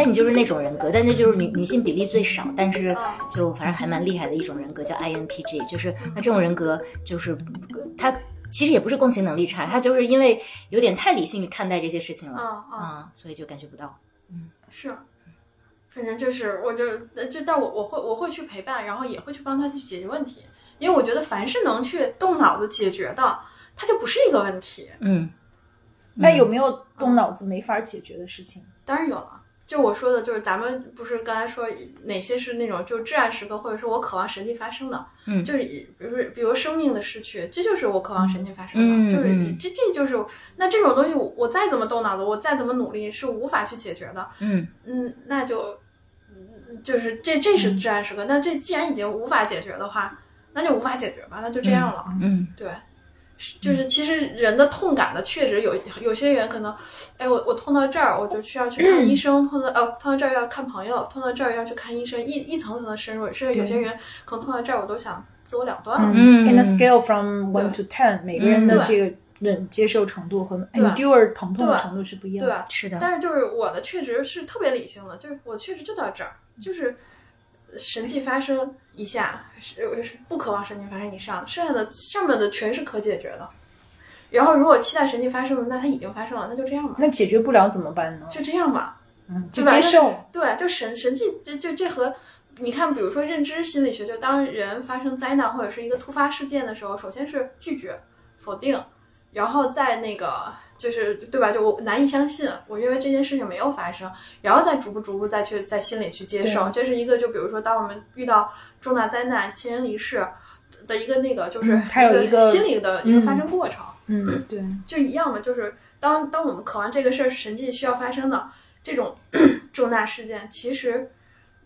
猜你就是那种人格，但那就是女女性比例最少，但是啊就反正还蛮厉害的一种人格，叫 INTJ，就是那这种人格就是呃他其实也不是共情能力差，他就是因为有点太理性看待这些事情了啊所以就感觉不到。嗯是，反正就是，我就呃就，但我我会我会去陪伴，然后也会去帮他去解决问题，因为我觉得凡是能去动脑子解决的，它就不是一个问题。嗯，那有没有动脑子没法解决的事情？当然有了，就我说的，就是咱们不是刚才说哪些是那种就至暗时刻，或者说我渴望神迹发生的，嗯就是比如比如生命的逝去，这就是我渴望神迹发生的，嗯就是嗯这这就是那这种东西我，我再怎么动脑子，我再怎么努力是无法去解决的。嗯嗯，那就，嗯，就是这这是至暗时刻。那这既然已经无法解决的话，那就无法解决吧，那就这样了。嗯对，是就是其实人的痛感呢确实有有些人可能，哎，我我痛到这儿，我就需要去看医生；痛到呃痛到这儿要看朋友，痛到这儿要去看医生，一一层层的深入。甚至有些人可能痛到这儿，我都想自我了断。了。嗯。In a scale from one to ten，每个人的对。这个忍接受程度和对。endure 疼痛的程度是不一样的。对。吧。，是的，但是就是我的确实是特别理性的，就是我确实就到这儿，就是神迹发生一下，是是不渴望神迹发生以上，剩下的上面的全是可解决的。然后如果期待神迹发生的，那它已经发生了，那就这样吧，那解决不了怎么办呢？就这样吧。嗯，就接受。对，就神神迹，这这这和你看，比如说认知心理学，就当人发生灾难或者是一个突发事件的时候，首先是拒绝、否定，然后再那个就是对吧？就我难以相信，我认为这件事情没有发生，然后再逐步逐步再去在心里去接受。这是一个，就比如说，当我们遇到重大灾难、亲人离世的一个那个，就是嗯它有一个心理的一个发生过程。嗯，对，就一样嘛，就是当当我们渴望这个事儿神迹需要发生的这种 重大事件，其实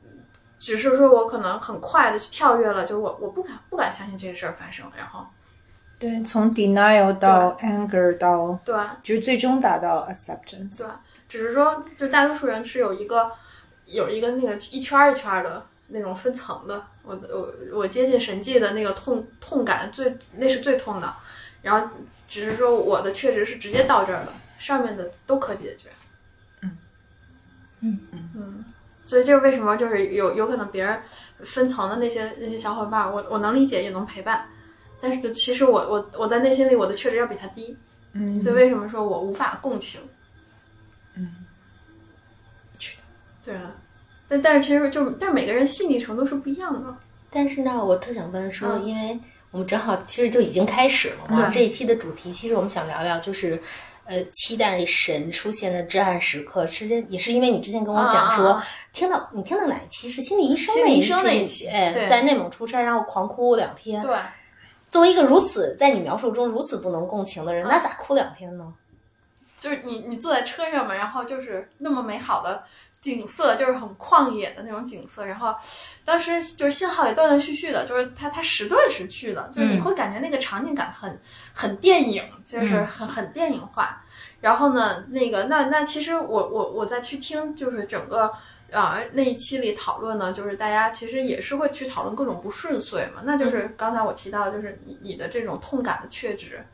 嗯只是说我可能很快的去跳跃了，就是我我不敢不敢相信这个事儿发生，然后对，从 denial 到 anger 到，对。就是最终达到 acceptance。对，只是说就大多数人是有一个有一个那个一圈儿一圈儿的那种分层的，我我我接近神迹的那个痛痛感最那是最痛的，然后只是说我的确实是直接到这儿的，上面的都可解决。嗯。嗯，所以这是为什么就是有有可能别人分层的那些那些小伙伴，我我能理解也能陪伴，但是其实我我我在内心里我的确实要比他低，嗯，所以为什么说我无法共情？嗯，是的，对啊，但但是其实就但是每个人细腻程度是不一样的。但是呢，我特想问说，嗯因为我们正好其实就已经开始了嘛，对这一期的主题其实我们想聊聊就是。呃，期待神出现的至暗时刻，之前也是因为你之前跟我讲说，听到你听到哪一期是心理医生心理医生那那一期哎，对在内蒙出差，然后狂哭两天。对，作为一个如此在你描述中如此不能共情的人，嗯那咋哭两天呢？就是你你坐在车上嘛，然后就是那么美好的景色，就是很旷野的那种景色，然后当时就是信号也断断续续的，就是它它时断时续的，就是你嗯会感觉那个场景感很很电影，就是嗯很很电影化。然后呢，那个那那其实我我我再去听，就是整个啊、那一期里讨论呢，就是大家其实也是会去讨论各种不顺遂嘛，那就是刚才我提到，就是你你的这种痛感的确值。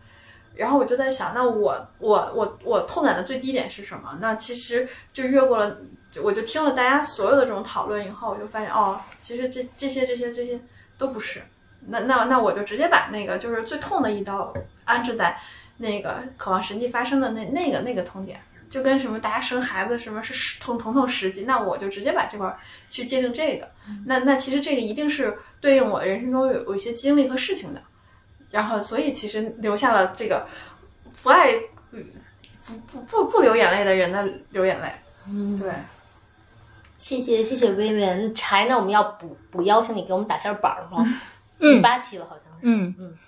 然后我就在想，那我我我我痛感的最低点是什么？那其实就越过了，就我就听了大家所有的这种讨论以后，我就发现哦，其实这这些这些这些都不是。那那那我就直接把那个就是最痛的一刀安置在那个渴望神迹发生的那那个那个痛点，就跟什么大家生孩子什么是十痛疼痛十级，那我就直接把这块儿去界定这个。那那其实这个一定是对应我人生中有有一些经历和事情的，然后所以其实留下了这个不爱嗯不不不不流眼泪的人的流眼泪。嗯，对，谢谢谢谢薇薇。柴呢，我们要补补邀请你给我们打下板儿吗？第八期了，好像是。嗯嗯。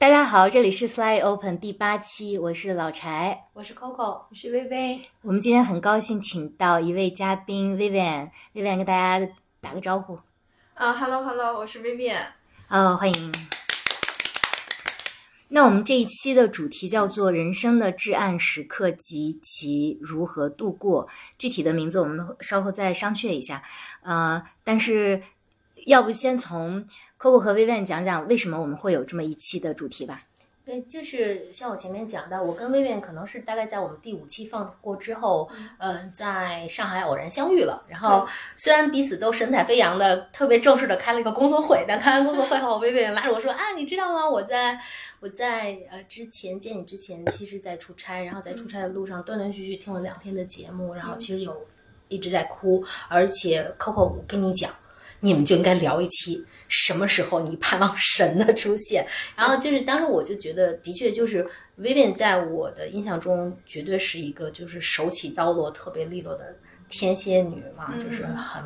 大家好，这里是 Slide Open 第八期，我是老柴。我是 Coco，我是薇薇，我们今天很高兴请到一位嘉宾 Vivian，Vivian 跟大家打个招呼。啊，Hello Hello，我是 Vivian。哦，欢迎。那我们这一期的主题叫做“人生的至暗时刻及其如何度过”，具体的名字我们稍后再商榷一下。呃，但是要不先从 Coco 和 Vivian 讲讲为什么我们会有这么一期的主题吧？对，就是像我前面讲的，我跟薇薇可能是大概在我们第五期放过之后，嗯，在上海偶然相遇了。然后虽然彼此都神采飞扬的，特别正式的开了一个工作会，但开完工作会后，薇薇拉着我说：“啊，你知道吗？我在我在呃之前见你之前，其实在出差，然后在出差的路上断断续续听了两天的节目，然后其实有一直在哭，而且 Coco，我跟你讲，你们就应该聊一期。”什么时候你盼望神的出现？然后就是当时我就觉得，的确就是 Vivian 在我的印象中，绝对是一个就是手起刀落、特别利落的天蝎女嘛，就是很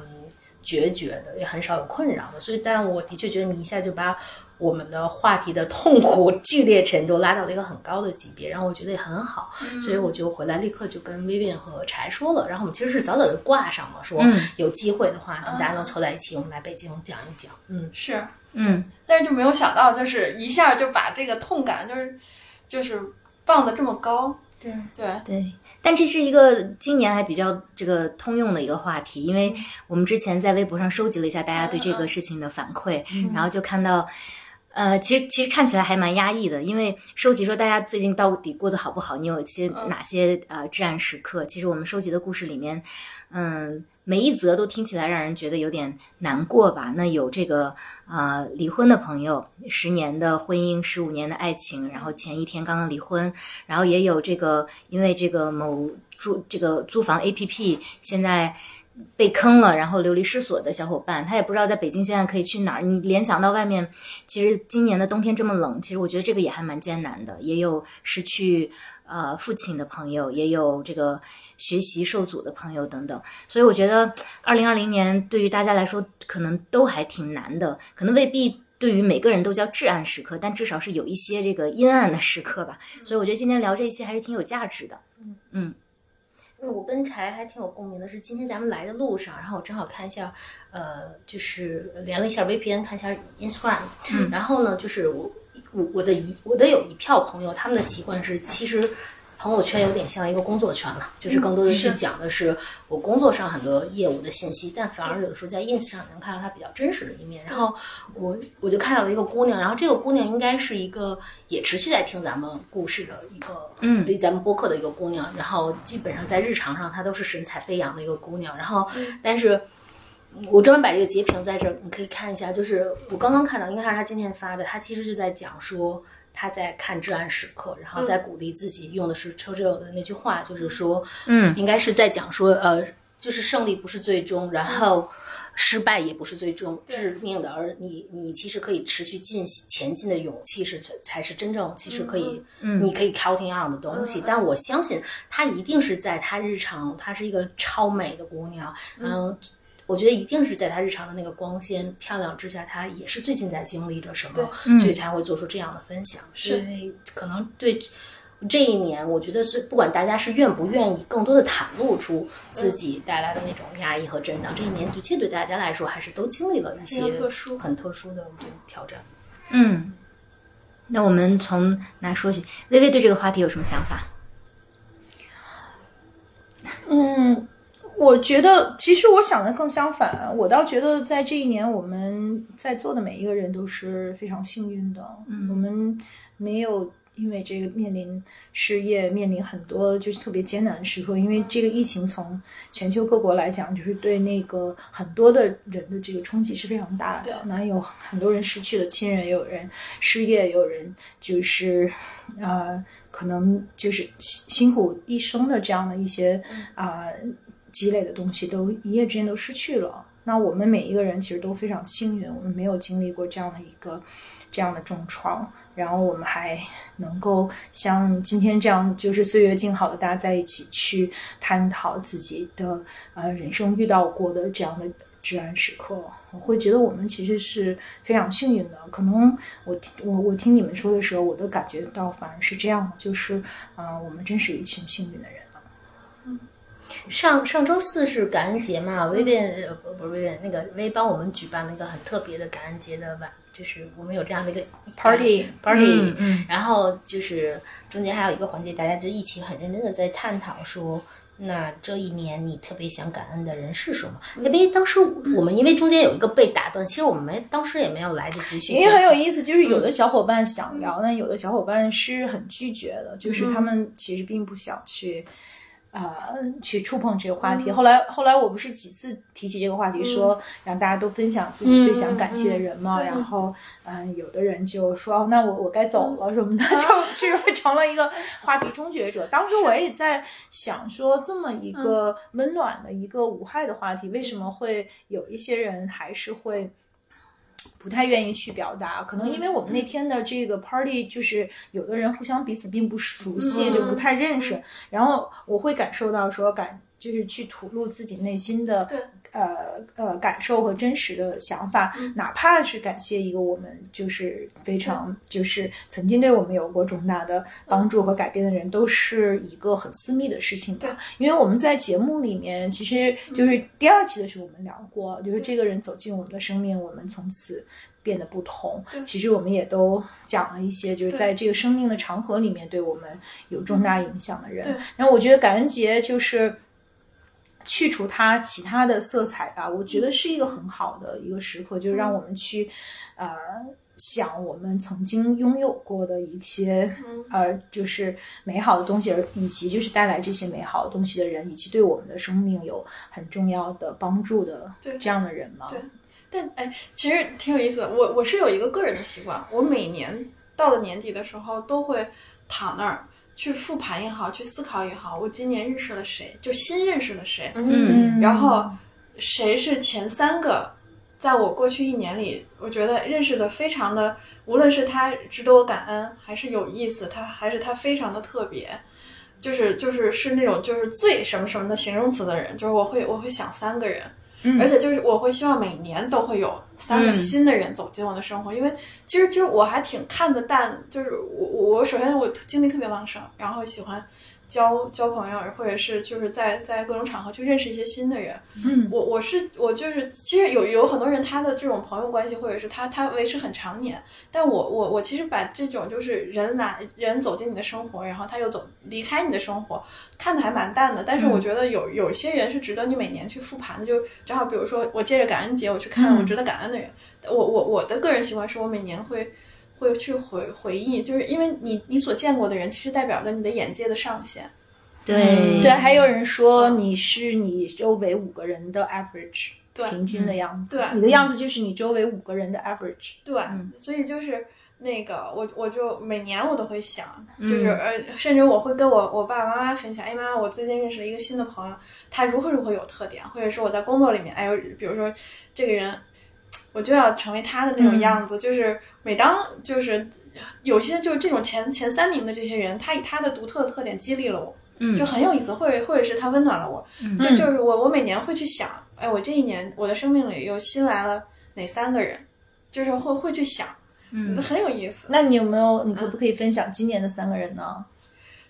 决绝的，也很少有困扰的。所以，但我的确觉得你一下就把。我们的话题的痛苦剧烈程度拉到了一个很高的级别，然后我觉得也很好，所以我就回来立刻就跟 Vivian 和柴说了，然后我们其实是早早就挂上了，说有机会的话，等大家能凑在一起，我们来北京讲一讲。嗯，是，嗯，但是就没有想到，就是一下就把这个痛感就是就是放的这么高。对。对。对，但这是一个今年还比较这个通用的一个话题，因为我们之前在微博上收集了一下大家对这个事情的反馈，然后就看到。呃，其实其实看起来还蛮压抑的，因为收集说大家最近到底过得好不好？你有一些哪些呃至暗时刻？其实我们收集的故事里面，嗯，每一则都听起来让人觉得有点难过吧。那有这个呃离婚的朋友，十年的婚姻，十五年的爱情，然后前一天刚刚离婚，然后也有这个因为这个某租这个租房 A P P 现在。被坑了，然后流离失所的小伙伴，他也不知道在北京现在可以去哪儿。你联想到外面，其实今年的冬天这么冷，其实我觉得这个也还蛮艰难的。也有失去呃父亲的朋友，也有这个学习受阻的朋友等等。所以我觉得，二零二零年对于大家来说，可能都还挺难的。可能未必对于每个人都叫至暗时刻，但至少是有一些这个阴暗的时刻吧。所以我觉得今天聊这一期还是挺有价值的。嗯嗯。我跟柴还挺有共鸣的，是今天咱们来的路上，然后我正好看一下，呃，就是连了一下 VPN，看一下 Instagram，嗯，然后呢，就是我我我的一我的有一票朋友，他们的习惯是其实。朋友圈有点像一个工作圈了，就是更多的去讲的是我工作上很多业务的信息，但反而有的时候在 ins 上能看到他比较真实的一面。然后我我就看到了一个姑娘，然后这个姑娘应该是一个也持续在听咱们故事的一个，嗯，对咱们播客的一个姑娘。然后基本上在日常上她都是神采飞扬的一个姑娘。然后，但是我专门把这个截屏在这儿，你可以看一下，就是我刚刚看到，应该是她今天发的，她其实是在讲说。他在看《至暗时刻》，然后在鼓励自己，用的是 Churchill 的那句话，就是说，嗯，应该是在讲说，呃，就是胜利不是最终，然后失败也不是最终致命的，而你你其实可以持续进前进的勇气是才是真正其实可以，你可以 counting on 的东西。但我相信他一定是在他日常，她是一个超美的姑娘，嗯。我觉得一定是在他日常的那个光鲜漂亮之下，他也是最近在经历着什么，所以才会做出这样的分享。是可能对这一年，我觉得是不管大家是愿不愿意，更多的袒露出自己带来的那种压抑和震荡。这一年的确对大家来说，还是都经历了一些特殊、很特殊的对挑战。嗯，那我们从哪说起？微微对这个话题有什么想法？嗯。我觉得，其实我想的更相反。我倒觉得，在这一年，我们在座的每一个人都是非常幸运的。嗯，我们没有因为这个面临失业，面临很多就是特别艰难的时刻。因为这个疫情从全球各国来讲，就是对那个很多的人的这个冲击是非常大的。那有很多人失去了亲人，也有人失业，也有人就是呃，可能就是辛辛苦一生的这样的一些啊。积累的东西都一夜之间都失去了。那我们每一个人其实都非常幸运，我们没有经历过这样的一个这样的重创，然后我们还能够像今天这样，就是岁月静好的大家在一起去探讨自己的呃人生遇到过的这样的至暗时刻。我会觉得我们其实是非常幸运的。可能我我我听你们说的时候，我的感觉到反而是这样的，就是啊，我们真是一群幸运的人。上上周四是感恩节嘛？薇薇呃不不是薇薇，那个薇帮我们举办了一个很特别的感恩节的晚，就是我们有这样的一个 party party，嗯，然后就是中间还有一个环节，大家就一起很认真的在探讨说，那这一年你特别想感恩的人是什么？因为当时我们因为中间有一个被打断，其实我们没当时也没有来得及去。因为很有意思，就是有的小伙伴想聊，但有的小伙伴是很拒绝的，就是他们其实并不想去。啊，去触碰这个话题。后来，后来我不是几次提起这个话题，说让大家都分享自己最想感谢的人嘛。然后，嗯，有的人就说：“那我我该走了什么的。”就这就成了一个话题终结者。当时我也在想，说这么一个温暖的一个无害的话题，为什么会有一些人还是会？不太愿意去表达，可能因为我们那天的这个 party 就是有的人互相彼此并不熟悉，就不太认识。然后我会感受到说感。就是去吐露自己内心的呃呃感受和真实的想法，哪怕是感谢一个我们就是非常就是曾经对我们有过重大的帮助和改变的人，都是一个很私密的事情吧。因为我们在节目里面，其实就是第二期的时候我们聊过，就是这个人走进我们的生命，我们从此变得不同。其实我们也都讲了一些，就是在这个生命的长河里面对我们有重大影响的人。然后我觉得感恩节就是。去除它其他的色彩吧，我觉得是一个很好的一个时刻，就是让我们去，呃，想我们曾经拥有过的一些，呃，就是美好的东西，而以及就是带来这些美好的东西的人，以及对我们的生命有很重要的帮助的这样的人吗？对，但哎，其实挺有意思的。我我是有一个个人的习惯，我每年到了年底的时候都会躺那儿。去复盘也好，去思考也好，我今年认识了谁，就新认识了谁，嗯，然后谁是前三个，在我过去一年里，我觉得认识的非常的，无论是他值得我感恩，还是有意思，他还是他非常的特别，就是就是是那种就是最什么什么的形容词的人，就是我会我会想三个人。而且就是我会希望每年都会有三个新的人走进我的生活，因为其实其实我还挺看得淡，就是我我首先我精力特别旺盛，然后喜欢。交交朋友，或者是就是在在各种场合去认识一些新的人。嗯，我我是我就是，其实有有很多人他的这种朋友关系，或者是他他维持很长年。但我我我其实把这种就是人来人走进你的生活，然后他又走离开你的生活，看的还蛮淡的。但是我觉得有有些人是值得你每年去复盘的。就正好比如说我借着感恩节，我去看我值得感恩的人。我我我的个人习惯是我每年会。会去回回忆，就是因为你你所见过的人，其实代表着你的眼界的上限。对对，还有人说你是你周围五个人的 average，对平均的样子。对，你的样子就是你周围五个人的 average。对，所以就是那个我我就每年我都会想，就是呃，甚至我会跟我我爸爸妈妈分享，哎妈妈，我最近认识了一个新的朋友，他如何如何有特点，或者是我在工作里面，哎呦，比如说这个人。我就要成为他的那种样子，就是每当就是有些就是这种前前三名的这些人，他以他的独特的特点激励了我，嗯，就很有意思，或者或者是他温暖了我，就就是我我每年会去想，哎，我这一年我的生命里又新来了哪三个人，就是会会去想，嗯，很有意思。那你有没有？你可不可以分享今年的三个人呢？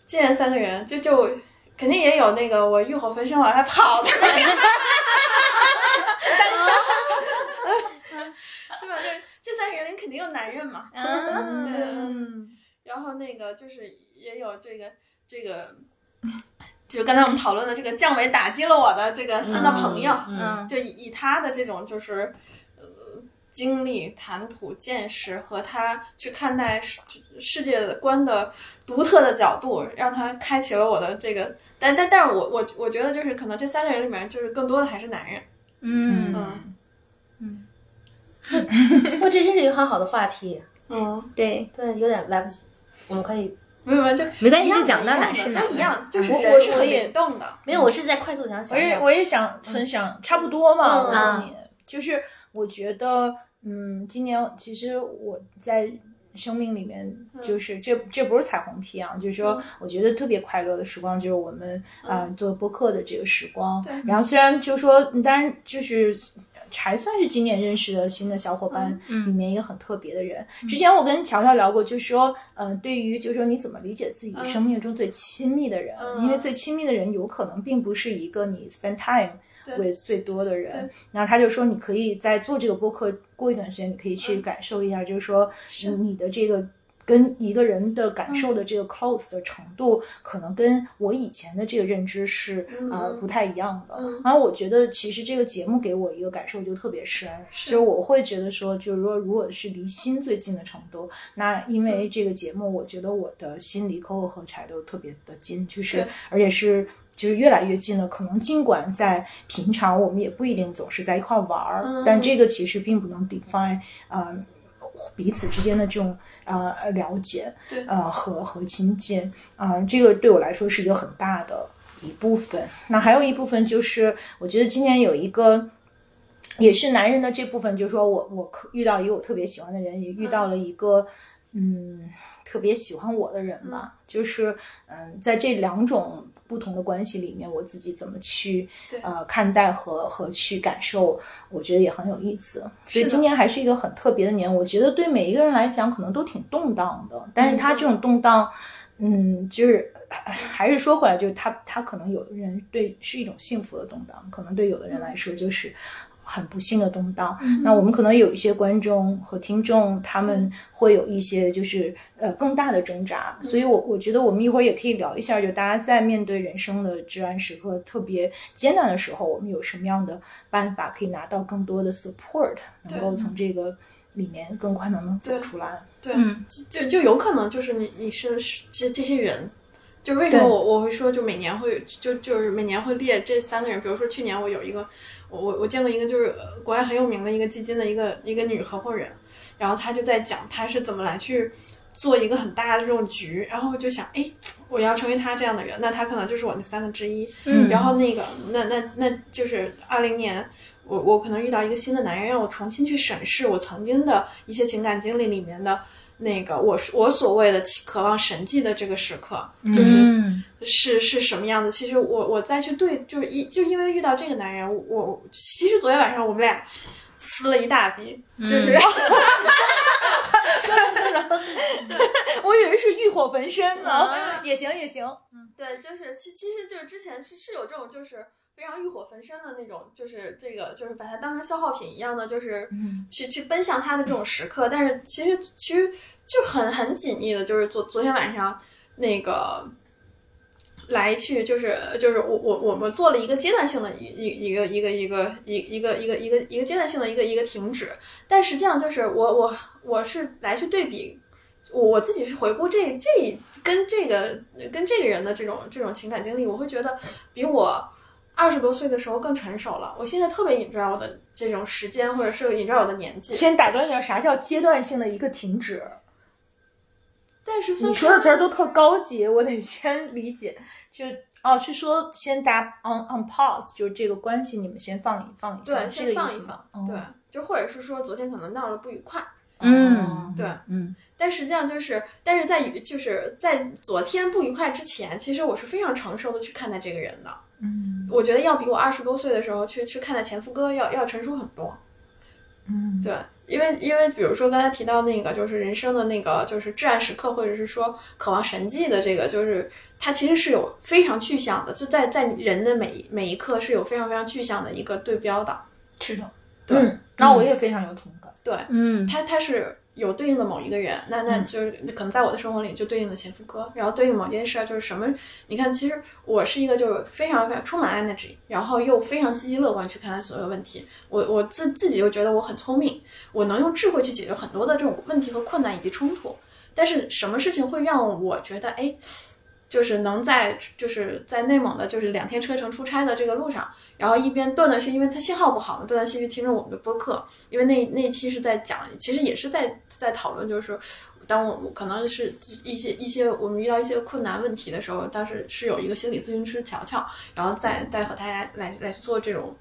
今年三个人就就肯定也有那个我欲火焚身往外跑的。对吧？对，这三个人里肯定有男人嘛。嗯，然后那个就是也有这个这个，就是刚才我们讨论的这个降维打击了我的这个新的朋友。嗯，就以以他的这种就是呃经历、谈吐、见识和他去看待世世界观的独特的角度，让他开启了我的这个。但但但是我我我觉得就是可能这三个人里面，就是更多的还是男人。嗯嗯。哇，这真是一个很好的话题。嗯，对对，有点来不及。我们可以，没有没有，就没关系，就讲到哪是哪，一样，就是我是很灵动的。没有，我是在快速讲。我也我也想分享，差不多嘛。我问你，就是我觉得，嗯，今年其实我在生命里面，就是这这不是彩虹屁啊，就是说，我觉得特别快乐的时光，就是我们啊做播客的这个时光。然后虽然就说，当然就是。还算是今年认识的新的小伙伴里面一个很特别的人。之前我跟乔乔聊过，就是说，嗯，对于就是说你怎么理解自己生命中最亲密的人？因为最亲密的人有可能并不是一个你 spend time with 最多的人。然后他就说，你可以在做这个播客过一段时间，你可以去感受一下，就是说你的这个跟一个人的感受的这个 close 的程度，可能跟我以前的这个认知是呃不太一样的。然后我觉得其实这个节目给我一个感受就特别深，就是。我会觉得说，就是说如果是离心最近的程度，那因为这个节目，我觉得我的心离可可和柴都特别的近，就是而且是就是越来越近了。可能尽管在平常我们也不一定总是在一块玩儿，但这个其实并不能 define 呃彼此之间的这种。呃，了解，对，呃，和和亲近，啊，这个对我来说是一个很大的一部分。那还有一部分就是，我觉得今年有一个，也是男人的这部分，就是说我我遇到一个我特别喜欢的人，也遇到了一个，嗯，特别喜欢我的人吧，就是嗯，在这两种。不同的关系里面，我自己怎么去呃看待和和去感受，我觉得也很有意思。所以今年还是一个很特别的年，我觉得对每一个人来讲可能都挺动荡的。但是他这种动荡，嗯，就是还是说回来，就是他他可能有的人对是一种幸福的动荡，可能对有的人来说就是。很不幸的动荡，那我们可能有一些观众和听众，他们会有一些就是呃更大的挣扎，所以我我觉得我们一会儿也可以聊一下，就大家在面对人生的至暗时刻特别艰难的时候，我们有什么样的办法可以拿到更多的 support，能够从这个里面更快能能走出来。对，就就有可能就是你你是这这些人。就为什么我我会说，就每年会就就是每年会列这三个人，比如说去年我有一个，我我我见过一个就是国外很有名的一个基金的一个一个女合伙人，然后她就在讲她是怎么来去做一个很大的这种局，然后我就想，哎，我要成为她这样的人，那她可能就是我那三个之一。嗯。然后那个那那那就是二零年，我我可能遇到一个新的男人，让我重新去审视我曾经的一些情感经历里面的。那个，我我所谓的渴望神迹的这个时刻，就是是是什么样子？其实我我再去对，就是一就因为遇到这个男人，我其实昨天晚上我们俩撕了一大逼，就是，我以为是欲火焚身呢，也行也行，嗯，对，就是其其实就是之前是是有这种就是。非常欲火焚身的那种，就是这个，就是把它当成消耗品一样的，就是去去奔向他的这种时刻。但是其实其实就很很紧密的，就是昨昨天晚上那个来去，就是就是我我我们做了一个阶段性的一一一个一个一个一一个一个一个一个阶段性的一个一个停止。但实际上就是我我我是来去对比，我我自己是回顾这这跟这个跟这个人的这种这种情感经历，我会觉得比我。二十多岁的时候更成熟了，我现在特别 enjoy 我的这种时间，或者是 enjoy 我的年纪。先打断一下，啥叫阶段性的一个停止？但是你说的词儿都特高级，我得先理解。就哦，是说先打 on on pause，就是这个关系你们先放一放一下，对，先放一放，对，就或者是说昨天可能闹了不愉快，嗯，对，嗯。但实际上就是，但是在就是在昨天不愉快之前，其实我是非常成熟的去看待这个人的。嗯，我觉得要比我二十多岁的时候去去看待前夫哥要要成熟很多。嗯，对，因为因为比如说刚才提到那个就是人生的那个就是至暗时刻，或者是说渴望神迹的这个，就是它其实是有非常具象的，就在在人的每每一刻是有非常非常具象的一个对标的。是的，对，那我也非常有同感。对，嗯，它它是。有对应的某一个人，那那就是可能在我的生活里就对应的前夫哥，然后对应某件事儿就是什么？你看，其实我是一个就是非常非常充满 energy，然后又非常积极乐观去看待所有问题。我我自自己又觉得我很聪明，我能用智慧去解决很多的这种问题和困难以及冲突。但是什么事情会让我觉得哎？就是能在就是在内蒙的，就是两天车程出差的这个路上，然后一边断断续，因为它信号不好嘛，断断续续听着我们的播客，因为那那期是在讲，其实也是在在讨论，就是说当我可能是一些一些我们遇到一些困难问题的时候，当时是有一个心理咨询师乔乔，然后再再和大家来来做这种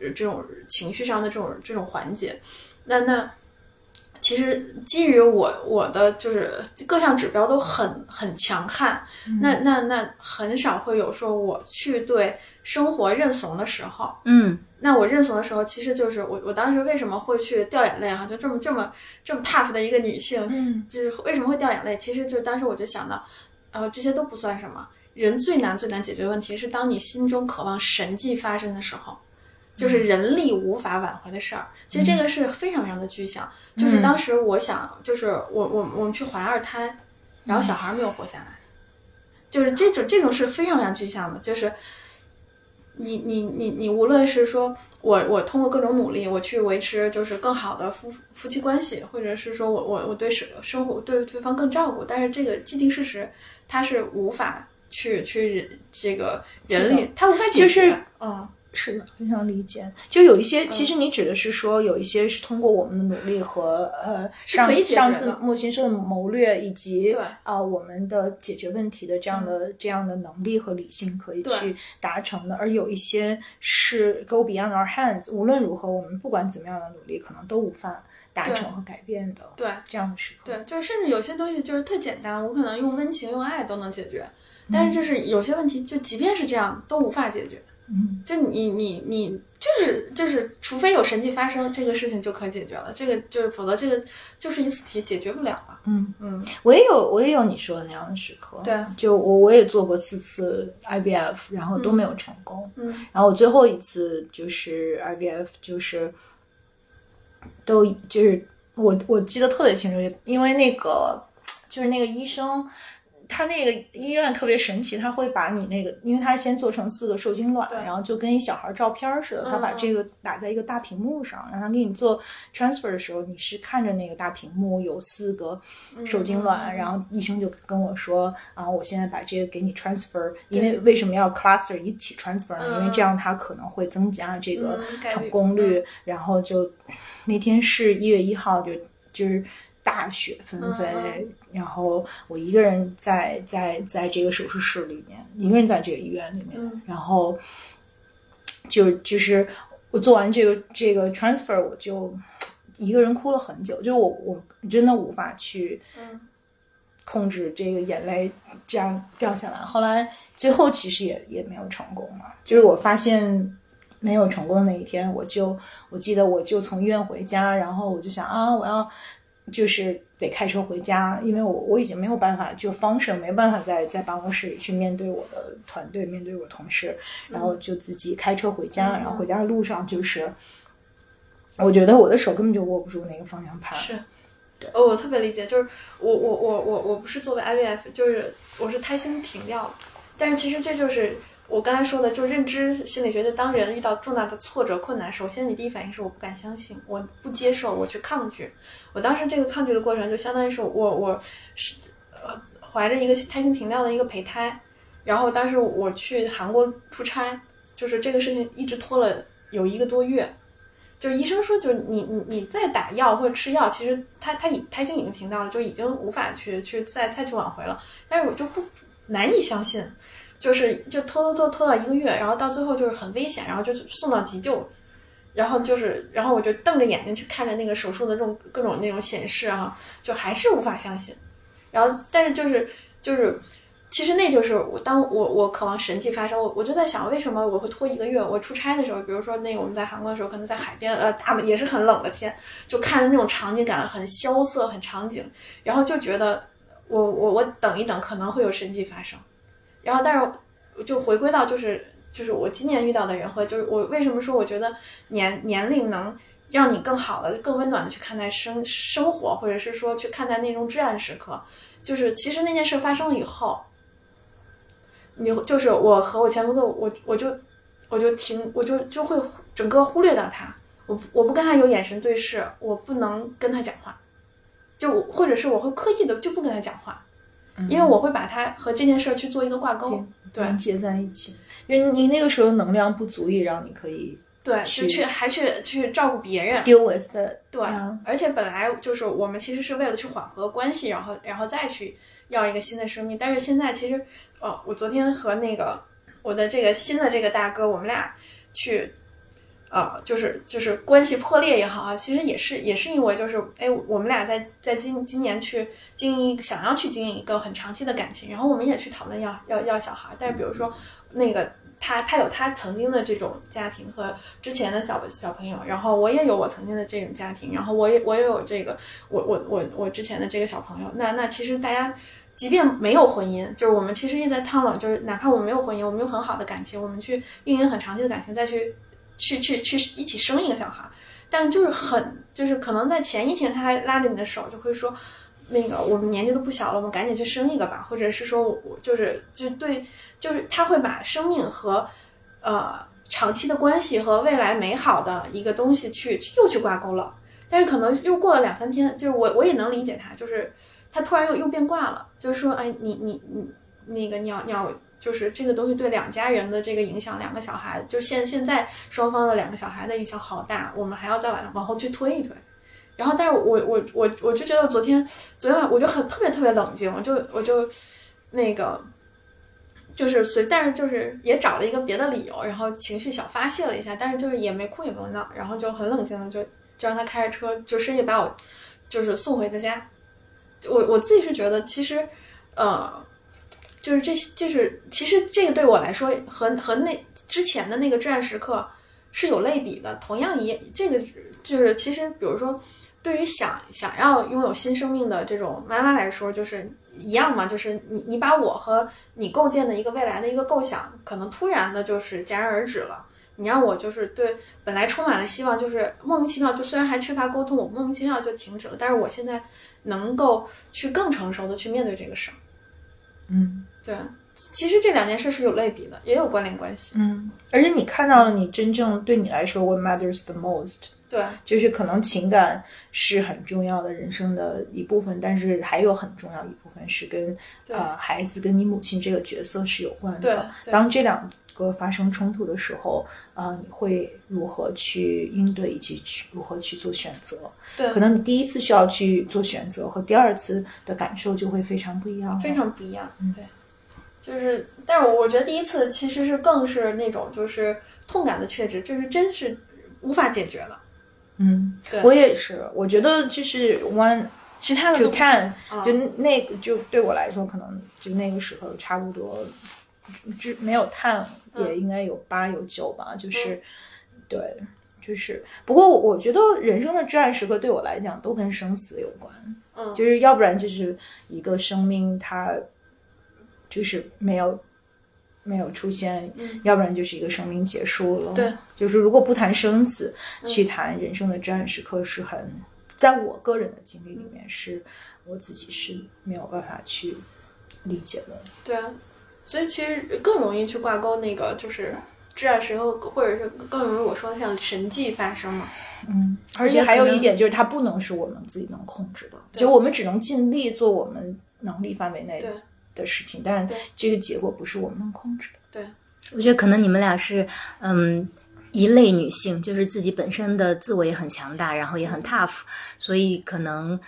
这种情绪上的这种这种缓解，那那。其实基于我我的就是各项指标都很很强悍，那那那很少会有说我去对生活认怂的时候。嗯，那我认怂的时候，其实就是我我当时为什么会去掉眼泪哈？就这么这么这么 tough 的一个女性，嗯，就是为什么会掉眼泪？其实就是当时我就想到，呃，这些都不算什么，人最难最难解决的问题是当你心中渴望神迹发生的时候。就是人力无法挽回的事儿。其实这个是非常非常的具象。就是当时我想，就是我我我们去怀二胎，然后小孩没有活下来，就是这种这种是非常非常具象的。就是你你你你，无论是说我我通过各种努力，我去维持就是更好的夫夫妻关系，或者是说我我我对生生活对对方更照顾，但是这个既定事实它是无法去去这个人力，它无法解决。嗯。是的，非常理解。就有一些，其实你指的是说，有一些是通过我们的努力和呃上上次莫先生的谋略，以及啊我们的解决问题的这样的这样的能力和理性可以去达成的。而有一些是 go beyond our hands，无论如何，我们不管怎么样的努力，可能都无法达成和改变的。对这样的时刻，对，就是甚至有些东西就是特简单，我可能用温情、用爱都能解决，但是就是有些问题，就即便是这样，都无法解决。嗯，就你你你就是就是，除非有神迹发生，这个事情就可解决了。这个就是，否则这个就是一次题解决不了了。嗯嗯，我也有我也有你说的那样的时刻。对，就我我也做过四次 IVF，然后都没有成功。嗯，然后我最后一次就是 IVF，就是都就是我我记得特别清楚，因为那个就是那个医生。他那个医院特别神奇，他会把你那个，因为他是先做成四个受精卵，然后就跟一小孩照片似的，他把这个打在一个大屏幕上，然后给你做 transfer 的时候，你是看着那个大屏幕有四个受精卵，然后医生就跟我说啊，我现在把这个给你 transfer，因为为什么要 cluster 一起 transfer 呢？因为这样它可能会增加这个成功率，然后就那天是一月一号，就就是。大雪纷飞，然后我一个人在在在这个手术室里面，一个人在这个医院里面，然后就就是我做完这个这个 transfer，我就一个人哭了很久，就我我真的无法去控制这个眼泪这样掉下来。后来最后其实也也没有成功嘛，就是我发现没有成功的那一天，我就我记得我就从医院回家，然后我就想啊，我要。就是得开车回家，因为我我已经没有办法，就方式没办法在在办公室里去面对我的团队，面对我同事，然后就自己开车回家，然后回家的路上就是，我觉得我的手根本就握不住那个方向盘。是，哦，我特别理解，就是我我我我我不是作为 IVF，就是我是胎心停掉了，但是其实这就是。我刚才说的，就认知心理学，就当人遇到重大的挫折、困难，首先你第一反应是我不敢相信，我不接受，我去抗拒。我当时这个抗拒的过程，就相当于是我我是呃怀着一个胎心停掉的一个胚胎，然后当时我去韩国出差，就是这个事情一直拖了有一个多月，就是医生说，就是你你你再打药或者吃药，其实他他已胎心已经停掉了，就已经无法去去再再去挽回了，但是我就不难以相信。就是就拖拖拖拖到一个月，然后到最后就是很危险，然后就送到急救，然后就是然后我就瞪着眼睛去看着那个手术的这种各种那种显示哈，就还是无法相信。然后但是就是就是，其实那就是我当我我渴望神迹发生，我我就在想为什么我会拖一个月？我出差的时候，比如说那个我们在韩国的时候，可能在海边，呃，大也是很冷的天，就看着那种场景感很萧瑟，很场景，然后就觉得我我我等一等，可能会有神迹发生。然后，但是就回归到就是就是我今年遇到的人和就是我为什么说我觉得年年龄能让你更好的、更温暖的去看待生生活，或者是说去看待那种至暗时刻，就是其实那件事发生了以后，你就是我和我前夫的我我就我就停我就就会整个忽略到他，我我不跟他有眼神对视，我不能跟他讲话，就或者是我会刻意的就不跟他讲话。因为我会把它和这件事儿去做一个挂钩，连接在一起。因为你那个时候能量不足以让你可以对，就去还去去照顾别人，deal with 的对。而且本来就是我们其实是为了去缓和关系，然后然后再去要一个新的生命。但是现在其实，哦，我昨天和那个我的这个新的这个大哥，我们俩去。呃，就是就是关系破裂也好啊，其实也是也是因为就是哎，我们俩在在今今年去经营，想要去经营一个很长期的感情，然后我们也去讨论要要要小孩，但是比如说那个他他有他曾经的这种家庭和之前的小小朋友，然后我也有我曾经的这种家庭，然后我也我也有这个我我我我之前的这个小朋友，那那其实大家即便没有婚姻，就是我们其实也在探讨，就是哪怕我们没有婚姻，我们有很好的感情，我们去运营很长期的感情，再去。去去去一起生一个小孩，但就是很就是可能在前一天他还拉着你的手，就会说，那个我们年纪都不小了，我们赶紧去生一个吧，或者是说我就是就对，就是他会把生命和呃长期的关系和未来美好的一个东西去又去挂钩了，但是可能又过了两三天，就是我我也能理解他，就是他突然又又变卦了，就是说，哎，你你你那个你要你要。就是这个东西对两家人的这个影响，两个小孩，就现现在双方的两个小孩的影响好大，我们还要再往往后去推一推。然后，但是我我我我就觉得昨天昨天晚我就很特别特别冷静，我就我就那个就是随，但是就是也找了一个别的理由，然后情绪小发泄了一下，但是就是也没哭也没闹，然后就很冷静的就就让他开着车就深夜把我就是送回的家。我我自己是觉得其实呃。就是这，就是其实这个对我来说和和那之前的那个至暗时刻是有类比的。同样一这个就是其实，比如说对于想想要拥有新生命的这种妈妈来说，就是一样嘛。就是你你把我和你构建的一个未来的一个构想，可能突然的就是戛然而止了。你让我就是对本来充满了希望，就是莫名其妙就虽然还缺乏沟通，我莫名其妙就停止了。但是我现在能够去更成熟的去面对这个事儿。嗯。对，其实这两件事是有类比的，也有关联关系。嗯，而且你看到了，你真正对你来说，what matters the most？对，就是可能情感是很重要的人生的一部分，但是还有很重要一部分是跟呃孩子跟你母亲这个角色是有关的。当这两个发生冲突的时候，啊，你会如何去应对，以及去如何去做选择？对，可能你第一次需要去做选择，和第二次的感受就会非常不一样，非常不一样。嗯，对。就是，但是我觉得第一次其实是更是那种就是痛感的确知，就是真是无法解决了。嗯，对，我也是。我觉得就是 one，其他的就 ten，就那个就对我来说，可能就那个时候差不多，就没有 ten 也应该有八有九吧。就是对，就是不过我觉得人生的至暗时刻对我来讲都跟生死有关。嗯，就是要不然就是一个生命它。就是没有没有出现，要不然就是一个生命结束了。对，就是如果不谈生死，去谈人生的至暗时刻，是很在我个人的经历里面，是我自己是没有办法去理解的。对啊，所以其实更容易去挂钩那个就是至暗时刻，或者是更容易我说的像神迹发生嘛。嗯，而且还有一点就是，它不能是我们自己能控制的，就我们只能尽力做我们能力范围内的。的事情，但是这个结果不是我们能控制的。对，我觉得可能你们俩是嗯一类女性，就是自己本身的自我也很强大，然后也很 tough，所以可能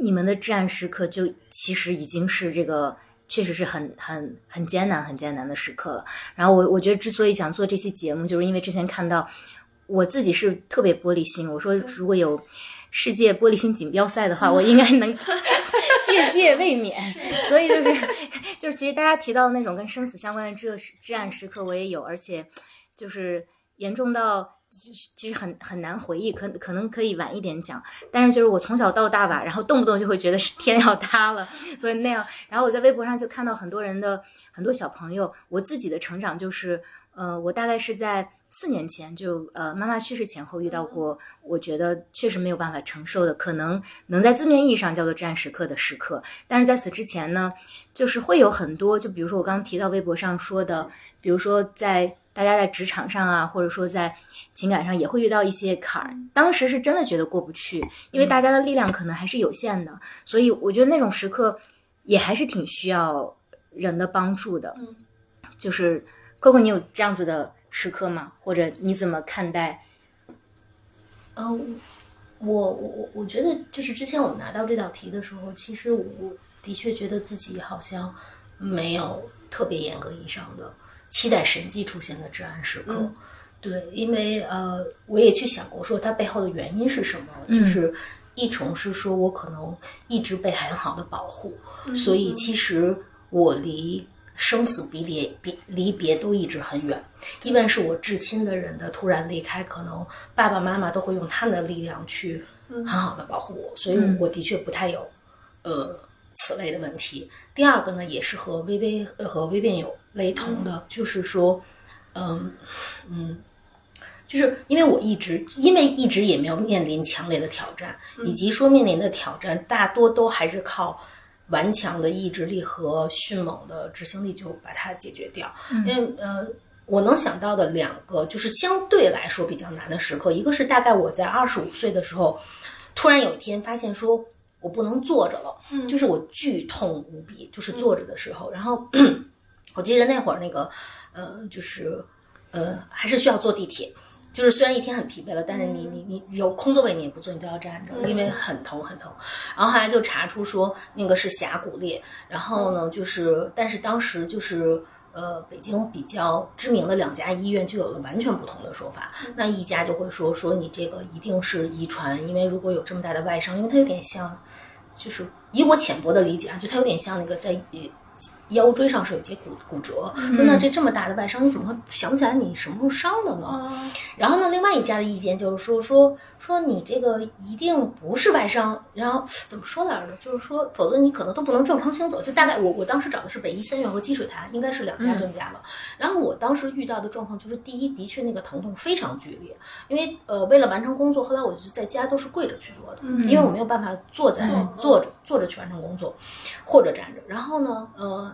你们的至暗时刻就其实已经是这个确实是很很很艰难、很艰难的时刻了。然后我我觉得之所以想做这期节目，就是因为之前看到我自己是特别玻璃心，我说如果有世界玻璃心锦标赛的话，我应该能。界界未免，所以就是 就是，其实大家提到的那种跟生死相关的这至暗时刻，我也有，而且就是严重到其实很很难回忆，可可能可以晚一点讲。但是就是我从小到大吧，然后动不动就会觉得是天要塌了，所以那样。然后我在微博上就看到很多人的很多小朋友，我自己的成长就是，呃，我大概是在。四年前就呃妈妈去世前后遇到过，我觉得确实没有办法承受的，可能能在字面意义上叫做至暗时刻的时刻。但是在此之前呢，就是会有很多，就比如说我刚刚提到微博上说的，比如说在大家在职场上啊，或者说在情感上也会遇到一些坎儿，当时是真的觉得过不去，因为大家的力量可能还是有限的，所以我觉得那种时刻也还是挺需要人的帮助的。嗯，就是 Coco，你有这样子的。时刻吗？或者你怎么看待？呃，我我我我觉得，就是之前我们拿到这道题的时候，其实我的确觉得自己好像没有特别严格意义上的期待神迹出现的至暗时刻。对，因为呃，我也去想过，说它背后的原因是什么？就是一重是说我可能一直被很好的保护，所以其实我离。生死离别，离离别都一直很远。一般是我至亲的人的突然离开，可能爸爸妈妈都会用他们的力量去很好的保护我，所以我的确不太有呃此类的问题。第二个呢，也是和微微和微变有雷同的，就是说，嗯嗯，就是因为我一直因为一直也没有面临强烈的挑战，以及说面临的挑战大多都还是靠顽强的意志力和迅猛的执行力就把它解决掉。因为呃，我能想到的两个就是相对来说比较难的时刻，一个是大概我在二十五岁的时候，突然有一天发现说我不能坐着了，就是我剧痛无比，就是坐着的时候，然后 我记得那会儿那个呃就是呃还是需要坐地铁。就是虽然一天很疲惫了，但是你你你有空座位你也不坐，你都要站着，因为很疼很疼。然后后来就查出说那个是峡谷裂，然后呢就是，但是当时就是呃北京比较知名的两家医院就有了完全不同的说法。那一家就会说说你这个一定是遗传，因为如果有这么大的外伤，因为它有点像，就是以我浅薄的理解啊，就它有点像那个在腰椎上是有节骨骨折，说那这这么大的外伤，你怎么会想不起来你什么时候伤的呢？然后呢，另外一家的意见就是说说说你这个一定不是外伤，然后怎么说来着？就是说，否则你可能都不能正常行走。就大概我我当时找的是北医三院和积水潭，应该是两家专家了。然后我当时遇到的状况就是，第一，的确那个疼痛非常剧烈，因为呃为了完成工作，后来我就在家都是跪着去做的，因为我没有办法坐在坐着坐着去完成工作，或者站着。然后呢，呃。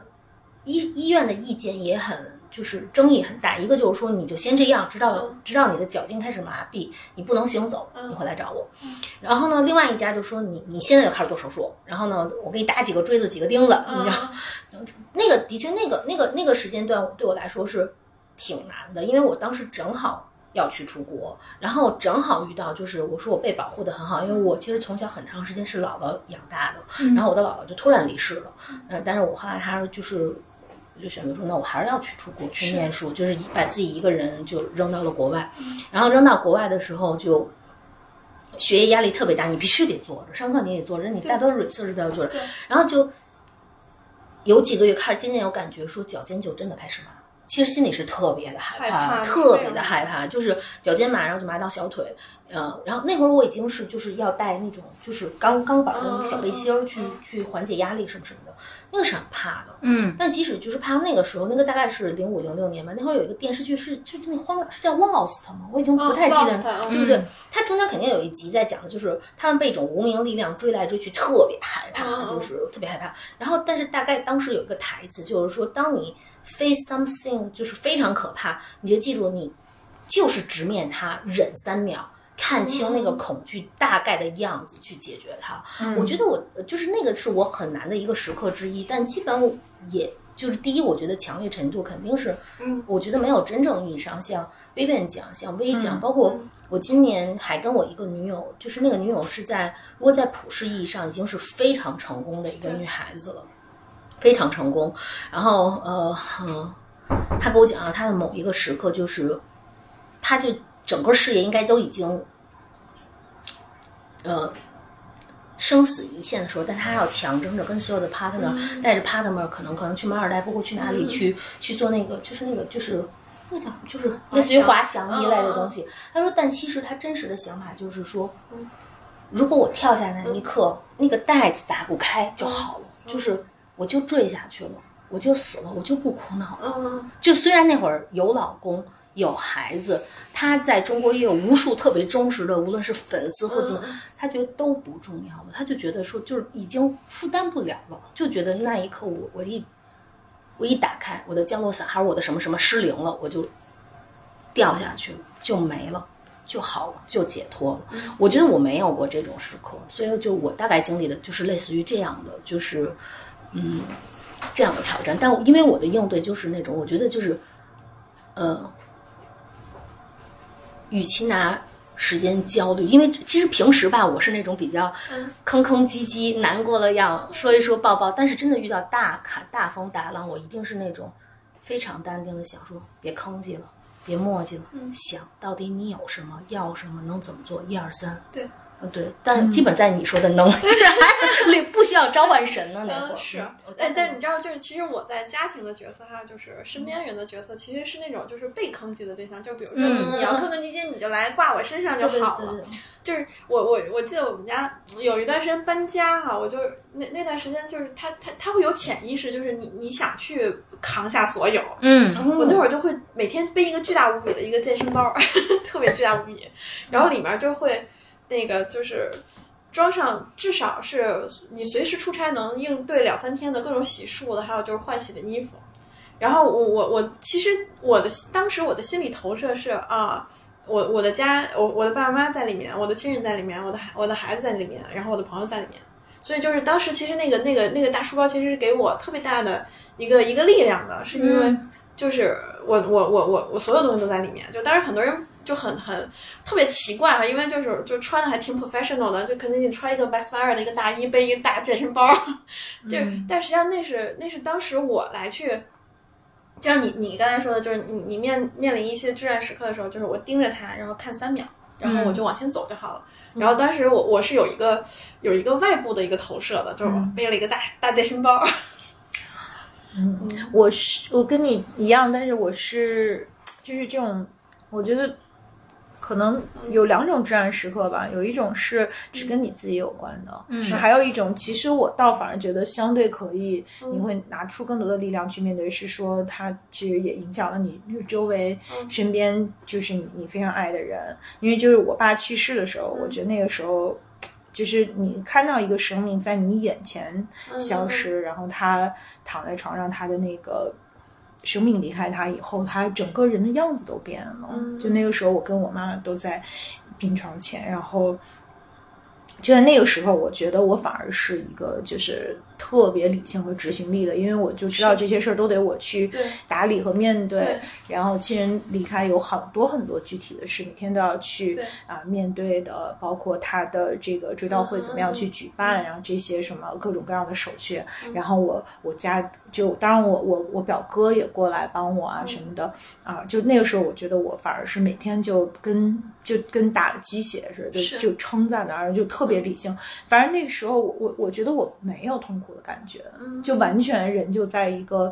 医医院的意见也很就是争议很大，一个就是说你就先这样，直到直到你的脚筋开始麻痹，你不能行走，你回来找我。然后呢，另外一家就说你你现在就开始做手术，然后呢，我给你打几个锥子，几个钉子，你知道，那个的确那个那个那个时间段对我来说是挺难的，因为我当时正好。要去出国，然后正好遇到，就是我说我被保护的很好，因为我其实从小很长时间是姥姥养大的，然后我的姥姥就突然离世了，嗯，但是我后来还是就是就选择说，那我还是要去出国去念书，就是把自己一个人就扔到了国外，然后扔到国外的时候就学业压力特别大，你必须得坐着，上课你也坐着，你大多 research 都要坐着，然后就有几个月开始渐渐有感觉，说脚尖就真的开始麻。其实心里是特别的害怕，特别的害怕，就是脚尖麻，然后就麻到小腿，呃，然后那会儿我已经是就是要带那种就是钢钢板的那个小背心儿去去缓解压力什么什么的，那个是很怕的，嗯。但即使就是怕那个时候，那个大概是零五零六年吧，那会儿有一个电视剧是就是那荒是叫 Lost 吗？我已经不太记得，对不对？它中间肯定有一集在讲的就是他们被一种无名力量追来追去，特别害怕，就是特别害怕。然后，但是大概当时有一个台词，就是说当你 face something 就是非常可怕，你就记住，你就是直面它，忍三秒，看清那个恐惧大概的样子，去解决它。我觉得我就是那个是我很难的一个时刻之一，但基本也就是第一，我觉得强烈程度肯定是，嗯，我觉得没有真正意义上像微变奖、像微讲，包括我今年还跟我一个女友，就是那个女友是在如果在普世意义上已经是非常成功的一个女孩子了。非常成功，然后呃，嗯，他给我讲了她的某一个时刻，就是，她就整个事业应该都已经，呃，生死一线的时候，但他要强争着跟所有的 partner 带着 partner 可能可能去马尔代夫或去哪里去去做那个，就是那个就是那个叫就是类似于滑翔一类的东西。他说，但其实他真实的想法就是说，如果我跳下那一刻，那个袋子打不开就好了，就是。我就坠下去了，我就死了，我就不苦恼了。嗯，就虽然那会儿有老公有孩子，他在中国也有无数特别忠实的，无论是粉丝或怎么，他觉得都不重要了。他就觉得说，就是已经负担不了了，就觉得那一刻我我一我一打开我的降落伞，还是我的什么什么失灵了，我就掉下去了，就没了。就好了，就解脱了。我觉得我没有过这种时刻，所以就我大概经历的就是类似于这样的，就是。嗯，这样的挑战，但因为我的应对就是那种，我觉得就是，呃，与其拿时间焦虑，因为其实平时吧，我是那种比较吭吭唧唧、难过了要说一说抱抱，但是真的遇到大坎、大风大浪，我一定是那种非常淡定的想说，别吭叽了，别磨叽了，想到底你有什么，要什么，能怎么做，一二三，对，对，但基本在你说的能，就是还不需要召唤神呢那会儿。是，但但你知道，就是其实我在家庭的角色，还有就是身边人的角色，其实是那种就是被坑击的对象。就比如说你要坑坑唧唧，你就来挂我身上就好了。就是我我我记得我们家有一段时间搬家哈，我就那那段时间就是他他他会有潜意识，就是你你想去扛下所有。嗯，我那会儿就会每天背一个巨大无比的一个健身包，特别巨大无比，然后里面就会。那个就是装上，至少是你随时出差能应对两三天的各种洗漱的，还有就是换洗的衣服。然后我我我其实我的当时我的心理投射是啊，我我的家我我的爸爸妈妈在里面，我的亲人在里面，我的我的孩子在里面，然后我的朋友在里面。所以就是当时其实那个那个那个大书包其实是给我特别大的一个一个力量的，是因为就是我我我我我所有东西都在里面。就当时很多人。就很很特别奇怪哈，因为就是就穿的还挺 professional 的，就肯定你穿一个 Max Mara 的一个大衣，背一个大健身包，就但实际上那是那是当时我来去，就像你你刚才说的，就是你你面面临一些至暗时刻的时候，就是我盯着它，然后看三秒，然后我就往前走就好了。然后当时我我是有一个有一个外部的一个投射的，就是我背了一个大大健身包。嗯，我是我跟你一样，但是我是就是这种，我觉得。可能有两种至暗时刻吧，有一种是只跟你自己有关的，嗯，还有一种，其实我倒反而觉得相对可以，你会拿出更多的力量去面对，是说它其实也影响了你周围身边，就是你非常爱的人。因为就是我爸去世的时候，我觉得那个时候，就是你看到一个生命在你眼前消失，然后他躺在床上，他的那个。生命离开他以后，他整个人的样子都变了。就那个时候，我跟我妈妈都在病床前，然后就在那个时候，我觉得我反而是一个就是。特别理性和执行力的，因为我就知道这些事儿都得我去打理和面对。然后亲人离开有很多很多具体的事，每天都要去啊面对的，包括他的这个追悼会怎么样去举办，然后这些什么各种各样的手续。然后我我家就当然我我我表哥也过来帮我啊什么的啊，就那个时候我觉得我反而是每天就跟就跟打了鸡血似的，就就撑在那儿，就特别理性。反正那个时候我我我觉得我没有痛苦。的感觉，就完全人就在一个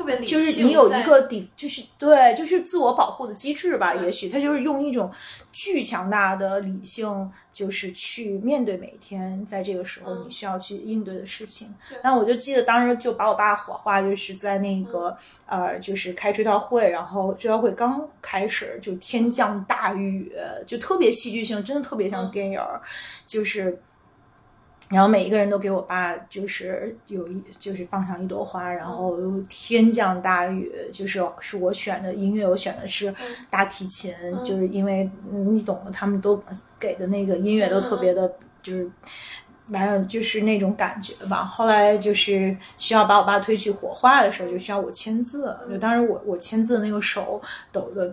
特别理性，就是你有一个底，就是对，就是自我保护的机制吧。也许他就是用一种巨强大的理性，就是去面对每一天，在这个时候你需要去应对的事情。那我就记得当时就把我爸火化，就是在那个呃，就是开追悼会，然后追悼会刚开始就天降大雨，就特别戏剧性，真的特别像电影，就是。然后每一个人都给我爸就是有一就是放上一朵花，然后天降大雨，就是是我选的音乐，我选的是大提琴，就是因为你懂的，他们都给的那个音乐都特别的，就是完了就是那种感觉吧。后来就是需要把我爸推去火化的时候，就需要我签字，就当时我我签字那个手抖的。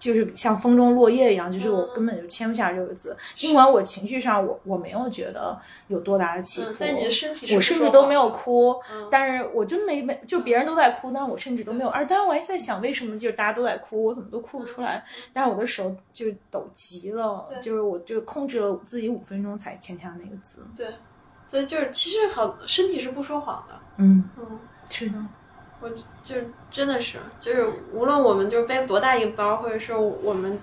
就是像风中落叶一样，就是我根本就签不下这个字。尽管我情绪上我我没有觉得有多大的起伏，但你的身体我甚至都没有哭，但是我真没没就别人都在哭，但是我甚至都没有。而当然我还在想，为什么就是大家都在哭，我怎么都哭不出来？但是我的手就抖极了，就是我就控制了自己五分钟才签下那个字。对，所以就是其实好身体是不说谎的。嗯嗯，是的。我就真的是，就是无论我们就是背多大一个包，或者是我们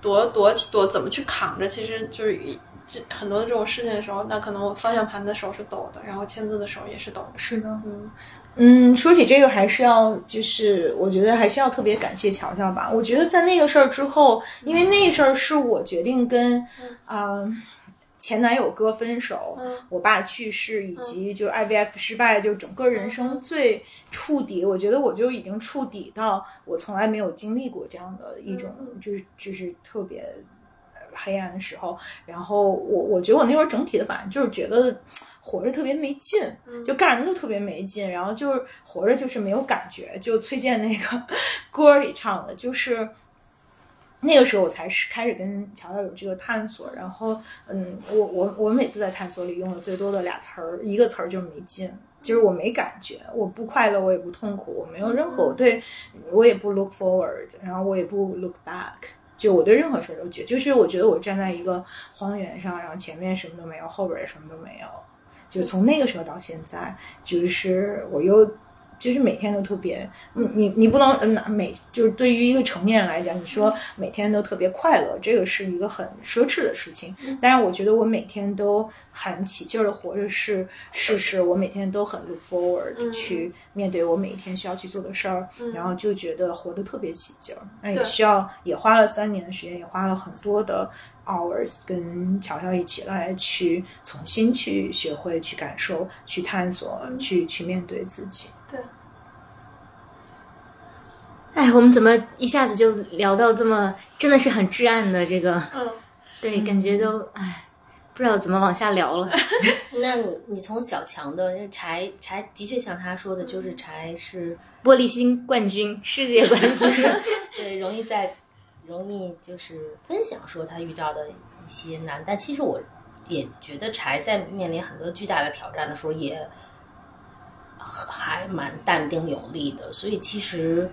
多多多怎么去扛着，其实就是这很多的这种事情的时候，那可能我方向盘的手是抖的，然后签字的手也是抖的。是的，嗯嗯，说起这个，还是要就是我觉得还是要特别感谢乔乔吧。我觉得在那个事儿之后，因为那事儿是我决定跟啊。前男友哥分手，我爸去世，以及就是 IVF 失败，就整个人生最触底。我觉得我就已经触底到我从来没有经历过这样的一种，就是就是特别黑暗的时候。然后我我觉得我那会儿整体的反应就是觉得活着特别没劲，就干什么都特别没劲。然后就是活着就是没有感觉。就崔健那个 歌里唱的，就是。那个时候我才是开始跟乔乔有这个探索，然后，嗯，我我我每次在探索里用的最多的俩词儿，一个词儿就是没劲，就是我没感觉，我不快乐，我也不痛苦，我没有任何我对我也不 look forward，然后我也不 look back，就我对任何事儿都觉，就是我觉得我站在一个荒原上，然后前面什么都没有，后边也什么都没有。就从那个时候到现在，就是我又。就是每天都特别，你你你不能拿每就是对于一个成年人来讲，你说每天都特别快乐，这个是一个很奢侈的事情。但是我觉得我每天都很起劲儿的活着，是是是，我每天都很 look forward 去面对我每一天需要去做的事儿，然后就觉得活得特别起劲儿。那也需要也花了三年的时间，也花了很多的 hours 跟乔乔一起来去重新去学会去感受、去探索、去去面对自己。对，哎，我们怎么一下子就聊到这么，真的是很至暗的这个，嗯，对，感觉都哎，不知道怎么往下聊了。那你你从小强的柴柴的确像他说的，就是柴是 玻璃心冠军，世界冠军，对，容易在容易就是分享说他遇到的一些难，但其实我也觉得柴在面临很多巨大的挑战的时候也。还蛮淡定有力的，所以其实，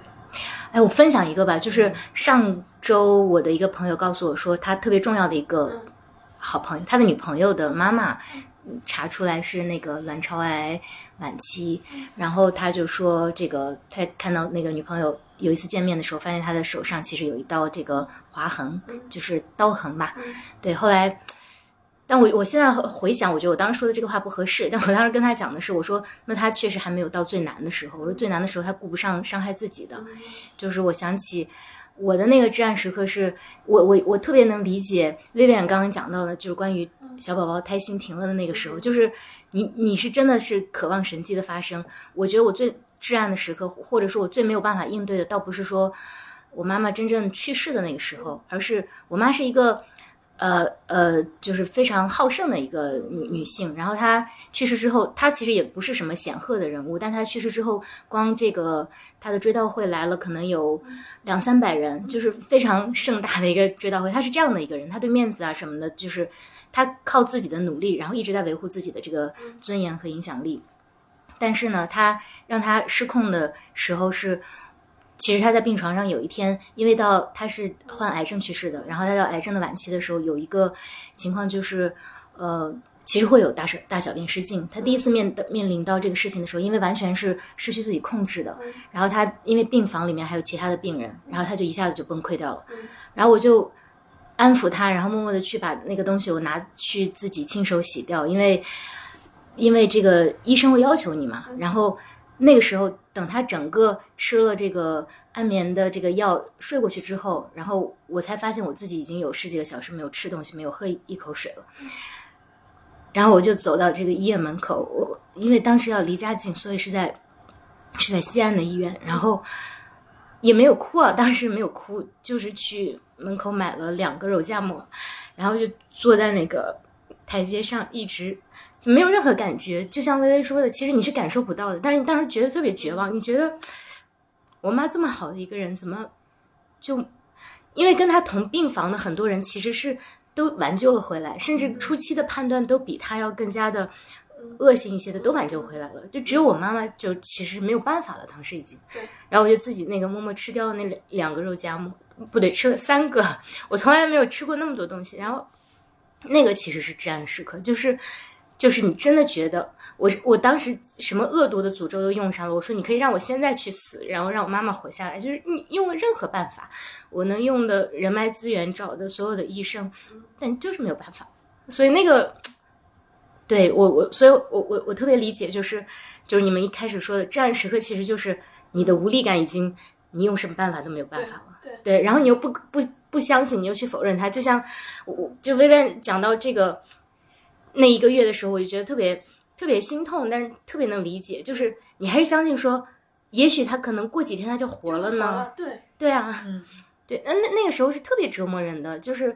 哎，我分享一个吧，就是上周我的一个朋友告诉我说，他特别重要的一个好朋友，他的女朋友的妈妈查出来是那个卵巢癌晚期，然后他就说，这个他看到那个女朋友有一次见面的时候，发现他的手上其实有一道这个划痕，就是刀痕吧，对，后来。但我我现在回想，我觉得我当时说的这个话不合适。但我当时跟他讲的是，我说那他确实还没有到最难的时候。我说最难的时候他顾不上伤害自己的。就是我想起我的那个至暗时刻，是我我我特别能理解薇薇安刚刚讲到的，就是关于小宝宝胎心停了的那个时候，就是你你是真的是渴望神迹的发生。我觉得我最至暗的时刻，或者说我最没有办法应对的，倒不是说我妈妈真正去世的那个时候，而是我妈是一个。呃呃，就是非常好胜的一个女女性。然后她去世之后，她其实也不是什么显赫的人物，但她去世之后，光这个她的追悼会来了，可能有两三百人，就是非常盛大的一个追悼会。她是这样的一个人，她对面子啊什么的，就是她靠自己的努力，然后一直在维护自己的这个尊严和影响力。但是呢，她让她失控的时候是。其实他在病床上有一天，因为到他是患癌症去世的，然后他到癌症的晚期的时候，有一个情况就是，呃，其实会有大小大小便失禁。他第一次面的面临到这个事情的时候，因为完全是失去自己控制的，然后他因为病房里面还有其他的病人，然后他就一下子就崩溃掉了。然后我就安抚他，然后默默的去把那个东西我拿去自己亲手洗掉，因为因为这个医生会要求你嘛，然后。那个时候，等他整个吃了这个安眠的这个药睡过去之后，然后我才发现我自己已经有十几个小时没有吃东西，没有喝一口水了。然后我就走到这个医院门口，我因为当时要离家近，所以是在是在西安的医院，然后也没有哭啊，当时没有哭，就是去门口买了两个肉夹馍，然后就坐在那个台阶上一直。没有任何感觉，就像微微说的，其实你是感受不到的。但是你当时觉得特别绝望，你觉得我妈这么好的一个人，怎么就因为跟她同病房的很多人其实是都挽救了回来，甚至初期的判断都比她要更加的恶性一些的都挽救回来了。就只有我妈妈就其实没有办法了，当时已经。然后我就自己那个默默吃掉了那两两个肉夹馍，不对，吃了三个。我从来没有吃过那么多东西。然后那个其实是至暗的时刻，就是。就是你真的觉得我，我当时什么恶毒的诅咒都用上了。我说你可以让我现在去死，然后让我妈妈活下来。就是你用了任何办法，我能用的人脉资源找的所有的医生，但就是没有办法。所以那个，对我我，所以我我我特别理解，就是就是你们一开始说的这样时刻，其实就是你的无力感已经，你用什么办法都没有办法了。对对，然后你又不不不相信，你又去否认它，就像我就微微讲到这个。那一个月的时候，我就觉得特别特别心痛，但是特别能理解，就是你还是相信说，也许他可能过几天他就活了呢。对。对啊，嗯，对，那那那个时候是特别折磨人的，就是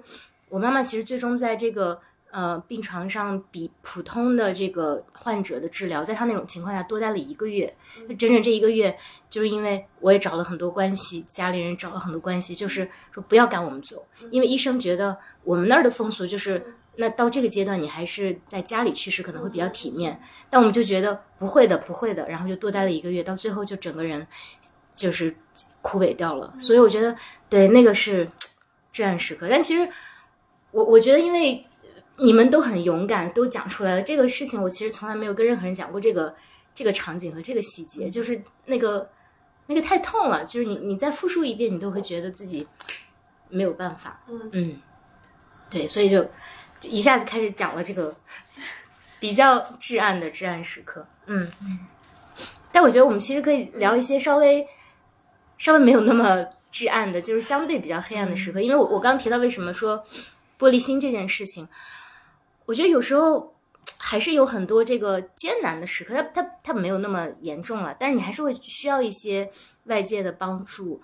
我妈妈其实最终在这个呃病床上，比普通的这个患者的治疗，在她那种情况下多待了一个月，整整这一个月，就是因为我也找了很多关系，家里人找了很多关系，就是说不要赶我们走，因为医生觉得我们那儿的风俗就是。那到这个阶段，你还是在家里去世可能会比较体面，但我们就觉得不会的，不会的，然后就多待了一个月，到最后就整个人就是枯萎掉了。所以我觉得，对那个是至暗时刻。但其实我我觉得，因为你们都很勇敢，都讲出来了这个事情，我其实从来没有跟任何人讲过这个这个场景和这个细节，就是那个那个太痛了，就是你你再复述一遍，你都会觉得自己没有办法。嗯嗯，对，所以就就一下子开始讲了这个比较至暗的至暗时刻。嗯，但我觉得我们其实可以聊一些稍微稍微没有那么至暗的，就是相对比较黑暗的时刻。因为我我刚提到为什么说玻璃心这件事情，我觉得有时候还是有很多这个艰难的时刻，它它它没有那么严重了，但是你还是会需要一些外界的帮助。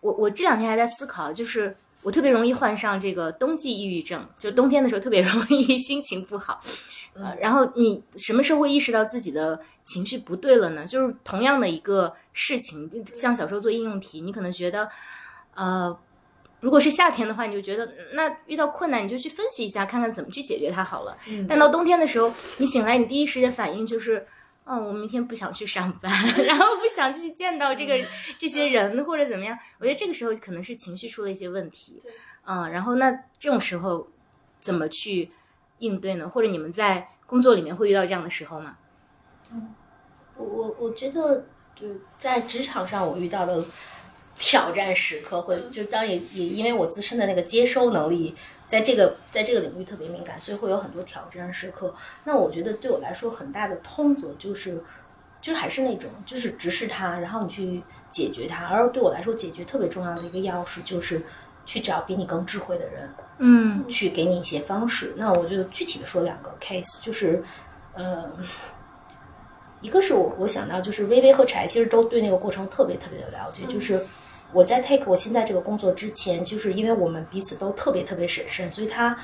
我我这两天还在思考，就是我特别容易患上这个冬季抑郁症，就冬天的时候特别 容易心情不好。呃，然后你什么时候会意识到自己的情绪不对了呢？就是同样的一个事情，就像小时候做应用题，你可能觉得，呃，如果是夏天的话，你就觉得那遇到困难你就去分析一下，看看怎么去解决它好了。但到冬天的时候，你醒来，你第一时间反应就是，哦，我明天不想去上班，然后不想去见到这个这些人或者怎么样。我觉得这个时候可能是情绪出了一些问题，嗯，然后那这种时候怎么去应对呢？或者你们在工作里面会遇到这样的时候吗？嗯我我我觉得就在职场上我遇到的挑战时刻，会就当也也因为我自身的那个接收能力，在这个在这个领域特别敏感，所以会有很多挑战时刻。那我觉得对我来说很大的通则就是。就是还是那种，就是直视它，然后你去解决它。而对我来说，解决特别重要的一个钥匙就是去找比你更智慧的人，嗯去给你一些方式。那我就具体的说两个 case，就是，呃，一个是我我想到就是微微和柴其实都对那个过程特别特别的了解，就是我在 take 我现在这个工作之前，就是因为我们彼此都特别特别审慎，所以他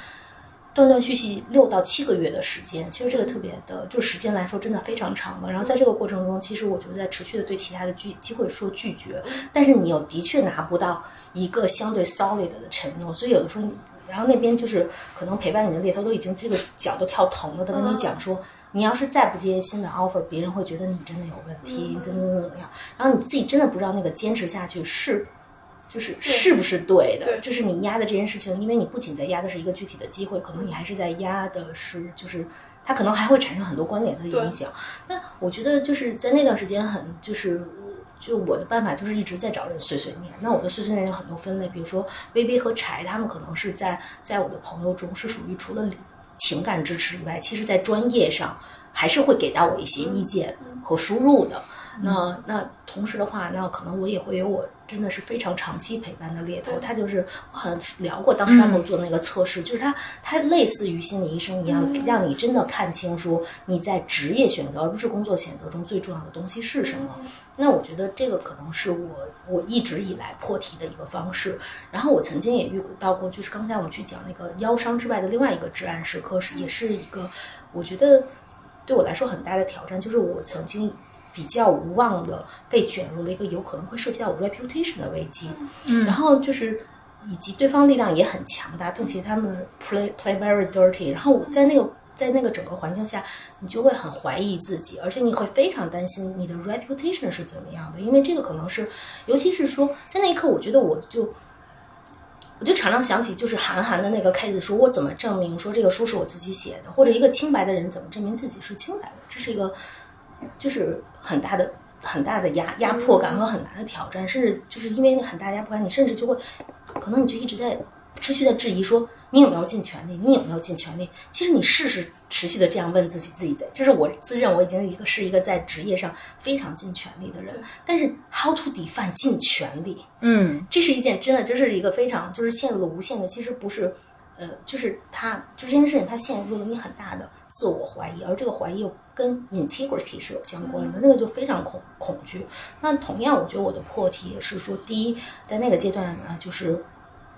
断断续续六到七个月的时间，其实这个特别的，就时间来说真的非常长了。然后在这个过程中，其实我就在持续的对其他的拒机会说拒绝，但是你又的确拿不到一个相对 solid 的承诺，所以有的时候你，然后那边就是可能陪伴你的猎头都已经这个脚都跳疼了，都跟你讲说。你要是再不接新的 offer，别人会觉得你真的有问题，怎么怎么怎么样。然后你自己真的不知道那个坚持下去是，就是是不是对的。对就是你压的这件事情，因为你不仅在压的是一个具体的机会，可能你还是在压的是，就是它可能还会产生很多观点的影响。那我觉得就是在那段时间很就是。就我的办法就是一直在找人碎碎念。那我的碎碎念有很多分类，比如说微微和柴，他们可能是在在我的朋友中是属于除了理情感支持以外，其实在专业上还是会给到我一些意见和输入的。那那同时的话，那可能我也会有我真的是非常长期陪伴的猎头，他就是我好像聊过，当时他给我做那个测试，就是他他类似于心理医生一样，让你真的看清说你在职业选择而不是工作选择中最重要的东西是什么。那我觉得这个可能是我我一直以来破题的一个方式。然后我曾经也遇到过，就是刚才我们去讲那个腰伤之外的另外一个至暗时刻，是也是一个我觉得对我来说很大的挑战，就是我曾经比较无望的被卷入了一个有可能会涉及到我 reputation 的危机。嗯，然后就是。以及对方力量也很强大，并且他们 play play very dirty，然后在那个在那个整个环境下，你就会很怀疑自己，而且你会非常担心你的 reputation 是怎么样的，因为这个可能是，尤其是说在那一刻，我觉得我就。我就常常想起，就是韩寒的那个 case，说我怎么证明说这个书是我自己写的，或者一个清白的人怎么证明自己是清白的？这是一个，就是很大的、很大的压压迫感和很大的挑战，甚至就是因为很大压迫感，你甚至就会，可能你就一直在持续在质疑说你有没有尽全力，你有没有尽全力？其实你试试持续的这样问自己，自己在，就是我自认我已经一个是一个在职业上非常尽全力的人，但是 how to define 尽全力？嗯。这是一件真的，这是一个非常就是陷入了无限的，其实不是，呃，就是他就这件事情，他陷入了你很大的自我怀疑，而这个怀疑又跟 integrity 是有相关的，那个就非常恐恐惧。那同样，我觉得我的破题也是说，第一，在那个阶段呢，就是。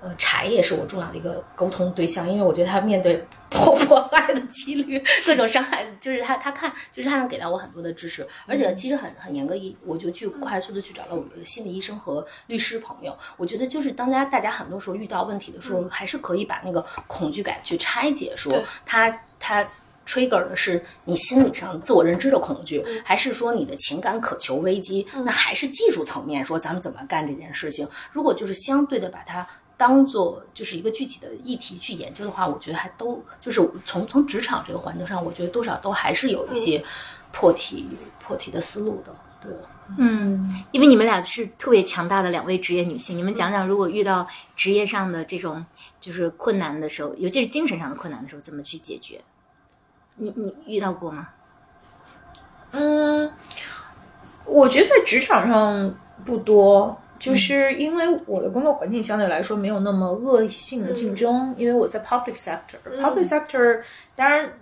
呃，柴也是我重要的一个沟通对象，因为我觉得他面对破破坏的几率、各种伤害，就是他他看，就是他能给到我很多的支持，而且其实很很严格一，我就去快速的去找了我的心理医生和律师朋友。我觉得就是当大家大家很多时候遇到问题的时候，还是可以把那个恐惧感去拆解，说他他。Trigger 的是你心理上自我认知的恐惧，还是说你的情感渴求危机？那还是技术层面说咱们怎么干这件事情？如果就是相对的把它当做就是一个具体的议题去研究的话，我觉得还都就是从从职场这个环境上，我觉得多少都还是有一些破题破题的思路的。对，嗯，因为你们俩是特别强大的两位职业女性，你们讲讲，如果遇到职业上的这种就是困难的时候，尤其是精神上的困难的时候，怎么去解决？你你遇到过吗？嗯，我觉得在职场上不多，就是因为我的工作环境相对来说没有那么恶性的竞争，因为我在 public sector，public sector 当然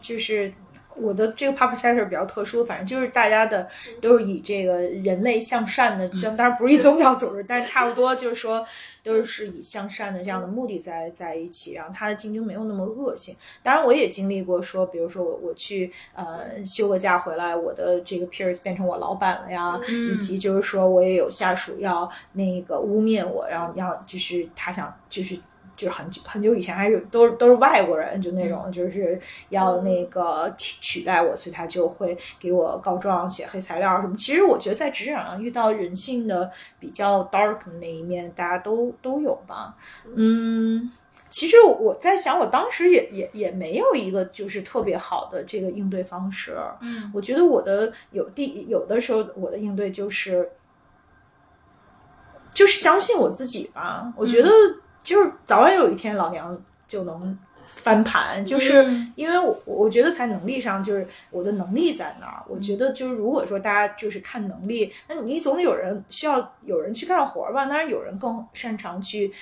就是。我的这个 public sector 比较特殊，反正就是大家的都是以这个人类向善的，这当然不是一宗教组织，但是差不多就是说都是以向善的这样的目的在在一起，然后它的竞争没有那么恶性。当然，我也经历过说，比如说我我去呃休个假回来，我的这个 peers 变成我老板了呀，以及就是说我也有下属要那个污蔑我，然后要就是他想就是。就是很久很久以前，还是都是都是外国人，就那种就是要那个取取代我，所以他就会给我告状、写黑材料什么。其实我觉得在职场上遇到人性的比较 dark 的那一面，大家都都有吧。嗯，其实我在想，我当时也也也没有一个就是特别好的这个应对方式。嗯，我觉得我的有第有的时候我的应对就是就是相信我自己吧。我觉得。就是早晚有一天老娘就能翻盘，就是因为我我觉得在能力上就是我的能力在那儿。我觉得就是如果说大家就是看能力，那你总得有人需要有人去干活吧？当然有人更擅长去。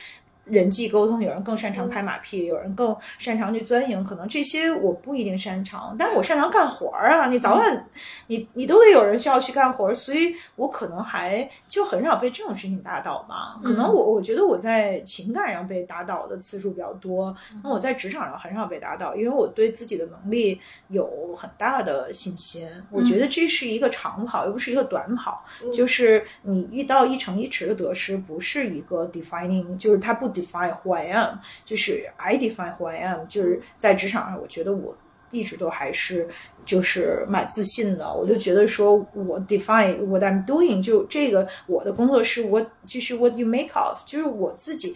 人际沟通，有人更擅长拍马屁，有人更擅长去钻营，可能这些我不一定擅长，但是我擅长干活儿啊！你早晚，你你都得有人需要去干活儿，所以我可能还就很少被这种事情打倒吧。可能我我觉得我在情感上被打倒的次数比较多，那我在职场上很少被打倒，因为我对自己的能力有很大的信心。我觉得这是一个长跑，又不是一个短跑，就是你遇到一城一池的得失，不是一个 defining，就是它不。Define who I am，就是 I define who I am，就是在职场上，我觉得我一直都还是就是蛮自信的。我就觉得说我 define what I'm doing，就这个我的工作是 what，就是 what you make of，就是我自己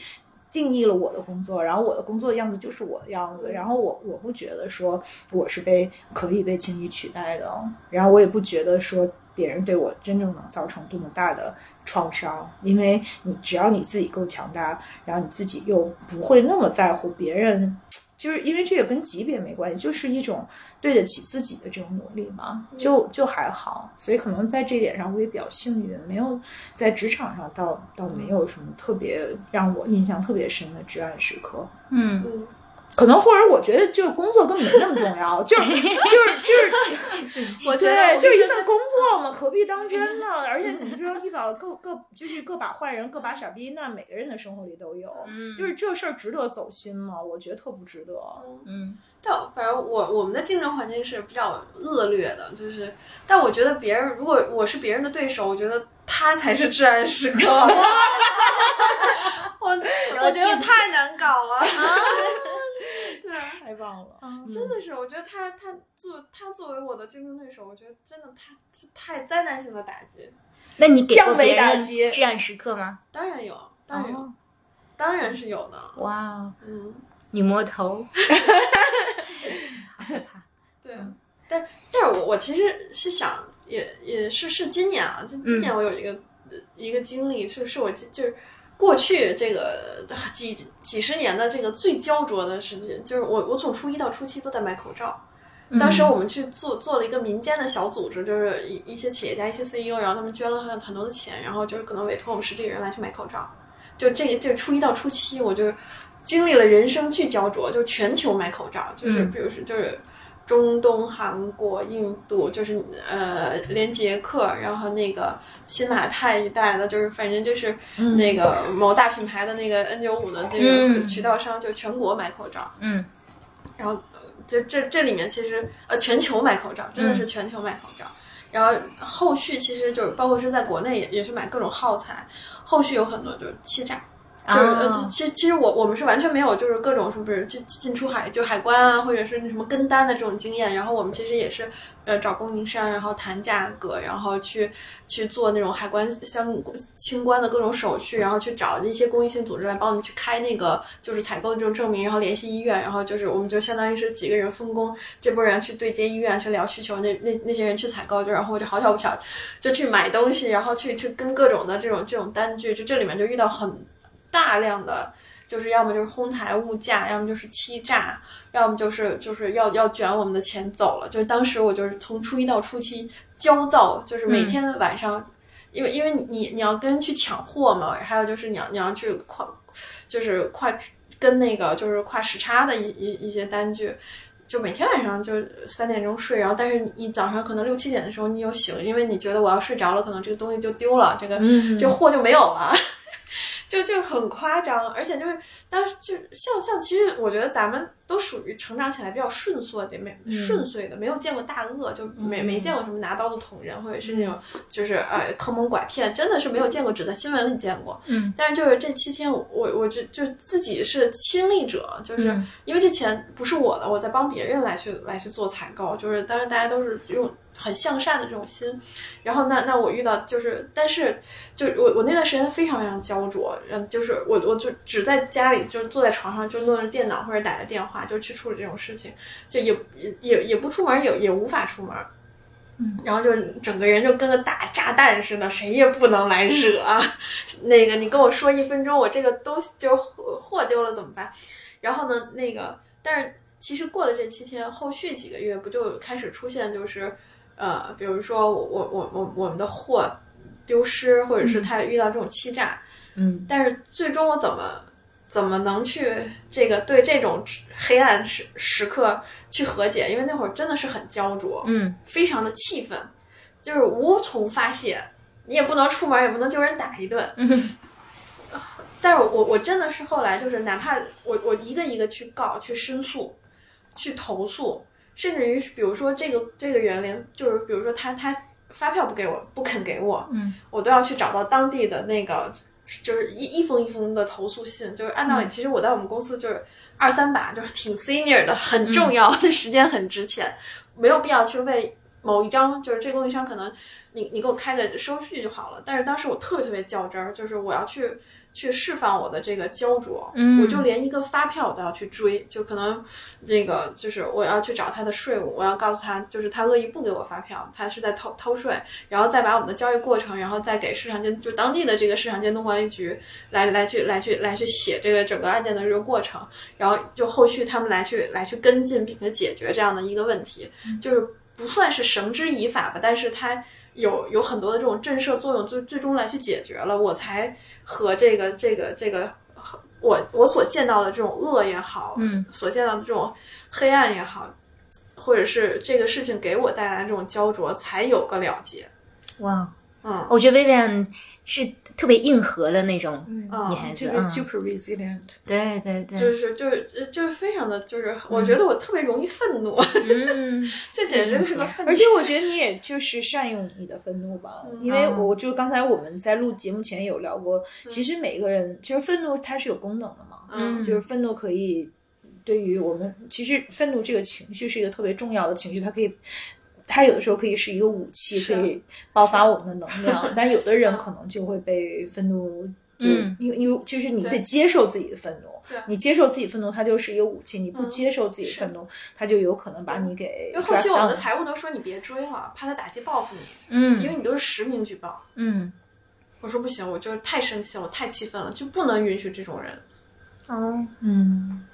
定义了我的工作，然后我的工作样子就是我的样子，然后我我不觉得说我是被可以被轻易取代的，然后我也不觉得说别人对我真正能造成多么大的。创伤，因为你只要你自己够强大，然后你自己又不会那么在乎别人，就是因为这个跟级别没关系，就是一种对得起自己的这种努力嘛，就就还好。所以可能在这点上我也比较幸运，没有在职场上倒倒没有什么特别让我印象特别深的至暗时刻。嗯。可能或者我觉得就是工作根本没那么重要，就是就是就是，我觉得就是一份工作嘛，何必当真呢？而且你说遇到了各各就是各把坏人，各把傻逼，那每个人的生活里都有，就是这事儿值得走心吗？我觉得特不值得。嗯，但反正我我们的竞争环境是比较恶劣的，就是，但我觉得别人如果我是别人的对手，我觉得他才是至暗时刻。我我觉得太难搞了。对，太棒了！真的是，我觉得他他作他作为我的竞争对手，我觉得真的他是太灾难性的打击。那你给过别人至暗时刻吗？当然有，当然有，当然是有的。哇，嗯，女魔头，好可怕。对，但但是我我其实是想，也也是是今年啊，就今年我有一个一个经历，是是我就是。过去这个几几十年的这个最焦灼的事情，就是我我从初一到初七都在买口罩。当时我们去做做了一个民间的小组织，就是一一些企业家、一些 CEO，然后他们捐了很很多的钱，然后就是可能委托我们十几个人来去买口罩。就这个这初一到初七，我就经历了人生巨焦灼，就全球买口罩，就是比如说就是。中东、韩国、印度，就是呃，连捷克，然后那个新马泰一带的，就是反正就是那个某大品牌的那个 N 九五的这个渠道商，就全国买口罩。嗯，然后这这这里面其实呃，全球买口罩，真的是全球买口罩。然后后续其实就是包括是在国内也也是买各种耗材，后续有很多就是欺诈。就是呃，其实其实我我们是完全没有，就是各种是不是就进出海就海关啊，或者是那什么跟单的这种经验。然后我们其实也是呃找供应商，然后谈价格，然后去去做那种海关相清关的各种手续，然后去找一些公益性组织来帮我们去开那个就是采购的这种证明，然后联系医院，然后就是我们就相当于是几个人分工，这波人去对接医院去聊需求，那那那些人去采购，就然后我就好巧不巧就去买东西，然后去去跟各种的这种这种单据，就这里面就遇到很。大量的就是要么就是哄抬物价，要么就是欺诈，要么就是就是要要卷我们的钱走了。就是当时我就是从初一到初七焦躁，就是每天晚上，因为因为你你你要跟去抢货嘛，还有就是你要你要去跨，就是跨跟那个就是跨时差的一一一些单据，就每天晚上就三点钟睡，然后但是你早上可能六七点的时候你又醒，因为你觉得我要睡着了，可能这个东西就丢了，这个这货就没有了。就就很夸张，而且就是当时就像像，其实我觉得咱们都属于成长起来比较顺遂的，没顺遂的，没有见过大恶，就没没见过什么拿刀的捅人，或者是那种就是呃坑蒙拐骗，真的是没有见过，只在新闻里见过。嗯，但是就是这七天，我我就就自己是亲历者，就是因为这钱不是我的，我在帮别人来去来去做采购，就是当时大家都是用。很向善的这种心，然后那那我遇到就是，但是就我我那段时间非常非常焦灼，嗯，就是我我就只在家里就是坐在床上就弄着电脑或者打着电话就去处理这种事情，就也也也也不出门，也也无法出门，嗯，然后就整个人就跟个大炸弹似的，谁也不能来惹啊。那个你跟我说一分钟，我这个东西就货丢了怎么办？然后呢，那个但是其实过了这七天，后续几个月不就开始出现就是。呃，比如说我我我我我们的货丢失，或者是他遇到这种欺诈，嗯，但是最终我怎么怎么能去这个对这种黑暗时时刻去和解？因为那会儿真的是很焦灼，嗯，非常的气愤，就是无从发泄，你也不能出门，也不能就人打一顿，嗯，但是我我真的是后来就是哪怕我我一个一个去告去申诉去投诉。甚至于，比如说这个这个园林，就是比如说他他发票不给我，不肯给我，嗯，我都要去找到当地的那个，就是一一封一封的投诉信。就是按道理，其实我在我们公司就是二三把，就是挺 senior 的，很重要的 时间很值钱，没有必要去为某一张，就是这个供应商可能你你给我开个收据就好了。但是当时我特别特别较真儿，就是我要去。去释放我的这个焦灼，嗯我就连一个发票我都要去追，就可能这个就是我要去找他的税务，我要告诉他，就是他恶意不给我发票，他是在偷偷税，然后再把我们的交易过程，然后再给市场监就当地的这个市场监督管理局来来去来去来去写这个整个案件的这个过程，然后就后续他们来去来去跟进并且解决这样的一个问题，就是不算是绳之以法吧，但是他。有有很多的这种震慑作用，最最终来去解决了，我才和这个这个这个我我所见到的这种恶也好，嗯，所见到的这种黑暗也好，或者是这个事情给我带来这种焦灼，才有个了结。哇，嗯，我觉得 Vivian 是。特别硬核的那种女孩子，就是 super resilient。对对对，就是就是就是非常的就是，我觉得我特别容易愤怒，嗯，这简直就是个愤怒。而且我觉得你也就是善用你的愤怒吧，因为我就刚才我们在录节目前有聊过，其实每个人其实愤怒它是有功能的嘛，嗯，就是愤怒可以对于我们，其实愤怒这个情绪是一个特别重要的情绪，它可以。它有的时候可以是一个武器，可以爆发我们的能量，但有的人可能就会被愤怒，就因为因为就是你得接受自己的愤怒，你接受自己愤怒，它就是一个武器；你不接受自己愤怒，它就有可能把你给。因为后期我们的财务都说你别追了，怕他打击报复你。嗯，因为你都是实名举报。嗯，我说不行，我就是太生气了，我太气愤了，就不能允许这种人。哦，嗯。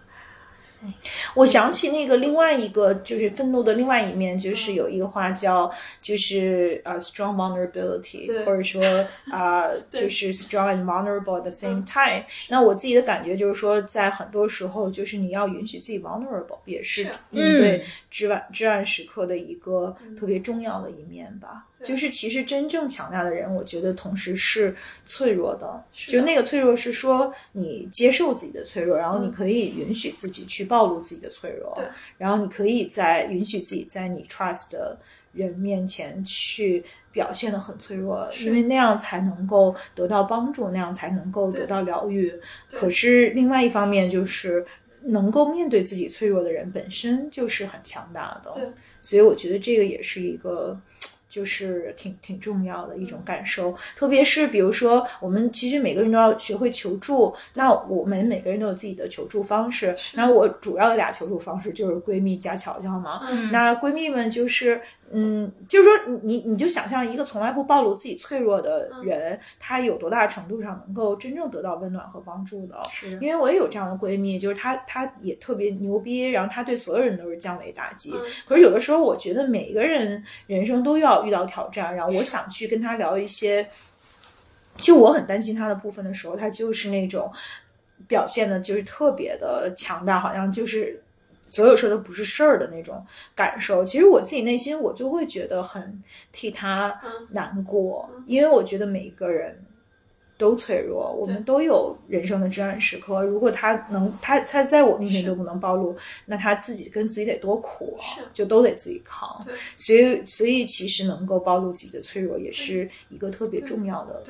我想起那个另外一个就是愤怒的另外一面，就是有一个话叫就是呃 strong vulnerability，或者说 啊就是 strong and vulnerable at the same time。那我自己的感觉就是说，在很多时候，就是你要允许自己 vulnerable，也是应对至暗至暗时刻的一个特别重要的一面吧。就是其实真正强大的人，我觉得同时是脆弱的。就那个脆弱是说，你接受自己的脆弱，然后你可以允许自己去暴露自己的脆弱，然后你可以在允许自己在你 trust 的。人面前去表现的很脆弱，因为那样才能够得到帮助，那样才能够得到疗愈。可是另外一方面，就是能够面对自己脆弱的人本身就是很强大的。对，所以我觉得这个也是一个。就是挺挺重要的一种感受，特别是比如说，我们其实每个人都要学会求助。那我们每个人都有自己的求助方式。那我主要的俩求助方式就是闺蜜加乔乔嘛。那闺蜜们就是。嗯，就是说，你你就想象一个从来不暴露自己脆弱的人，他有多大程度上能够真正得到温暖和帮助的？是因为我也有这样的闺蜜，就是她，她也特别牛逼，然后她对所有人都是降维打击。可是有的时候，我觉得每一个人人生都要遇到挑战，然后我想去跟她聊一些，就我很担心她的部分的时候，她就是那种表现的，就是特别的强大，好像就是。所有事都不是事儿的那种感受，其实我自己内心我就会觉得很替他难过，因为我觉得每一个人都脆弱，我们都有人生的至暗时刻。如果他能，他他在我面前都不能暴露，那他自己跟自己得多苦啊，就都得自己扛。所以所以其实能够暴露自己的脆弱，也是一个特别重要的。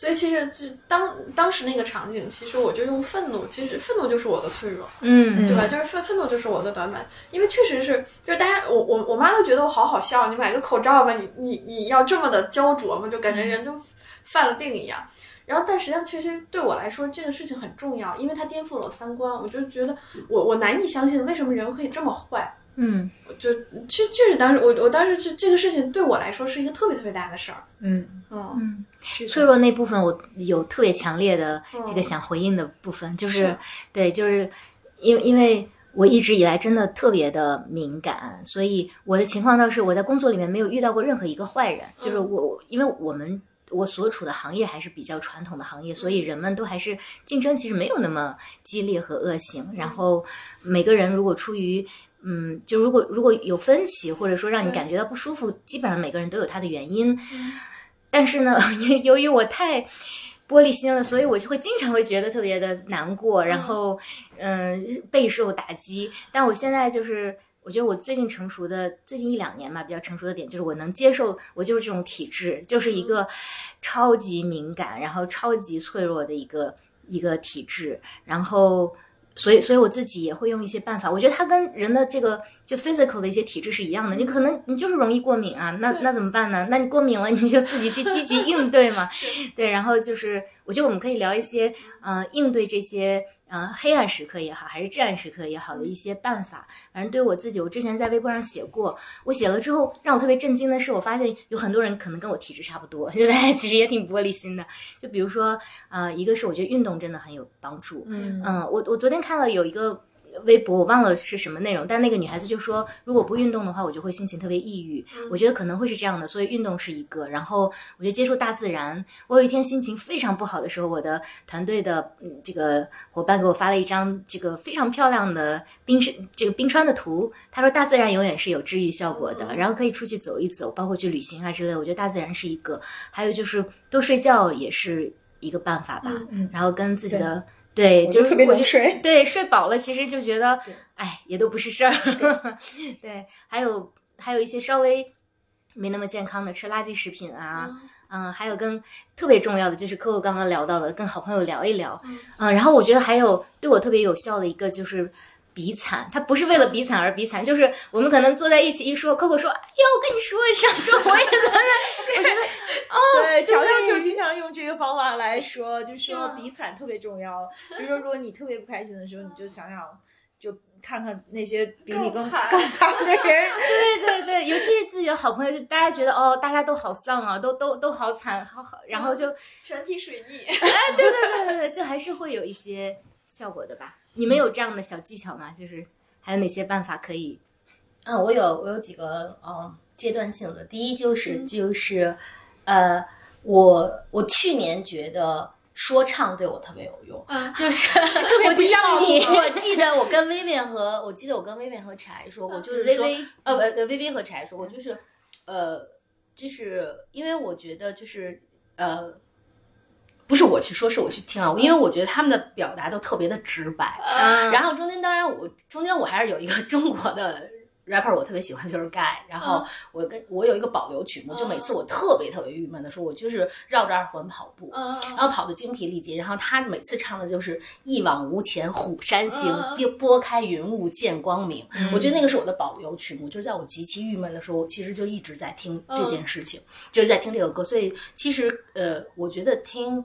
对。所以其实就当当时那个场景，其实我就用愤怒，其实愤怒就是我的脆弱，嗯，对吧？就是愤愤怒就是我的短板，因为确实是，就是大家，我我我妈都觉得我好好笑，你买个口罩嘛，你你你要这么的焦灼嘛，就感觉人就犯了病一样。然后，但实际上，其实对我来说，这个事情很重要，因为它颠覆了我三观，我就觉得我我难以相信为什么人可以这么坏。嗯，就确确实当时我我当时是这个事情对我来说是一个特别特别大的事儿。嗯。嗯，脆弱那部分我有特别强烈的这个想回应的部分，就是。对，就是因为因为我一直以来真的特别的敏感，所以我的情况倒是我在工作里面没有遇到过任何一个坏人，就是我因为我们我所处的行业还是比较传统的行业，所以人们都还是竞争其实没有那么激烈和恶性，然后每个人如果出于嗯，就如果如果有分歧，或者说让你感觉到不舒服，基本上每个人都有他的原因。但是呢，由于我太玻璃心了，所以我就会经常会觉得特别的难过，然后嗯备受打击。但我现在就是，我觉得我最近成熟的最近一两年吧，比较成熟的点就是我能接受，我就是这种体质，就是一个超级敏感，然后超级脆弱的一个一个体质，然后。所以，所以我自己也会用一些办法。我觉得它跟人的这个就 physical 的一些体质是一样的。你可能你就是容易过敏啊，那那怎么办呢？那你过敏了，你就自己去积极应对嘛。对，然后就是，我觉得我们可以聊一些，呃，应对这些。呃，黑暗时刻也好，还是至暗时刻也好的一些办法，反正对我自己，我之前在微博上写过。我写了之后，让我特别震惊的是，我发现有很多人可能跟我体质差不多，就大家其实也挺玻璃心的。就比如说，呃，一个是我觉得运动真的很有帮助。嗯，我我昨天看了有一个。微博我忘了是什么内容，但那个女孩子就说，如果不运动的话，我就会心情特别抑郁。我觉得可能会是这样的，所以运动是一个。然后我觉得接触大自然。我有一天心情非常不好的时候，我的团队的嗯这个伙伴给我发了一张这个非常漂亮的冰山，这个冰川的图。他说大自然永远是有治愈效果的，然后可以出去走一走，包括去旅行啊之类的。我觉得大自然是一个，还有就是多睡觉也是一个办法吧。然后跟自己的。对，就是特别能睡。对，睡饱了，其实就觉得，哎，也都不是事儿。对，还有还有一些稍微没那么健康的，吃垃圾食品啊，嗯，还有跟特别重要的就是客户刚刚聊到的，跟好朋友聊一聊，嗯，然后我觉得还有对我特别有效的一个就是。比惨，他不是为了比惨而比惨，就是我们可能坐在一起一说，Coco 说：“哎呀，我跟你说，上周我也在那。”我觉得，哦，对，乔乔就经常用这个方法来说，就说比惨特别重要。就说如果你特别不开心的时候，你就想想，就看看那些比你更惨更惨的人。对对对，尤其是自己的好朋友，就大家觉得哦，大家都好丧啊，都都都好惨，好好，然后就全体水逆。哎，对对对对对，就还是会有一些效果的吧。你们有这样的小技巧吗？就是还有哪些办法可以？嗯，我有，我有几个嗯阶段性的。第一就是就是，呃，我我去年觉得说唱对我特别有用，就是 我像你，我记得我跟薇薇和我记得我跟薇薇和柴说过，就是说呃呃薇薇和柴说过，就是呃就是因为我觉得就是呃。不是我去说，是我去听啊，因为我觉得他们的表达都特别的直白。然后中间当然我中间我还是有一个中国的 rapper 我特别喜欢就是 Guy，然后我跟我有一个保留曲目，就每次我特别特别郁闷的时候，我就是绕着二环跑步，然后跑得精疲力竭，然后他每次唱的就是一往无前虎山行，拨拨开云雾见光明。我觉得那个是我的保留曲目，就是在我极其郁闷的时候，我其实就一直在听这件事情，就是在听这个歌。所以其实呃，我觉得听。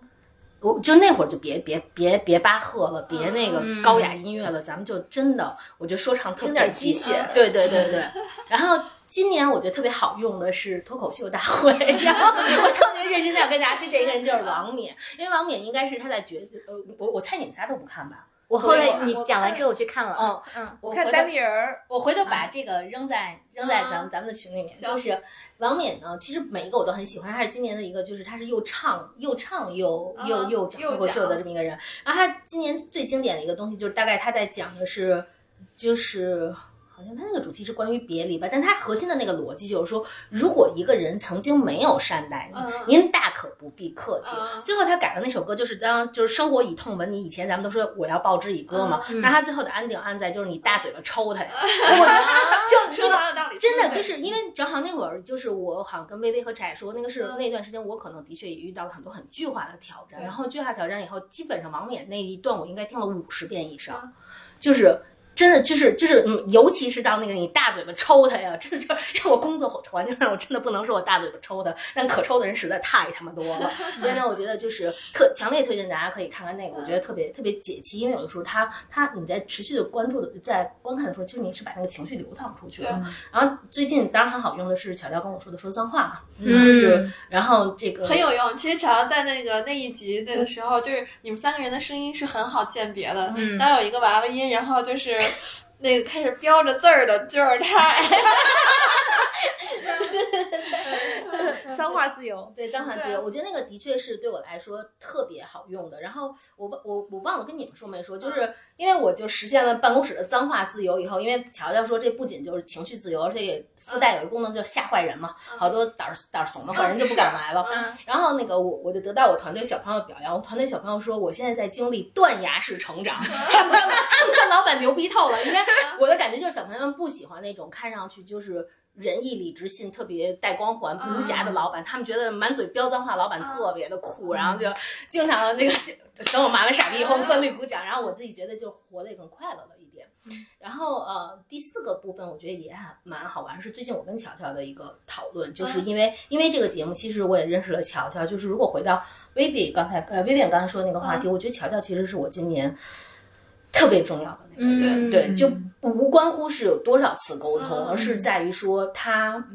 我就那会儿就别别别别巴赫了，别那个高雅音乐了，咱们就真的，我觉得说唱特别机械。对对对对。然后今年我觉得特别好用的是脱口秀大会，然后我特别认真的要跟大家推荐一个人，就是王冕，因为王冕应该是他在角呃，我我猜你们仨都不看吧。我后来你讲完之后我去看了，嗯嗯，我看单立人儿，我回头把这个扔在扔在咱们咱们的群里面。就是王冕呢，其实每一个我都很喜欢，他是今年的一个，就是他是又唱又唱又又又讲脱口秀的这么一个人。然后他今年最经典的一个东西，就是大概他在讲的是，就是。好像他那个主题是关于别离吧，但他核心的那个逻辑就是说，如果一个人曾经没有善待你，您大可不必客气。最后他改的那首歌就是当就是生活以痛吻你，以前咱们都说我要报之以歌嘛，那他最后的安定安在就是你大嘴巴抽他呀，我觉得 就说他的真的就是因为正好那会儿就是我好像跟薇薇和柴说，那个是那段时间我可能的确也遇到了很多很巨化的挑战，然后巨化挑战以后，基本上王冕那一段我应该听了五十遍以上，就是。真的就是就是，嗯，尤其是到那个你大嘴巴抽他呀，真的就因为我工作环境上，我真的不能说我大嘴巴抽他，但可抽的人实在太他妈多了。所以呢，我觉得就是特强烈推荐大家可以看看那个，我觉得特别特别解气，因为有的时候他他你在持续的关注的在观看的时候，其实你是把那个情绪流淌出去了。然后最近当然很好用的是巧巧跟我说的说脏话嘛，就是然后这个很有用。其实巧巧在那个那一集那个时候，就是你们三个人的声音是很好鉴别的。当有一个娃娃音，然后就是。那个开始标着字儿的就是他，脏话自由，对脏话自由，我觉得那个的确是对我来说特别好用的。然后我我我忘了跟你们说没说，就是因为我就实现了办公室的脏话自由以后，因为乔乔说这不仅就是情绪自由，而且也。附带有一个功能叫吓坏人嘛，好多胆儿胆儿怂的坏人就不敢来了。然后那个我我就得到我团队小朋友表扬，我团队小朋友说我现在在经历断崖式成长，他们老板牛逼透了。因为我的感觉就是小朋友们不喜欢那种看上去就是仁义礼智信特别带光环无瑕的老板，他们觉得满嘴飙脏话老板特别的酷，然后就经常的那个等我骂完傻逼以后奋力鼓掌，然后我自己觉得就活得也更快乐了一点。然后呃，第四个部分我觉得也还蛮好玩，是最近我跟乔乔的一个讨论，就是因为因为这个节目，其实我也认识了乔乔。就是如果回到 Vivi 刚才呃 Vivi 刚才说的那个话题，我觉得乔乔其实是我今年特别重要的那个人，对，就无关乎是有多少次沟通，而是在于说他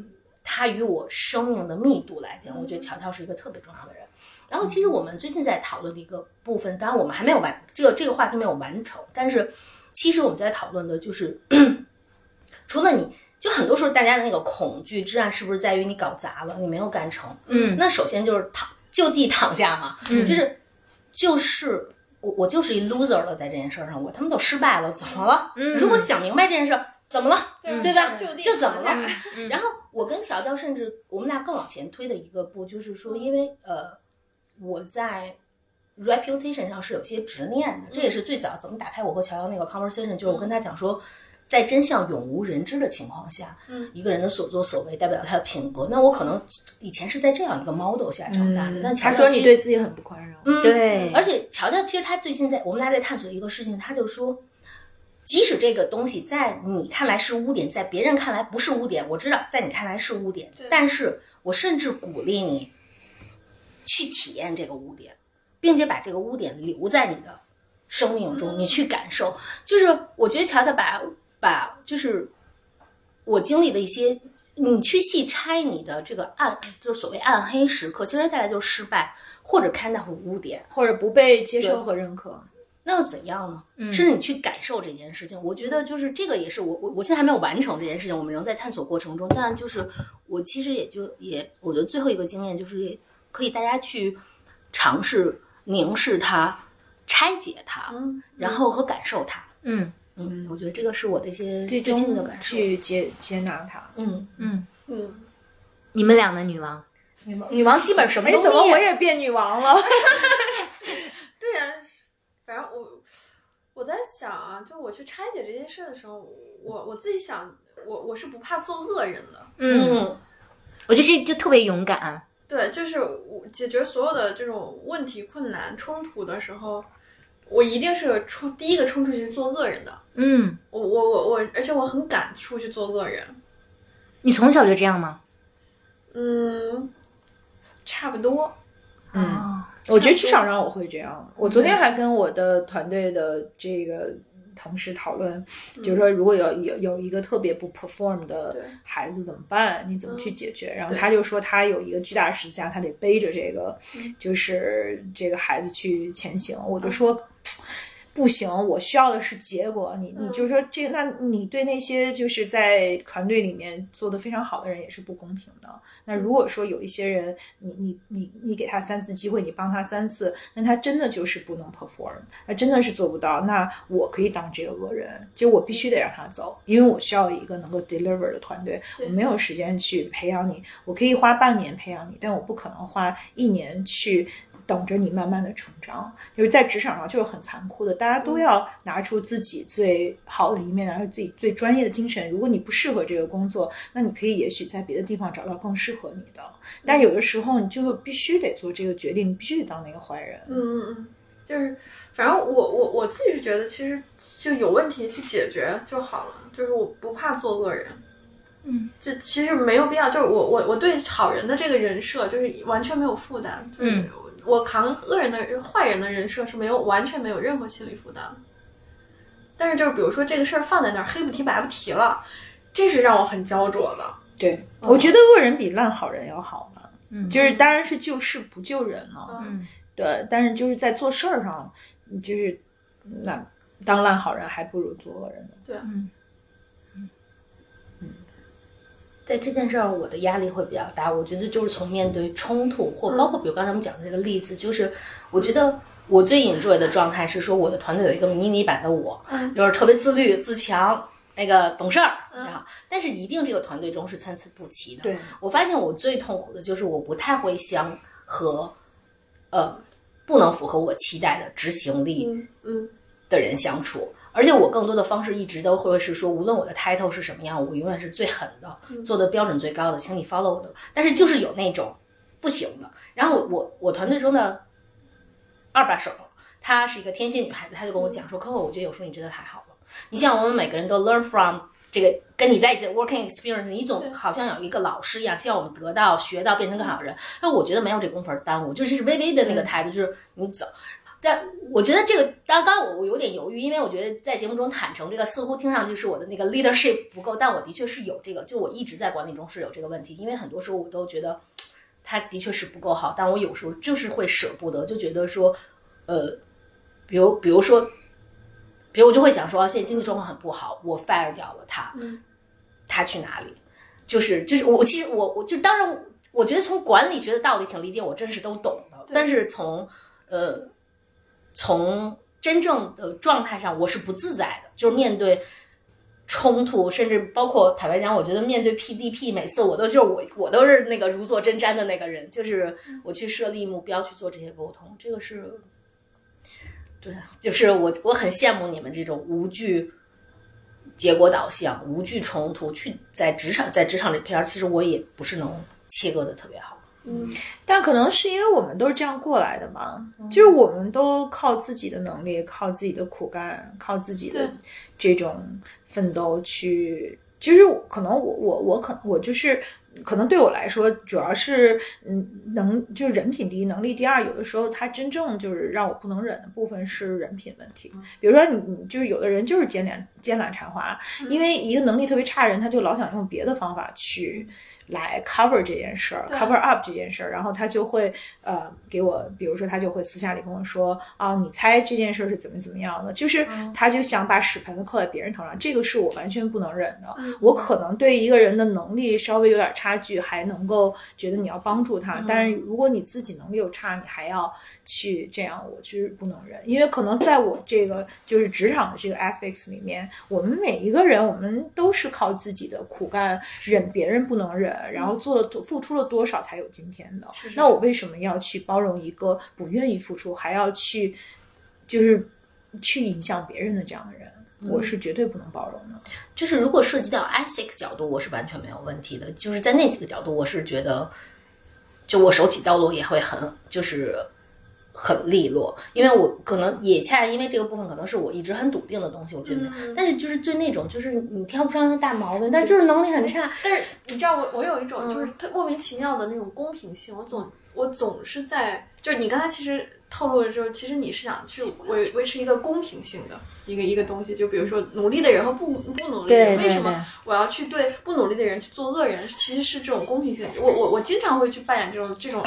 他与我生命的密度来讲，我觉得乔乔是一个特别重要的人。然后其实我们最近在讨论的一个部分，当然我们还没有完，这个这个话题没有完成，但是。其实我们在讨论的就是，除了你就很多时候大家的那个恐惧之案，是不是在于你搞砸了，你没有干成？嗯，那首先就是躺就地躺下嘛，嗯就是就是我我就是一 loser 了，在这件事上，我他妈都失败了，怎么了？如果想明白这件事，怎么了？对吧？就怎么了？然后我跟乔乔甚至我们俩更往前推的一个步，就是说，因为呃，我在。reputation 上是有些执念的，这也是最早怎么打开我和乔乔那个 conversation，就是我跟他讲说，在真相永无人知的情况下，嗯，一个人的所作所为代表他的品格。那我可能以前是在这样一个 model 下长大的，但乔乔说你对自己很不宽容，嗯，对。而且乔乔其实他最近在我们俩在探索一个事情，他就说，即使这个东西在你看来是污点，在别人看来不是污点，我知道在你看来是污点，但是我甚至鼓励你去体验这个污点。并且把这个污点留在你的生命中，你去感受。就是我觉得乔乔把把就是我经历的一些，你去细拆你的这个暗，就是所谓暗黑时刻，其实带来就是失败，或者看到很污点，或者不被接受和认可。那又怎样呢？甚至你去感受这件事情。我觉得就是这个也是我我我现在还没有完成这件事情，我们仍在探索过程中。但就是我其实也就也我的最后一个经验就是，可以大家去尝试。凝视它，拆解它，然后和感受它。嗯嗯，我觉得这个是我的一些最近的感受。去接接纳它。嗯嗯嗯。你们俩的女王，女王女王基本什么都。哎，怎么我也变女王了？对呀，反正我我在想啊，就我去拆解这件事的时候，我我自己想，我我是不怕做恶人的。嗯，我觉得这就特别勇敢。对，就是我解决所有的这种问题、困难、冲突的时候，我一定是冲第一个冲出去做恶人的。嗯，我我我我，而且我很敢出去做恶人。你从小就这样吗？嗯，差不多。嗯，我觉得至少上我会这样。我昨天还跟我的团队的这个。同事讨论，就是说，如果有有有一个特别不 perform 的孩子怎么办？你怎么去解决？然后他就说，他有一个巨大的十字架，他得背着这个，就是这个孩子去前行。我就说。不行，我需要的是结果。你你就说这，那你对那些就是在团队里面做的非常好的人也是不公平的。那如果说有一些人，你你你你给他三次机会，你帮他三次，那他真的就是不能 perform，他真的是做不到。那我可以当这个恶人，就我必须得让他走，因为我需要一个能够 deliver 的团队。我没有时间去培养你，我可以花半年培养你，但我不可能花一年去。等着你慢慢的成长，就是在职场上就是很残酷的，大家都要拿出自己最好的一面，拿出自己最专业的精神。如果你不适合这个工作，那你可以也许在别的地方找到更适合你的。但有的时候你就必须得做这个决定，你必须得当那个坏人。嗯嗯嗯，就是反正我我我自己是觉得，其实就有问题去解决就好了，就是我不怕做恶人。嗯，就其实没有必要，就是我我我对好人的这个人设就是完全没有负担。嗯。我扛恶人的坏人的人设是没有完全没有任何心理负担。的，但是就是比如说这个事儿放在那儿黑不提白不提了，这是让我很焦灼的。对，我觉得恶人比烂好人要好嘛，嗯，就是当然是救世不救人了，嗯，对，但是就是在做事儿上，就是那当烂好人还不如做恶人呢，对，嗯。在这件事儿，我的压力会比较大。我觉得就是从面对冲突，或包括比如刚才我们讲的这个例子，就是我觉得我最 enjoy 的状态是说，我的团队有一个迷你版的我，就是特别自律、自强，那个懂事儿，好。但是一定这个团队中是参差不齐的。对我发现我最痛苦的就是我不太会相和，呃，不能符合我期待的执行力，嗯，的人相处。而且我更多的方式一直都会是说，无论我的 title 是什么样，我永远是最狠的，做的标准最高的，请你 follow 我的。但是就是有那种不行的。然后我我我团队中的二把手，她是一个天蝎女孩子，她就跟我讲说，Coco，我觉得有时候你真的太好了。你像我们每个人都 learn from 这个跟你在一起的 working experience，你总好像有一个老师一样，希望我们得到学到变成更好的人。但我觉得没有这功夫耽误，就是微微的那个态度，就是你走。但我觉得这个，刚刚我我有点犹豫，因为我觉得在节目中坦诚这个，似乎听上去是我的那个 leadership 不够，但我的确是有这个，就我一直在管理中是有这个问题，因为很多时候我都觉得他的确是不够好，但我有时候就是会舍不得，就觉得说，呃，比如比如说，比如我就会想说，现在经济状况很不好，我 fire 掉了他，他去哪里？就是就是我其实我我就当然，我觉得从管理学的道理，请理解我真是都懂的，但是从呃。从真正的状态上，我是不自在的。就是面对冲突，甚至包括坦白讲，我觉得面对 PDP，每次我都就是我，我都是那个如坐针毡的那个人。就是我去设立目标，去做这些沟通，这个是，对啊，就是我我很羡慕你们这种无惧结果导向、无惧冲突，去在职场在职场里边，其实我也不是能切割的特别好。嗯，但可能是因为我们都是这样过来的嘛，就是我们都靠自己的能力，靠自己的苦干，靠自己的这种奋斗去。其实可能我我我可能我就是可能对我来说，主要是嗯能就是人品第一，能力第二。有的时候他真正就是让我不能忍的部分是人品问题。比如说你你就是有的人就是奸懒奸懒馋滑，因为一个能力特别差的人，他就老想用别的方法去。来 cover 这件事儿，cover up 这件事儿，然后他就会呃给我，比如说他就会私下里跟我说啊，你猜这件事儿是怎么怎么样的？就是他就想把屎盆子扣在别人头上，这个是我完全不能忍的。我可能对一个人的能力稍微有点差距，还能够觉得你要帮助他，但是如果你自己能力又差，你还要去这样，我就是不能忍。因为可能在我这个就是职场的这个 ethics 里面，我们每一个人，我们都是靠自己的苦干忍别人不能忍。然后做了多付出了多少才有今天的？那我为什么要去包容一个不愿意付出还要去，就是去影响别人的这样的人？我是绝对不能包容的。就是如果涉及到 ethic 角度，我是完全没有问题的。就是在那几个角度，我是觉得，就我手起刀落也会很就是很利落，因为我可能也恰恰因为这个部分可能是我一直很笃定的东西，我觉得。但是就是对那种就是你挑不上的大毛病，但是就是能力很差。但是你知道我我有一种就是特莫名其妙的那种公平性，我总我总是在就是你刚才其实透露的时候，其实你是想去维维持一个公平性的一个一个东西，就比如说努力的人和不不努力的人，为什么我要去对不努力的人去做恶人？其实是这种公平性。我我我经常会去扮演这种这种。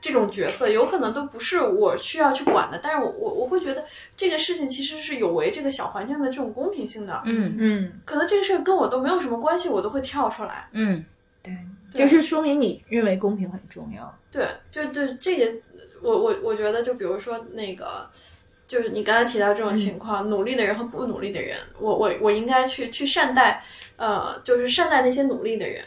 这种角色有可能都不是我需要去管的，但是我我我会觉得这个事情其实是有违这个小环境的这种公平性的。嗯嗯，可能这个事儿跟我都没有什么关系，我都会跳出来。嗯，对，就是说明你认为公平很重要。对，就就这个，我我我觉得，就比如说那个，就是你刚才提到这种情况，努力的人和不努力的人，我我我应该去去善待，呃，就是善待那些努力的人。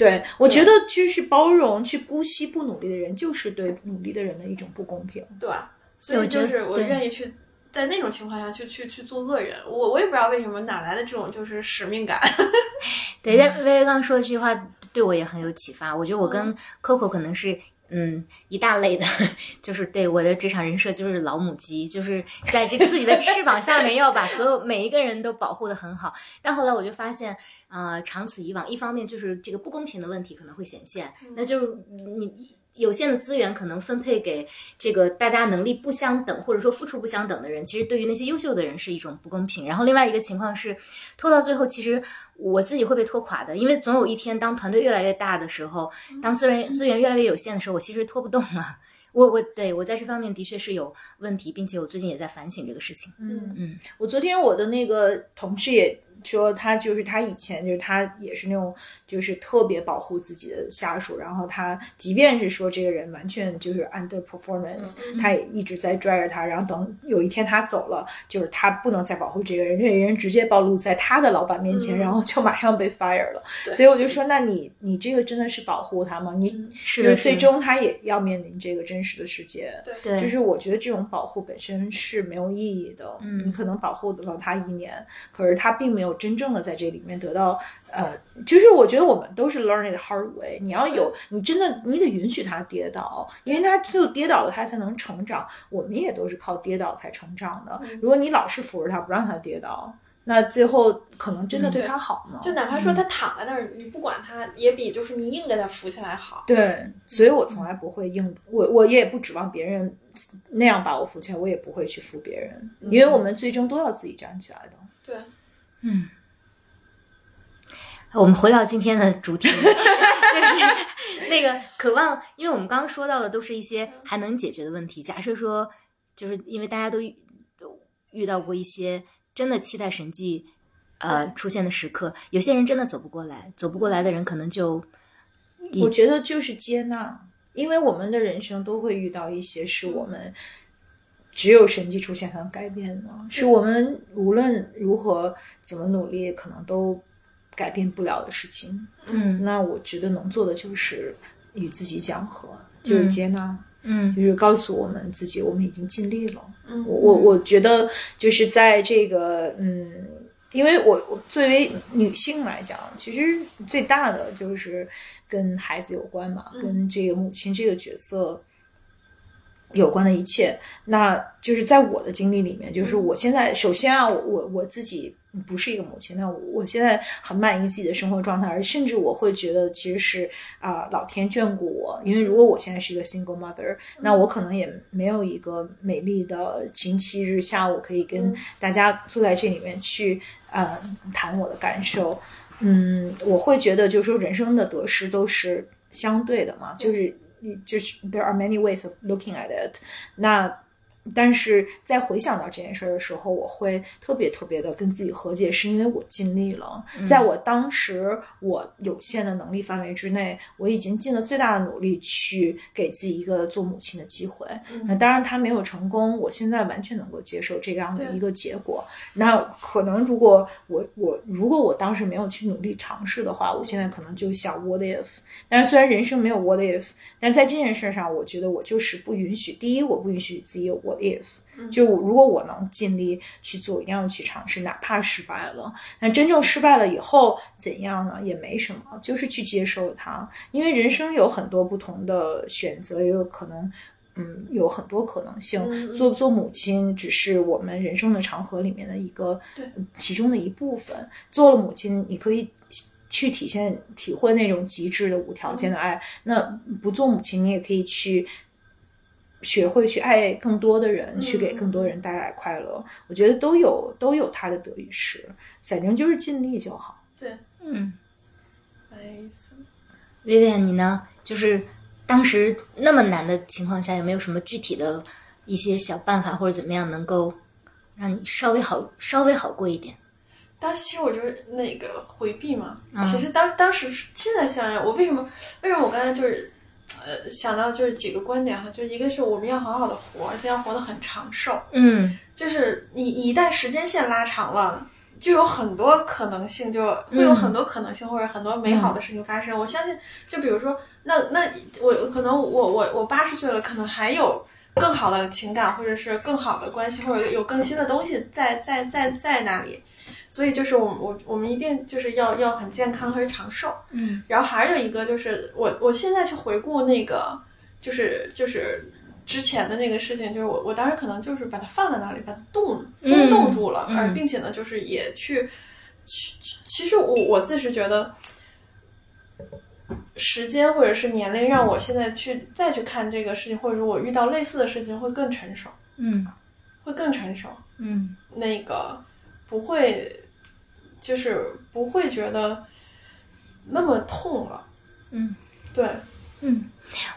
对，我觉得就是包容、去姑息不努力的人，就是对努力的人的一种不公平，对吧？所以就是我愿意去在那种情况下去去去做恶人。我我也不知道为什么哪来的这种就是使命感。对，薇薇刚刚说的这句话对我也很有启发。我觉得我跟 Coco 可能是。嗯，一大类的，就是对我的职场人设就是老母鸡，就是在这个自己的翅膀下面要把所有每一个人都保护的很好。但后来我就发现，呃，长此以往，一方面就是这个不公平的问题可能会显现，那就是你。有限的资源可能分配给这个大家能力不相等或者说付出不相等的人，其实对于那些优秀的人是一种不公平。然后另外一个情况是，拖到最后，其实我自己会被拖垮的，因为总有一天当团队越来越大的时候，当资源资源越来越有限的时候，我其实拖不动了。我我对我在这方面的确是有问题，并且我最近也在反省这个事情。嗯嗯，我昨天我的那个同事也。说他就是他以前就是他也是那种就是特别保护自己的下属，然后他即便是说这个人完全就是 under performance，他也一直在拽着他，然后等有一天他走了，就是他不能再保护这个人，这个人直接暴露在他的老板面前，然后就马上被 fire 了。所以我就说，那你你这个真的是保护他吗？你是最终他也要面临这个真实的世界。对，就是我觉得这种保护本身是没有意义的。嗯，你可能保护了他一年，可是他并没有。真正的在这里面得到，呃，就是我觉得我们都是 learning the hard way。你要有，你真的你得允许他跌倒，因为他只有跌倒了，他才能成长。我们也都是靠跌倒才成长的。如果你老是扶着他不让他跌倒，那最后可能真的对他好吗？就哪怕说他躺在那儿，你不管他，也比就是你硬给他扶起来好。对，所以我从来不会硬，我我也不指望别人那样把我扶起来，我也不会去扶别人，因为我们最终都要自己站起来的。对。嗯，我们回到今天的主题，就是那个渴望，因为我们刚刚说到的都是一些还能解决的问题。假设说，就是因为大家都都遇到过一些真的期待神迹呃出现的时刻，有些人真的走不过来，走不过来的人可能就，我觉得就是接纳，因为我们的人生都会遇到一些是我们。只有神迹出现才能改变呢，是我们无论如何怎么努力，可能都改变不了的事情。嗯，那我觉得能做的就是与自己讲和，就是接纳，嗯，就是告诉我们自己，我们已经尽力了。嗯，我我我觉得就是在这个，嗯，因为我我作为女性来讲，其实最大的就是跟孩子有关嘛，跟这个母亲这个角色。有关的一切，那就是在我的经历里面，就是我现在首先啊，我我自己不是一个母亲，那我现在很满意自己的生活状态，而甚至我会觉得其实是啊，老天眷顾我，因为如果我现在是一个 single mother，那我可能也没有一个美丽的星期日下午可以跟大家坐在这里面去呃谈我的感受，嗯，我会觉得就是说人生的得失都是相对的嘛，就是。就是 there are many ways of looking at it，那。 但是在回想到这件事的时候，我会特别特别的跟自己和解，是因为我尽力了，在我当时我有限的能力范围之内，我已经尽了最大的努力去给自己一个做母亲的机会。那当然他没有成功，我现在完全能够接受这样的一个结果。那可能如果我我如果我当时没有去努力尝试的话，我现在可能就想 what if。但是虽然人生没有 what if，但在这件事上，我觉得我就是不允许。第一，我不允许自己有。What if，就如果我能尽力去做，一定要去尝试，哪怕失败了。那真正失败了以后怎样呢？也没什么，就是去接受它，因为人生有很多不同的选择，也有可能。嗯，有很多可能性。做不做母亲，只是我们人生的长河里面的一个其中的一部分。做了母亲，你可以去体现、体会那种极致的无条件的爱。那不做母亲，你也可以去学会去爱更多的人，去给更多人带来快乐。我觉得都有都有他的得与失，反正就是尽力就好。对，嗯，没错。薇薇，你呢？就是。当时那么难的情况下，有没有什么具体的一些小办法或者怎么样，能够让你稍微好、稍微好过一点？当时其实我就是那个回避嘛。其实当当时现在想想，我为什么为什么我刚才就是呃想到就是几个观点哈，就是一个是我们要好好的活，而且要活得很长寿。嗯，就是你一旦时间线拉长了。就有很多可能性，就会有很多可能性，或者很多美好的事情发生。我相信，就比如说，那那我可能我我我八十岁了，可能还有更好的情感，或者是更好的关系，或者有更新的东西在在在在那里。所以就是我我我们一定就是要要很健康和长寿。嗯。然后还有一个就是我我现在去回顾那个，就是就是。之前的那个事情，就是我我当时可能就是把它放在那里，把它冻封冻住了，而并且呢，就是也去，其其实我我自是觉得，时间或者是年龄让我现在去再去看这个事情，或者说我遇到类似的事情会更成熟，嗯，会更成熟，嗯，那个不会，就是不会觉得那么痛了，嗯，对，嗯。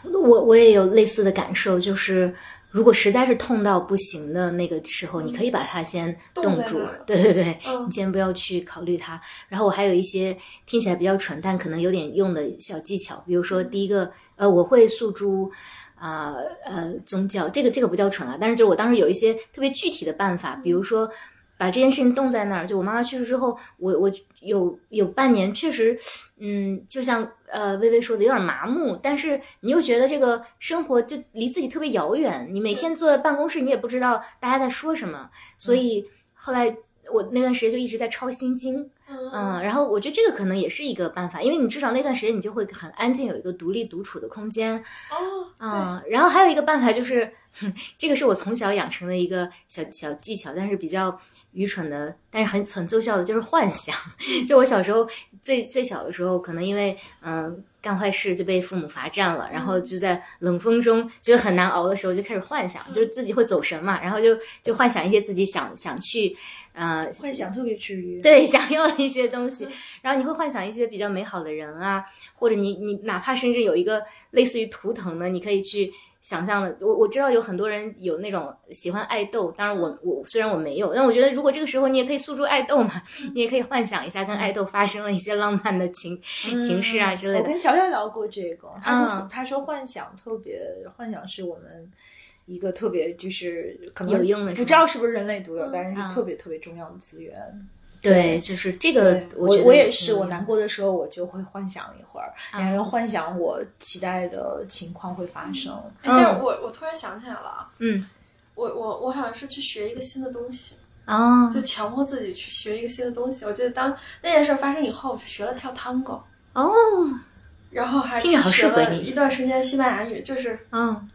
我我也有类似的感受，就是如果实在是痛到不行的那个时候，你可以把它先冻住，对对对，你先不要去考虑它。然后我还有一些听起来比较蠢，但可能有点用的小技巧，比如说第一个，呃，我会诉诸啊呃宗教，这个这个不叫蠢啊，但是就是我当时有一些特别具体的办法，比如说。把这件事情冻在那儿，就我妈妈去世之后，我我有有半年确实，嗯，就像呃微微说的，有点麻木，但是你又觉得这个生活就离自己特别遥远，你每天坐在办公室，你也不知道大家在说什么，所以后来我那段时间就一直在抄心经，嗯，然后我觉得这个可能也是一个办法，因为你至少那段时间你就会很安静，有一个独立独处的空间，哦，嗯，然后还有一个办法就是，这个是我从小养成的一个小小技巧，但是比较。愚蠢的，但是很很奏效的，就是幻想。就我小时候最最小的时候，可能因为嗯干坏事就被父母罚站了，然后就在冷风中觉得很难熬的时候，就开始幻想，就是自己会走神嘛，然后就就幻想一些自己想想去，呃，幻想特别治愈，对，想要的一些东西。然后你会幻想一些比较美好的人啊，或者你你哪怕甚至有一个类似于图腾的，你可以去。想象的，我我知道有很多人有那种喜欢爱豆，当然我我虽然我没有，但我觉得如果这个时候你也可以诉诸爱豆嘛，你也可以幻想一下跟爱豆发生了一些浪漫的情情事啊之类的。我跟乔乔聊过这个，他说他说幻想特别，幻想是我们一个特别就是可能有用的，不知道是不是人类独有，但是是特别特别重要的资源。对，就是这个，我我也是，我难过的时候，我就会幻想一会儿，然后幻想我期待的情况会发生。但是我我突然想起来了啊，嗯，我我我好像是去学一个新的东西啊，就强迫自己去学一个新的东西。我记得当那件事发生以后，我就学了跳探戈哦，然后还去学了一段时间西班牙语，就是嗯。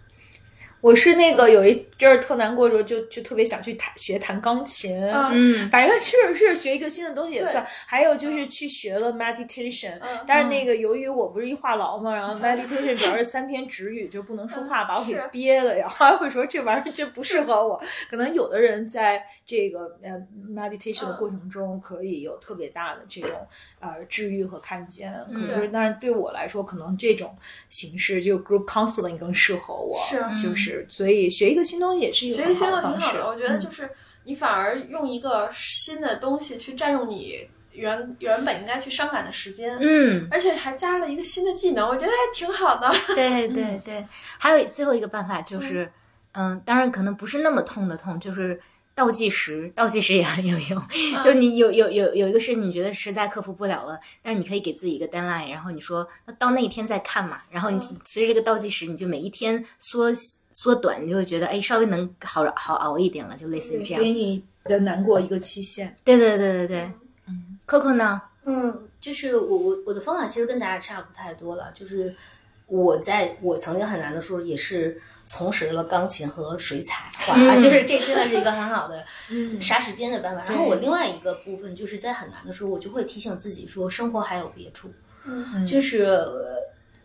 我是那个有一阵儿特难过的时候，就就特别想去弹学弹钢琴，嗯，反正是是学一个新的东西也算。还有就是去学了 meditation，但是那个由于我不是一话痨嘛，然后 meditation 主要是三天止语，就不能说话，把我给憋的呀。后来会说这玩意儿真不适合我。可能有的人在这个呃 meditation 的过程中可以有特别大的这种呃治愈和看见，可是但是对我来说，可能这种形式就 group counseling 更适合我，是。就是。所以学一个新东西也是一个学一个新东西挺好的。我觉得就是你反而用一个新的东西去占用你原原本应该去伤感的时间，嗯，而且还加了一个新的技能，我觉得还挺好的。对对对，还有最后一个办法就是，嗯，当然可能不是那么痛的痛，就是倒计时，倒计时也很有用。就你有有有有一个事情，你觉得实在克服不了了，但是你可以给自己一个 deadline，然后你说那到那一天再看嘛。然后你随着这个倒计时，你就每一天缩缩短，你就会觉得哎，稍微能好好熬一点了，就类似于这样。给你的难过一个期限。对对对对对。嗯，Coco 呢？嗯，就是我我我的方法其实跟大家差不太多了，就是。我在我曾经很难的时候，也是从事了钢琴和水彩画，就是这真的是一个很好的杀时间的办法。然后我另外一个部分就是在很难的时候，我就会提醒自己说，生活还有别处。嗯，就是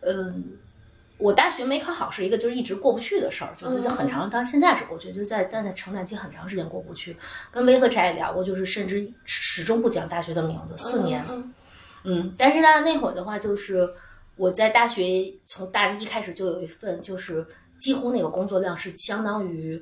嗯，我大学没考好是一个就是一直过不去的事儿，就是很长，当然现在是过去，就是在但在成长期很长时间过不去。跟威和柴也聊过，就是甚至始终不讲大学的名字，四年。嗯，但是呢，那会儿的话就是。我在大学从大一开始就有一份，就是几乎那个工作量是相当于，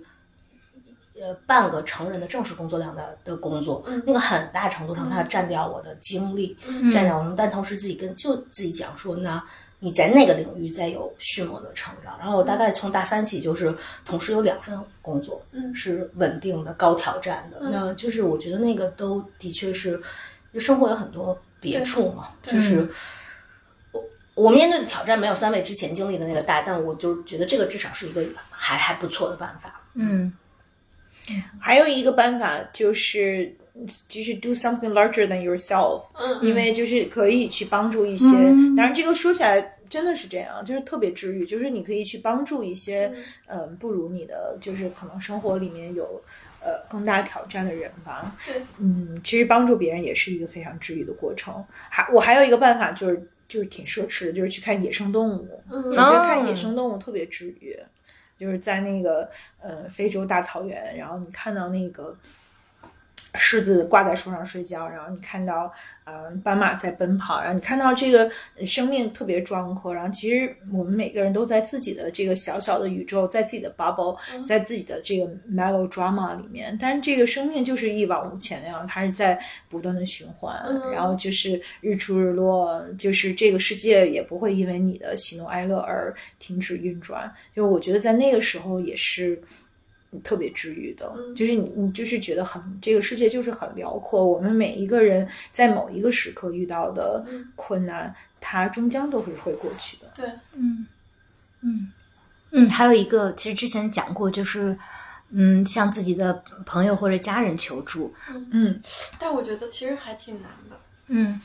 呃，半个成人的正式工作量的的工作。那个很大程度上，它占掉我的精力，占掉我什么？但同时自己跟就自己讲说，那你在那个领域再有迅猛的成长。然后我大概从大三起就是同时有两份工作，是稳定的、高挑战的。那就是我觉得那个都的确是，就生活有很多别处嘛，就是。我面对的挑战没有三位之前经历的那个大，但我就觉得这个至少是一个还还不错的办法。嗯，还有一个办法就是就是 do something larger than yourself，嗯，因为就是可以去帮助一些。当然，这个说起来真的是这样，就是特别治愈。就是你可以去帮助一些，嗯，不如你的，就是可能生活里面有呃更大挑战的人吧。对，嗯，其实帮助别人也是一个非常治愈的过程。还我还有一个办法就是。就是挺奢侈的，就是去看野生动物。我觉得看野生动物特别治愈，就是在那个呃非洲大草原，然后你看到那个。狮子挂在树上睡觉，然后你看到，嗯，斑马在奔跑，然后你看到这个生命特别壮阔。然后其实我们每个人都在自己的这个小小的宇宙，在自己的 bubble，在自己的这个 melodrama 里面。但是这个生命就是一往无前那样，它是在不断的循环，然后就是日出日落，就是这个世界也不会因为你的喜怒哀乐而停止运转。就我觉得在那个时候也是。特别治愈的，就是你，你就是觉得很这个世界就是很辽阔。我们每一个人在某一个时刻遇到的困难，它终将都是会过去的。对，嗯嗯嗯，还有一个，其实之前讲过，就是嗯，向自己的朋友或者家人求助。嗯，但我觉得其实还挺难的。嗯，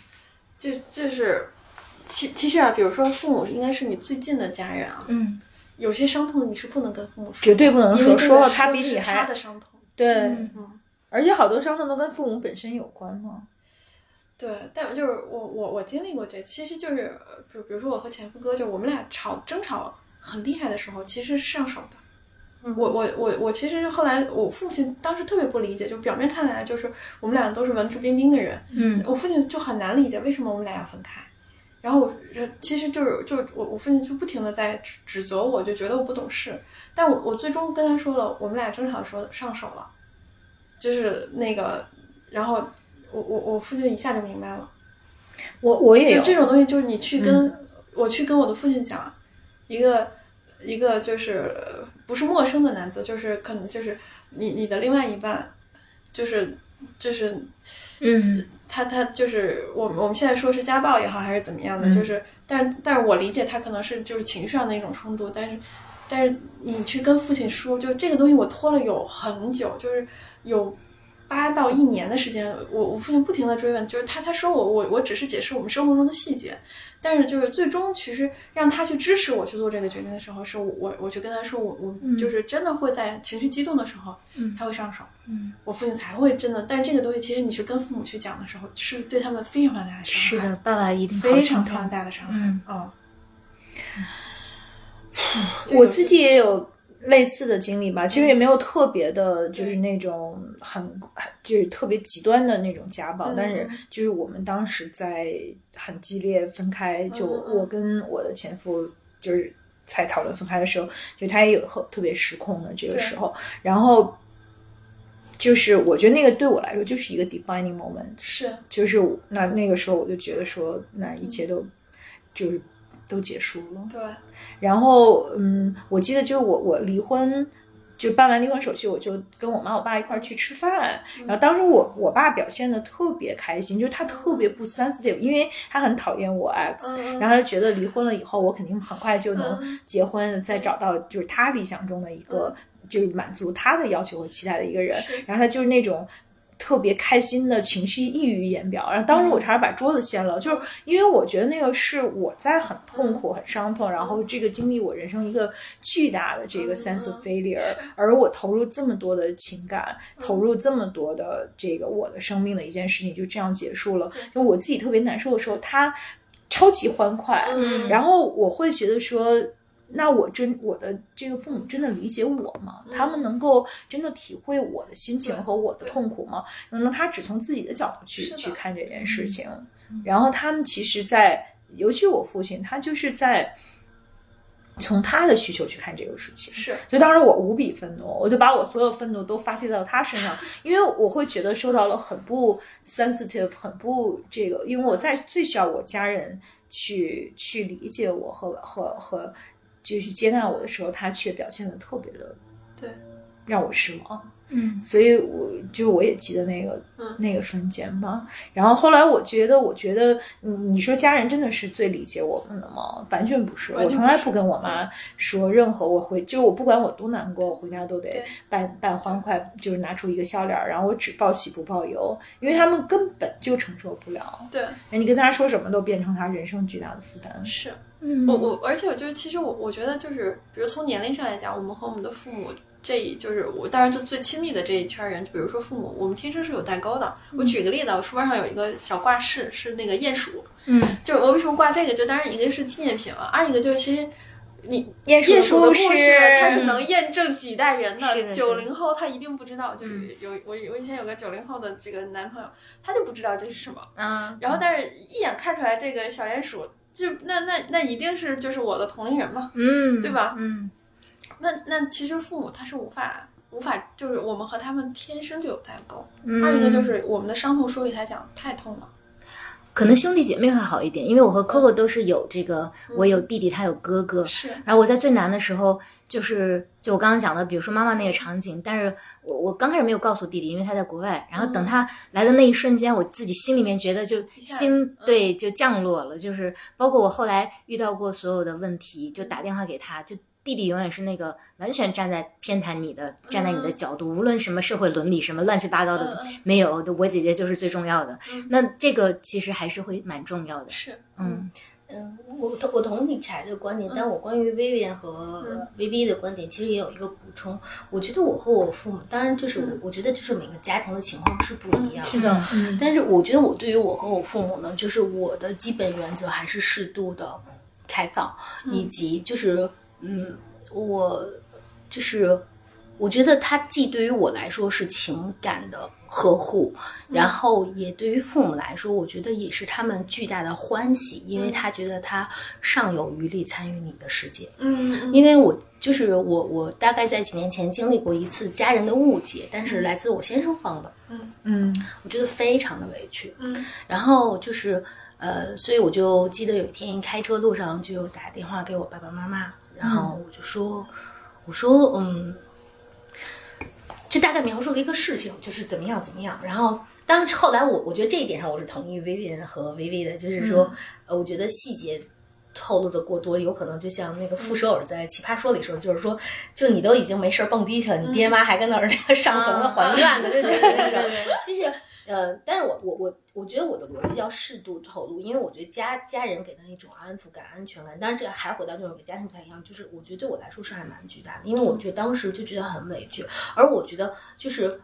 就就是其其实啊，比如说父母应该是你最近的家人啊。嗯。有些伤痛你是不能跟父母说，绝对不能说，说了他比你还他的伤痛。对，嗯，而且好多伤痛都跟父母本身有关嘛。对，但就是我我我经历过这，其实就是，比比如说我和前夫哥，就我们俩吵争吵很厉害的时候，其实是上手的。我我我我其实后来我父亲当时特别不理解，就表面看来就是我们俩都是文质彬彬的人，嗯，我父亲就很难理解为什么我们俩要分开。然后我其实就是就我我父亲就不停的在指指责我，就觉得我不懂事。但我我最终跟他说了，我们俩争吵说上手了，就是那个，然后我我我父亲一下就明白了。我我也就这种东西，就是你去跟我去跟我的父亲讲，一个一个就是不是陌生的男子，就是可能就是你你的另外一半，就是就是。嗯，他他就是我们我们现在说是家暴也好还是怎么样的，就是，但但是我理解他可能是就是情绪上的一种冲突，但是，但是你去跟父亲说，就这个东西我拖了有很久，就是有。八到一年的时间，我我父亲不停的追问，就是他他说我我我只是解释我们生活中的细节，但是就是最终其实让他去支持我去做这个决定的时候，是我我去跟他说我我就是真的会在情绪激动的时候，他会上手，嗯，我父亲才会真的。但是这个东西其实你去跟父母去讲的时候，是对他们非常非常大的伤害。是的，爸爸一定非常非常大的伤害。嗯哦，我自己也有。类似的经历吧，其实也没有特别的，就是那种很就是特别极端的那种家暴，但是就是我们当时在很激烈分开，就我跟我的前夫就是才讨论分开的时候，就他也有特特别失控的这个时候，然后就是我觉得那个对我来说就是一个 defining moment，是。就是那那个时候我就觉得说那一切都就是。都结束了，对。然后，嗯，我记得就是我我离婚就办完离婚手续，我就跟我妈我爸一块儿去吃饭。然后当时我我爸表现的特别开心，就是他特别不 sensitive，因为他很讨厌我 ex，然后他就觉得离婚了以后我肯定很快就能结婚，再找到就是他理想中的一个就是满足他的要求和期待的一个人。然后他就是那种。特别开心的情绪溢于言表，然后当时我差点把桌子掀了，就是因为我觉得那个是我在很痛苦、很伤痛，然后这个经历我人生一个巨大的这个 sense of failure，而我投入这么多的情感，投入这么多的这个我的生命的一件事情就这样结束了，因为我自己特别难受的时候，他超级欢快，然后我会觉得说。那我真我的这个父母真的理解我吗？他们能够真的体会我的心情和我的痛苦吗？可能他只从自己的角度去去看这件事情，然后他们其实，在尤其我父亲，他就是在从他的需求去看这个事情。是，所以当时我无比愤怒，我就把我所有愤怒都发泄到他身上，因为我会觉得受到了很不 sensitive，很不这个，因为我在最需要我家人去去理解我和和和。就是接纳我的时候，他却表现的特别的，对，让我失望。嗯，所以我就我也记得那个那个瞬间吧。然后后来我觉得，我觉得，你你说家人真的是最理解我们的吗？完全不是。我从来不跟我妈说任何我回，就是我不管我多难过，我回家都得扮扮欢快，就是拿出一个笑脸，然后我只报喜不报忧，因为他们根本就承受不了。对，你跟他说什么都变成他人生巨大的负担。是。我我，而且我就是，其实我我觉得就是，比如从年龄上来讲，我们和我们的父母这，就是我当然就最亲密的这一圈人，就比如说父母，我们天生是有代沟的。我举个例子，我书包上有一个小挂饰，是那个鼹鼠，嗯，就是我为什么挂这个？就当然一个是纪念品了，二一个就是其实你鼹鼠的故事，它是能验证几代人的。九零后他一定不知道，就是有我我以前有个九零后的这个男朋友，他就不知道这是什么，嗯，然后但是一眼看出来这个小鼹鼠。就那那那一定是就是我的同龄人嘛，嗯，对吧？嗯，那那其实父母他是无法无法，就是我们和他们天生就有代沟。嗯二一个就是我们的伤痛说给他讲太痛了。可能兄弟姐妹会好一点，因为我和 Coco 都是有这个，我有弟弟，他有哥哥。是。然后我在最难的时候，就是就我刚刚讲的，比如说妈妈那个场景，但是我我刚开始没有告诉弟弟，因为他在国外。然后等他来的那一瞬间，我自己心里面觉得就心对就降落了，就是包括我后来遇到过所有的问题，就打电话给他，就。弟弟永远是那个完全站在偏袒你的，站在你的角度，无论什么社会伦理什么乱七八糟的没有，我姐姐就是最重要的。那这个其实还是会蛮重要的。是，嗯嗯，我同我同意柴的观点，但我关于薇薇安和薇薇的观点，其实也有一个补充。我觉得我和我父母，当然就是我觉得就是每个家庭的情况是不一样。是的，但是我觉得我对于我和我父母呢，就是我的基本原则还是适度的开放，以及就是。嗯，我就是，我觉得他既对于我来说是情感的呵护，然后也对于父母来说，我觉得也是他们巨大的欢喜，因为他觉得他尚有余力参与你的世界。嗯，因为我就是我，我大概在几年前经历过一次家人的误解，但是来自我先生方的。嗯嗯，我觉得非常的委屈。嗯，然后就是呃，所以我就记得有一天开车路上就打电话给我爸爸妈妈。然后我就说，我说，嗯，就大概描述了一个事情，就是怎么样怎么样。然后，当然后来我我觉得这一点上我是同意薇薇和薇薇的，就是说，呃，我觉得细节透露的过多，有可能就像那个傅首尔在《奇葩说》里说，就是说，就你都已经没事蹦迪去了，你爹妈还跟那儿那个上坟的还愿的，就觉得就是。呃，但是我我我我觉得我的逻辑要适度透露，因为我觉得家家人给的那种安抚感、安全感，当然这个还是回到就是给家庭不太一样，就是我觉得对我来说是还蛮巨大的，因为我觉得当时就觉得很委屈，而我觉得就是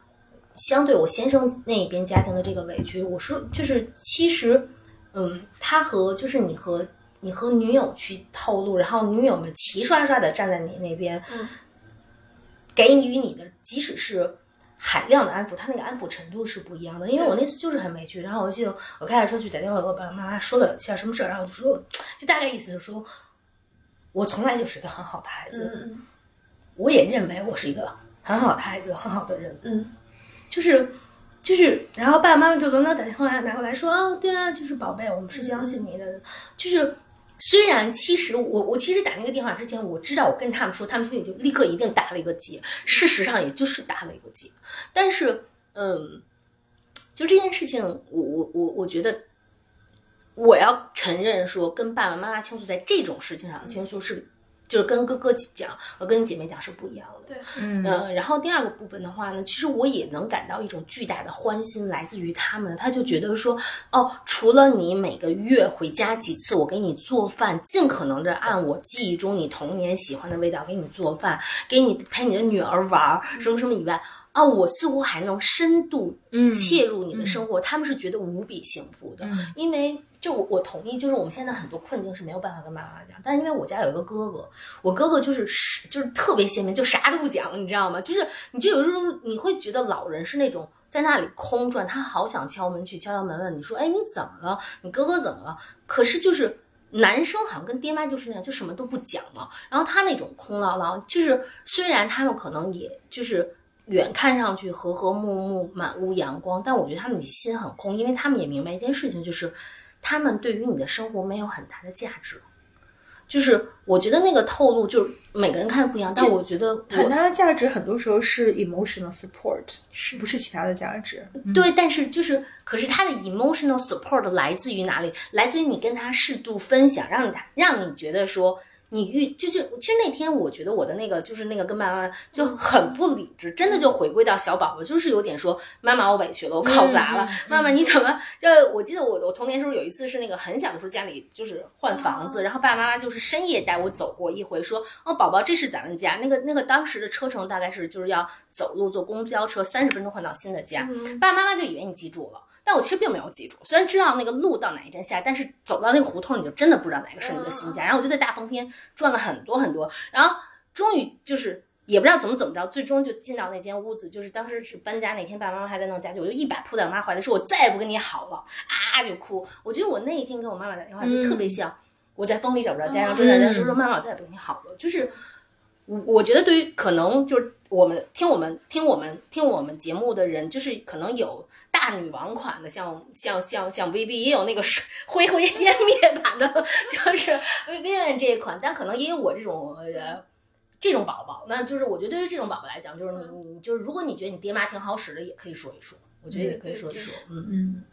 相对我先生那一边家庭的这个委屈，我是就是其实，嗯，他和就是你和你和女友去透露，然后女友们齐刷刷的站在你那边，嗯，给予你的，即使是。海量的安抚，他那个安抚程度是不一样的。因为我那次就是很没趣，然后我记得我开着车去打电话给我爸爸妈妈说了下什么事儿，然后就说，就大概意思是说，我从来就是一个很好的孩子，我也认为我是一个很好的孩子，很好的人，嗯，就是就是，然后爸爸妈妈就轮流打电话拿过来说，啊，对啊，就是宝贝，我们是相信你的，就是虽然其实我我其实打那个电话之前，我知道我跟他们说，他们心里就立刻一定打了一个结。事实上也就是打了一个结，但是嗯，就这件事情，我我我我觉得我要承认说，跟爸爸妈妈倾诉在这种事情上倾诉是。就是跟哥哥讲和跟姐妹讲是不一样的，对，嗯，然后第二个部分的话呢，其实我也能感到一种巨大的欢心，来自于他们，他就觉得说，哦，除了你每个月回家几次，我给你做饭，尽可能的按我记忆中你童年喜欢的味道给你做饭，给你陪你的女儿玩，什么什么以外，啊，我似乎还能深度切入你的生活，他们是觉得无比幸福的，因为。就我我同意，就是我们现在很多困境是没有办法跟妈妈讲，但是因为我家有一个哥哥，我哥哥就是就是特别鲜明，就啥都不讲，你知道吗？就是你就有时候你会觉得老人是那种在那里空转，他好想敲门去敲敲门问你说，哎，你怎么了？你哥哥怎么了？可是就是男生好像跟爹妈就是那样，就什么都不讲嘛。然后他那种空落落，就是虽然他们可能也就是远看上去和和睦睦，满屋阳光，但我觉得他们的心很空，因为他们也明白一件事情，就是。他们对于你的生活没有很大的价值，就是我觉得那个透露，就是每个人看的不一样，但我觉得很大的价值，很多时候是 emotional support，是不是其他的价值？对，但是就是，可是他的 emotional support 来自于哪里？来自于你跟他适度分享，让他让你觉得说。你遇就是其实那天我觉得我的那个就是那个跟妈妈就很不理智，真的就回归到小宝宝，就是有点说妈妈我委屈了，我考砸了，妈妈你怎么就我记得我我童年时候有一次是那个很小的时候家里就是换房子，然后爸爸妈妈就是深夜带我走过一回，说哦宝宝这是咱们家，那个那个当时的车程大概是就是要走路坐公交车三十分钟换到新的家，爸爸妈妈就以为你记住了。但我其实并没有记住，虽然知道那个路到哪一站下，但是走到那个胡同，你就真的不知道哪个是你的新家。然后我就在大风天转了很多很多，然后终于就是也不知道怎么怎么着，最终就进到那间屋子。就是当时是搬家那天，爸爸妈妈还在弄家具，我就一把扑在我妈怀里，说我再也不跟你好了啊，就哭。我觉得我那一天给我妈妈打电话就特别像我在风里找不着家，然后正在说说妈妈我再也不跟你好了。就是我我觉得对于可能就是我们听我们听我们听我们节目的人，就是可能有。大女王款的，像像像像 V V 也有那个灰灰烟灭版的，就是 V V 这一款，但可能也有我这种呃这种宝宝。那就是我觉得对于这种宝宝来讲，就是你你就是如果你觉得你爹妈挺好使的，也可以说一说，我觉得也可以说一说。嗯嗯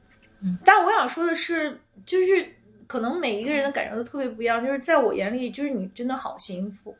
嗯。但我想说的是，就是。可能每一个人的感受都特别不一样，就是在我眼里，就是你真的好幸福，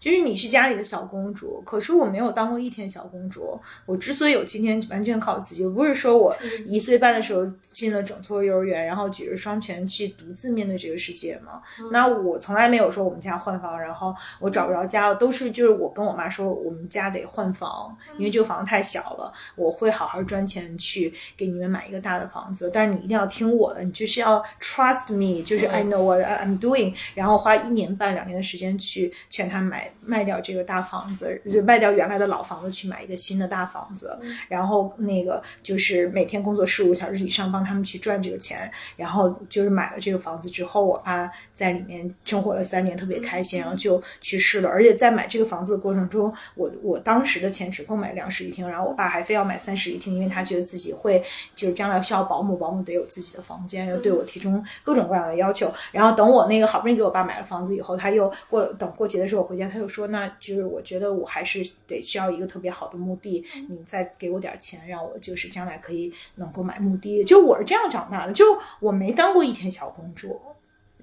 就是你是家里的小公主。可是我没有当过一天小公主，我之所以有今天，完全靠自己。不是说我一岁半的时候进了整错幼儿园，然后举着双拳去独自面对这个世界嘛。那我从来没有说我们家换房，然后我找不着家，都是就是我跟我妈说我们家得换房，因为这个房子太小了，我会好好赚钱去给你们买一个大的房子。但是你一定要听我的，你就是要 trust me。就是 I know what I'm doing，然后花一年半两年的时间去劝他买卖掉这个大房子，就卖掉原来的老房子去买一个新的大房子，然后那个就是每天工作十五小时以上帮他们去赚这个钱，然后就是买了这个房子之后，我爸在里面生活了三年，特别开心，然后就去世了。而且在买这个房子的过程中，我我当时的钱只够买两室一厅，然后我爸还非要买三室一厅，因为他觉得自己会就是将来需要保姆，保姆得有自己的房间，要对我提出各种各样的。的要求，然后等我那个好不容易给我爸买了房子以后，他又过等过节的时候我回家，他又说，那就是我觉得我还是得需要一个特别好的墓地，你再给我点钱，让我就是将来可以能够买墓地。就我是这样长大的，就我没当过一天小公主。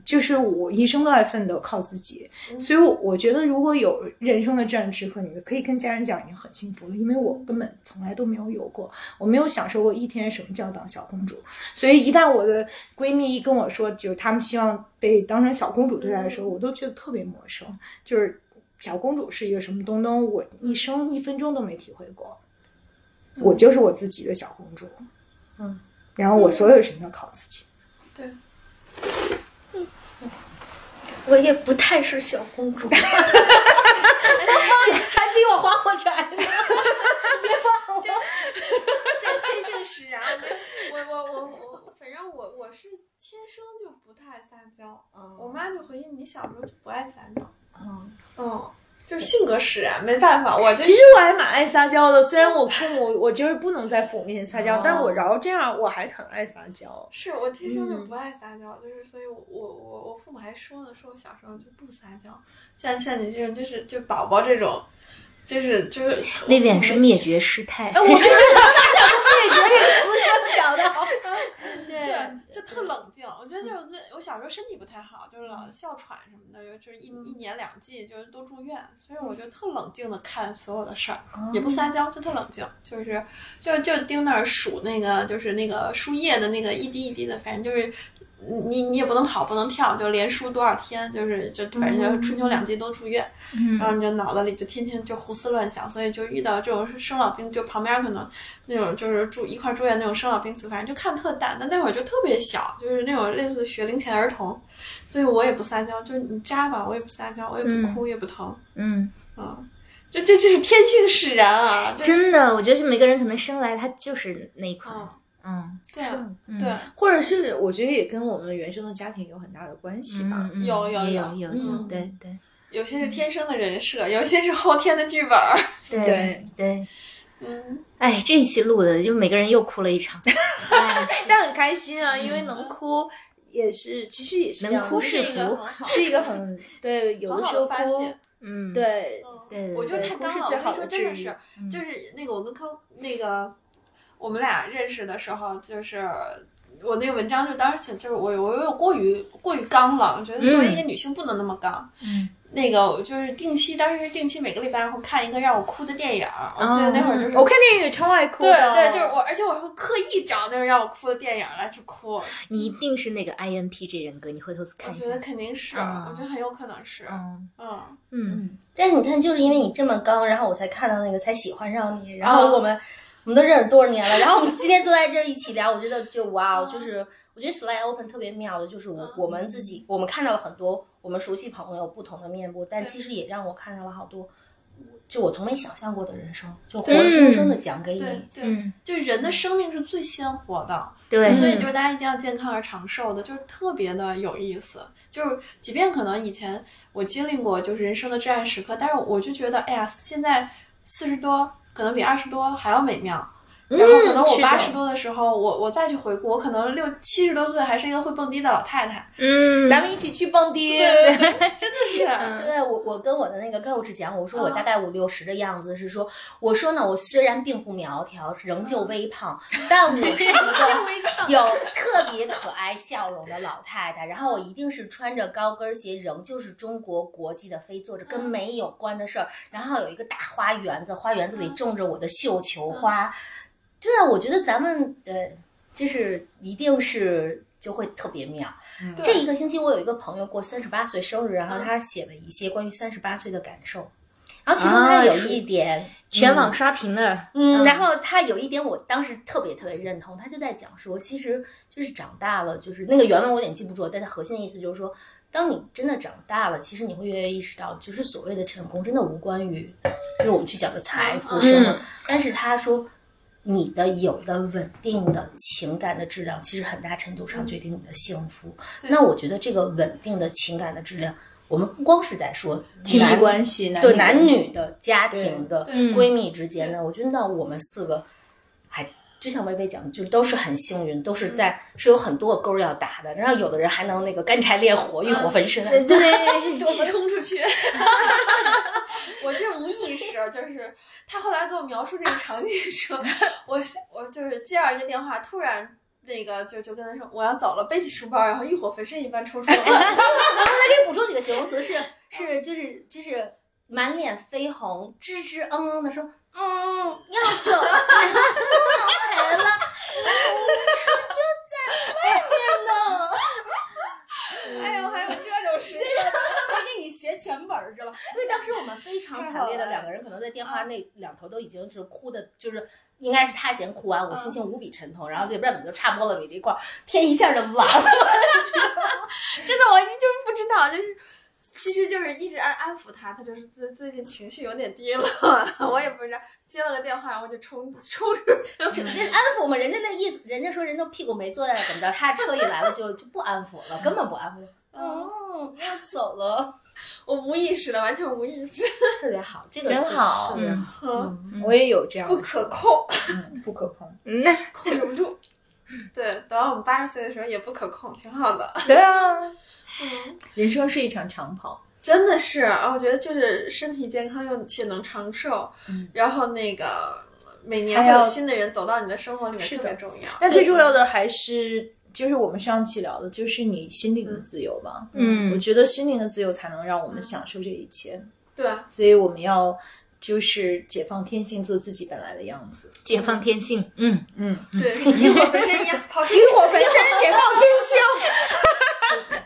就是我一生都在奋斗，靠自己，所以我觉得如果有人生的战时刻，你可以跟家人讲，已经很幸福了。因为我根本从来都没有有过，我没有享受过一天什么叫当小公主。所以一旦我的闺蜜一跟我说，就是她们希望被当成小公主对待的时候，我都觉得特别陌生。就是小公主是一个什么东东，我一生一分钟都没体会过。我就是我自己的小公主，嗯，然后我所有事情都靠自己。对。我也不太是小公主，还比我花火柴呢，别我，这这天性使然。我我我我，反正我我是天生就不太撒娇。我妈就回忆你小时候就不爱撒娇。嗯嗯，就是性格使然，没办法。我其实我还蛮爱撒娇的，虽然我父母我就是不能在父母面前撒娇，但是我饶这样我还很爱撒娇。是我天生就不爱撒娇，就是所以，我我我父母还说呢，说我小时候就不撒娇，像像你这种就是就宝宝这种，就是就是那边是灭绝师太。我 觉得灭绝这个词讲的好。对，就特冷静。我觉得就是我小时候身体不太好，就是老哮喘什么的，又就是一一年两季，就是都住院，所以我就特冷静的看所有的事儿，也不撒娇，就特冷静，就是就就盯那儿数那个就是那个输液的那个一滴一滴的，反正就是。你你也不能跑，不能跳，就连输多少天，就是就反正就春秋两季都住院，然后你就脑子里就天天就胡思乱想，所以就遇到这种生老病，就旁边可能那种就是住一块住院那种生老病死，反正就看特淡。但那会儿就特别小，就是那种类似学龄前儿童，所以我也不撒娇，就是你扎吧，我也不撒娇，我也不哭也不疼，嗯嗯，这这这是天性使然啊！真的，我觉得是每个人可能生来他就是那一块。嗯，对，对，或者是我觉得也跟我们原生的家庭有很大的关系吧。有有有有。有，对对，有些是天生的人设，有些是后天的剧本。对对，嗯，哎，这一期录的就每个人又哭了一场 但很开心啊，因为能哭也是，其实也是能哭是福，是一个很对，有的时候哭，嗯，对对，我觉得太刚了，我跟你说真的是，就是那个我跟康那个。我们俩认识的时候，就是我那个文章就当时写，就是我我有过于过于刚了，我觉得作为一个女性不能那么刚。嗯，那个就是定期，当时定期每个礼拜会看一个让我哭的电影。我记得那会儿就是我看电影也超爱哭的。对对，就是我，而且我会刻意找那种让我哭的电影来去哭。你一定是那个 INTJ 人格，你回头看一下。我觉得肯定是，我觉得很有可能是。嗯嗯嗯。但是你看，就是因为你这么刚，然后我才看到那个，才喜欢上你，然后我们。我们都认识多少年了？然后我们今天坐在这儿一起聊，我觉得就哇哦，就是我觉得 Slide Open 特别妙的，就是我我们自己，我们看到了很多我们熟悉朋友不同的面部，但其实也让我看到了好多，就我从没想象过的人生，就活生生的讲给你。对，就人的生命是最鲜活的，对，所以就是大家一定要健康而长寿的，就是特别的有意思。就是即便可能以前我经历过就是人生的至暗时刻，但是我就觉得，哎呀，现在四十多。可能比二十多还要美妙，然后可能我八十多的时候，我我再去回顾，我可能六七十多岁还是一个会蹦迪的老太太。嗯，咱们一起去蹦迪，真的是。对我我跟我的那个 coach 讲，我说我大概五六十的样子，是说我说呢，我虽然并不苗条，仍旧微胖，但我是一个有特别可爱笑容的老太太。然后我一定是穿着高跟鞋，仍旧是中国国际的飞，做着跟美有关的事儿。然后有一个大花园子，花园子里种着我的绣球花。对啊，我觉得咱们呃，就是一定是就会特别妙。这一个星期，我有一个朋友过三十八岁生日，然后他写了一些关于三十八岁的感受。然后其中他有一点全网刷屏的，嗯，然后他有一点我当时特别特别认同，他就在讲说，其实就是长大了，就是那个原文我有点记不住，但他核心的意思就是说，当你真的长大了，其实你会越来越意识到，就是所谓的成功真的无关于就是我们去讲的财富什么，但是他说。你的有的稳定的情感的质量，其实很大程度上决定你的幸福。那我觉得这个稳定的情感的质量，我们不光是在说亲密关系，对男女的家庭的闺蜜之间呢，我觉得那我们四个还就像薇薇讲的，就是都是很幸运，都是在是有很多个勾要打的。然后有的人还能那个干柴烈火，欲火焚身，对 对，冲出去。我这无意识，就是他后来给我描述这个场景时，我我就是接到一个电话，突然那个就就跟他说我要走了，背起书包，然后欲火焚身一般冲出来。然后他给你补充几个形容词，是是就是就是满脸绯红，吱吱嗯嗯的说，嗯要走，来了，车就在外面呢。哎呦，还有这种事情。学全本儿是吧？因为当时我们非常惨烈的两个人，可能在电话那两头都已经是哭的，就是应该是他先哭完，我心情无比沉痛，然后也不知道怎么就差不多了你这块儿，天一下就完了。真的，我就不知道，就是其实就是一直安安抚他，他就是最最近情绪有点低落，我也不知道接了个电话，然后就冲冲出去，直接安抚嘛。人家那意思，人家说人家屁股没坐在怎么着，他车一来了就就不安抚了，根本不安抚。嗯，要走了。我 我无意识的，完全无意识，特别好，这个真好特别好。嗯，我也有这样不可控，嗯不可控。嗯，控制不住。对，等到我们八十岁的时候也不可控，挺好的。对啊，嗯，人生是一场长跑。真的是啊，我觉得就是身体健康又且能长寿，嗯然后那个每年会有新的人走到你的生活里面，特别重要。但最重要的还是，就是我们上期聊的，就是你心灵的自由吧。嗯我觉得心灵的自由才能让我们享受这一切，对啊，所以我们要就是解放天性，做自己本来的样子。解放天性，嗯，嗯，对，浴火焚身一样，跑出去浴。火焚身，解放天性。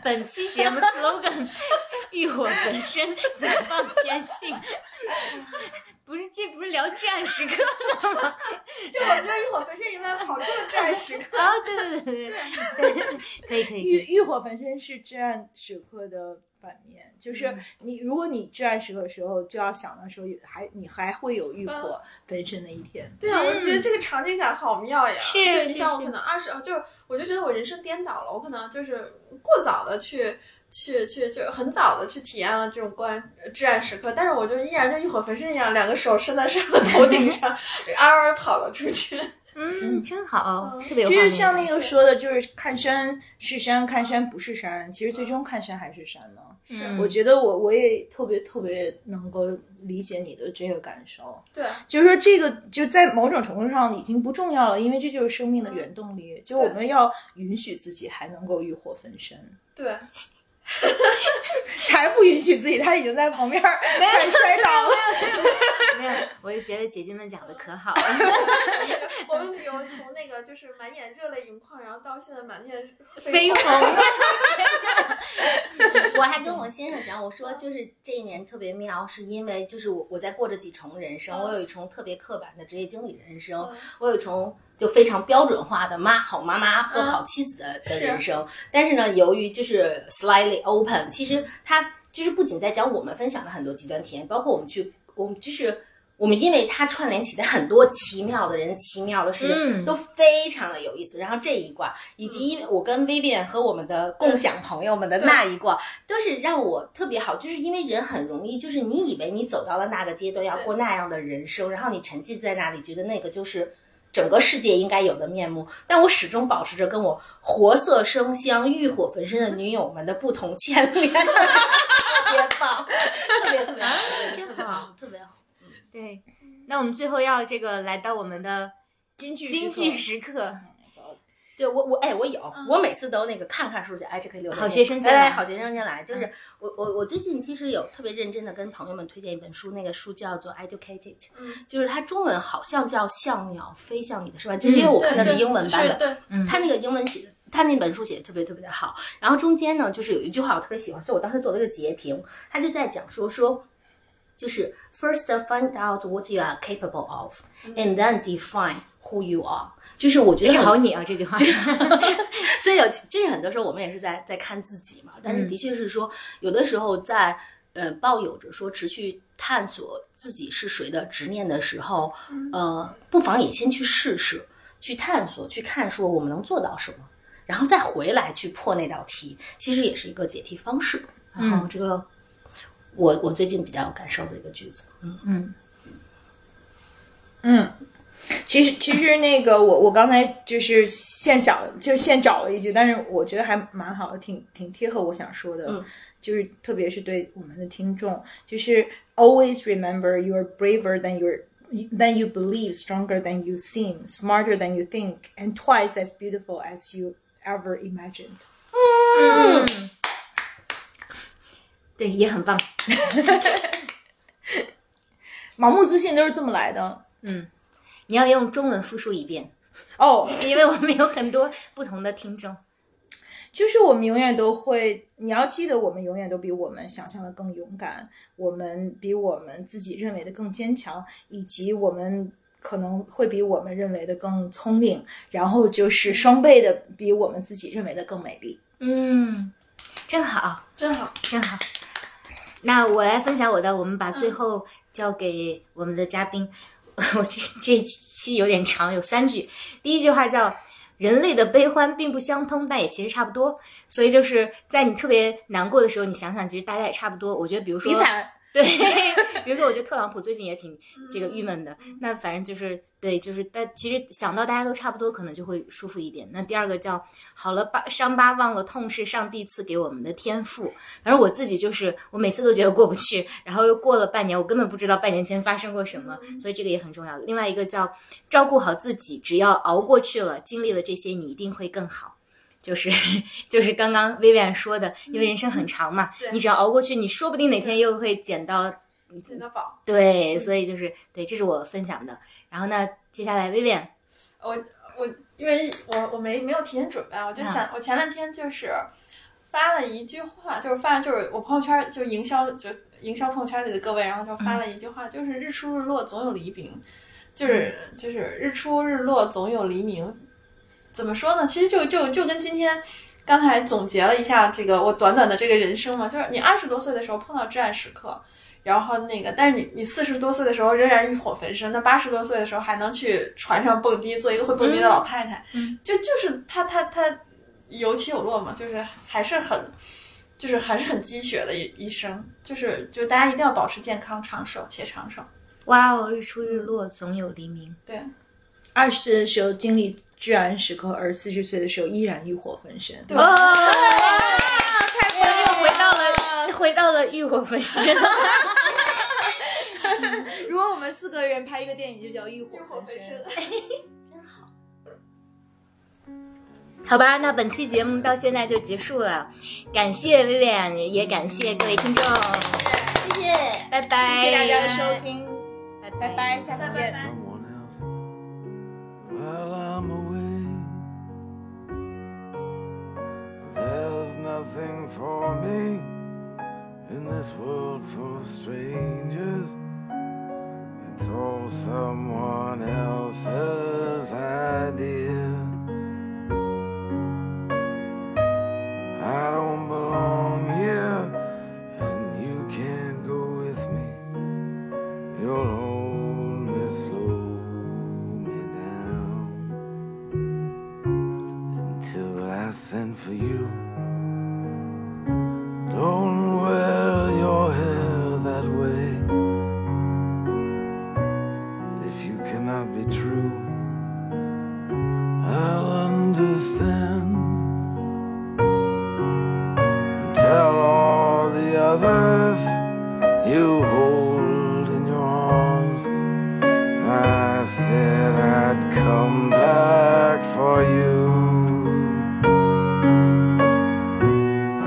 本期节目 slogan：欲火焚身，解放天性。不是，这不是聊至暗时刻 就我们就浴火焚身一般跑出了至暗时刻。啊？对对对对对，可以可以可以。欲欲火焚身是至暗时刻的反面，就是嗯你，如果你至暗时刻的时候，就要想到说，还你还会有欲火焚身的一天。对啊，我就觉得这个场景感好妙呀！是你像我可能二十，就是我就觉得我人生颠倒了，我可能就是过早的去。去去就很早的去体验了这种关至暗时刻，但是我就依然就浴火焚身一样，两个手伸在上头 顶上，嗷嗷跑了出去。嗯，真好，特别有就是像那个说的，就是看山是山，看山不是山，其实最终看山还是山嘛。嗯我觉得我我也特别特别能够理解你的这个感受，对，就是说这个就在某种程度上已经不重要了，因为这就是生命的原动力。就我们要允许自己还能够欲火焚身，对，还不允许自己，他已经在旁边儿快摔倒了。没有，我就觉得姐姐们讲的可好了。我们有从那个就是满眼热泪盈眶，然后到现在满面绯红。红，我还跟我先生讲，我说就是这一年特别妙，是因为就是我我在过着几重人生，嗯我有一重特别刻板的职业经理人生嗯，我有一重就非常标准化的妈好妈妈和好妻子的的人生。但是呢，由于就是 slightly open，其实它就是不仅在讲我们分享的很多极端体验，包括我们去我们就是。我们因为它串联起的很多奇妙的人、奇妙的事情，嗯都非常的有意思。然后这一卦，以及因为我跟 Vivian 和我们的共享朋友们的那一卦，都是让我特别好，就是因为人很容易，就是你以为你走到了那个阶段，要过那样的人生，然后你沉浸在那里，觉得那个就是整个世界应该有的面目。但我始终保持着跟我活色生香、欲火焚身的女友们的不同牵连，特别棒，特别特别好，真特别好特别好。对，那我们最后要这个来到我们的京剧京剧时刻，对我我哎我有，我每次都那个看看书去，哎这可以留在好学生先来。哎好学生先来，就是我我我最近其实有特别认真的跟朋友们推荐一本书，那个书叫做 Educated，嗯。就是它中文好像叫像鸟飞向你的是吧？就是因为我看的是英文版本，对，它那个英文写的，他那本书写的特别特别的好。然后中间呢，就是有一句话我特别喜欢，所以我当时做了一个截屏，他就在讲说说。就是 first find out what you are capable of, and then define who you are。就是我觉得好你啊这句话。所以有，其实很多时候我们也是在在看自己嘛，但是的确是说，有的时候在呃抱有着说持续探索自己是谁的执念的时候，呃，不妨也先去试试，去探索，去看说我们能做到什么，然后再回来去破那道题，其实也是一个解题方式。然后这个，我我最近比较有感受的一个句子，嗯嗯，其实其实那个我我刚才就是现想就是现找了一句，但是我觉得还蛮好的，挺挺贴合我想说的，嗯就是特别是对我们的听众，就是 always remember you are braver than your than you believe, stronger than you seem, smarter than you think, and twice as beautiful as you ever imagined。 对，也很棒。盲目自信都是这么来的嗯你要用中文复述一遍，哦。因为我们有很多不同的听众。就是我们永远都会，你要记得，我们永远都比我们想象的更勇敢，我们比我们自己认为的更坚强，以及我们可能会比我们认为的更聪明，然后就是双倍的比我们自己认为的更美丽。嗯，真好，真好。真好。那我来分享我的，我们把最后交给我们的嘉宾。我这这期有点长，有三句。第一句话叫人类的悲欢并不相通，但也其实差不多。所以就是在你特别难过的时候，你想想，其实大家也差不多。我觉得，比如说，对，比如说，我觉得特朗普最近也挺这个郁闷的。那反正就是对，就是但其实想到大家都差不多，可能就会舒服一点。那第二个叫好了疤伤疤忘了痛是上帝赐给我们的天赋。反正我自己就是我每次都觉得过不去，然后又过了半年，我根本不知道半年前发生过什么，所以这个也很重要。另外一个叫照顾好自己，只要熬过去了，经历了这些，你一定会更好。就是 就是刚刚薇薇安说的，因为人生很长嘛，你只要熬过去，你说不定哪天又会捡到捡到宝。对，所以就是对，这是我分享的。然后呢，接下来薇薇安，我我因为我我没没有提前准备，我就想我前两天就是发了一句话，就是发就是我朋友圈就是营销就营销朋友圈里的各位，然后就发了一句话，就是日出日落总有黎明，就是就是日出日落总有黎明。怎么说呢？其实就就就跟今天刚才总结了一下这个我短短的这个人生嘛，就是你二十多岁的时候碰到至暗时刻，然后那个，但是你你四十多岁的时候仍然欲火焚身，那八十多岁的时候还能去船上蹦迪，做一个会蹦迪的老太太，就就是他他他有起有落嘛，就是还是很就是还是很鸡血的一一生，就是就大家一定要保持健康长寿且长寿。哇哦，日出日落总有黎明。对，二十岁的时候经历。至暗时刻，而四十岁的时候依然欲火焚身。对，所以又回到了回到了欲火焚身。如果我们四个人拍一个电影，就叫《欲火焚身》。真好。好吧，那本期节目到现在就结束了，感谢 Vivian，也感谢各位听众，谢谢，拜拜，谢谢大家的收听，拜拜拜，下次见。This world full of strangers. It's all someone else's idea. I don't belong here, and you can't go with me. You'll only slow me down until I send for you. Others you hold in your arms. I said I'd come back for you.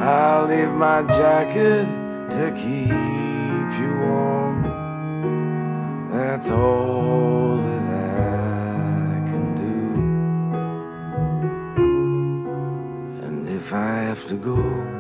I'll leave my jacket to keep you warm. That's all that I can do. And if I have to go,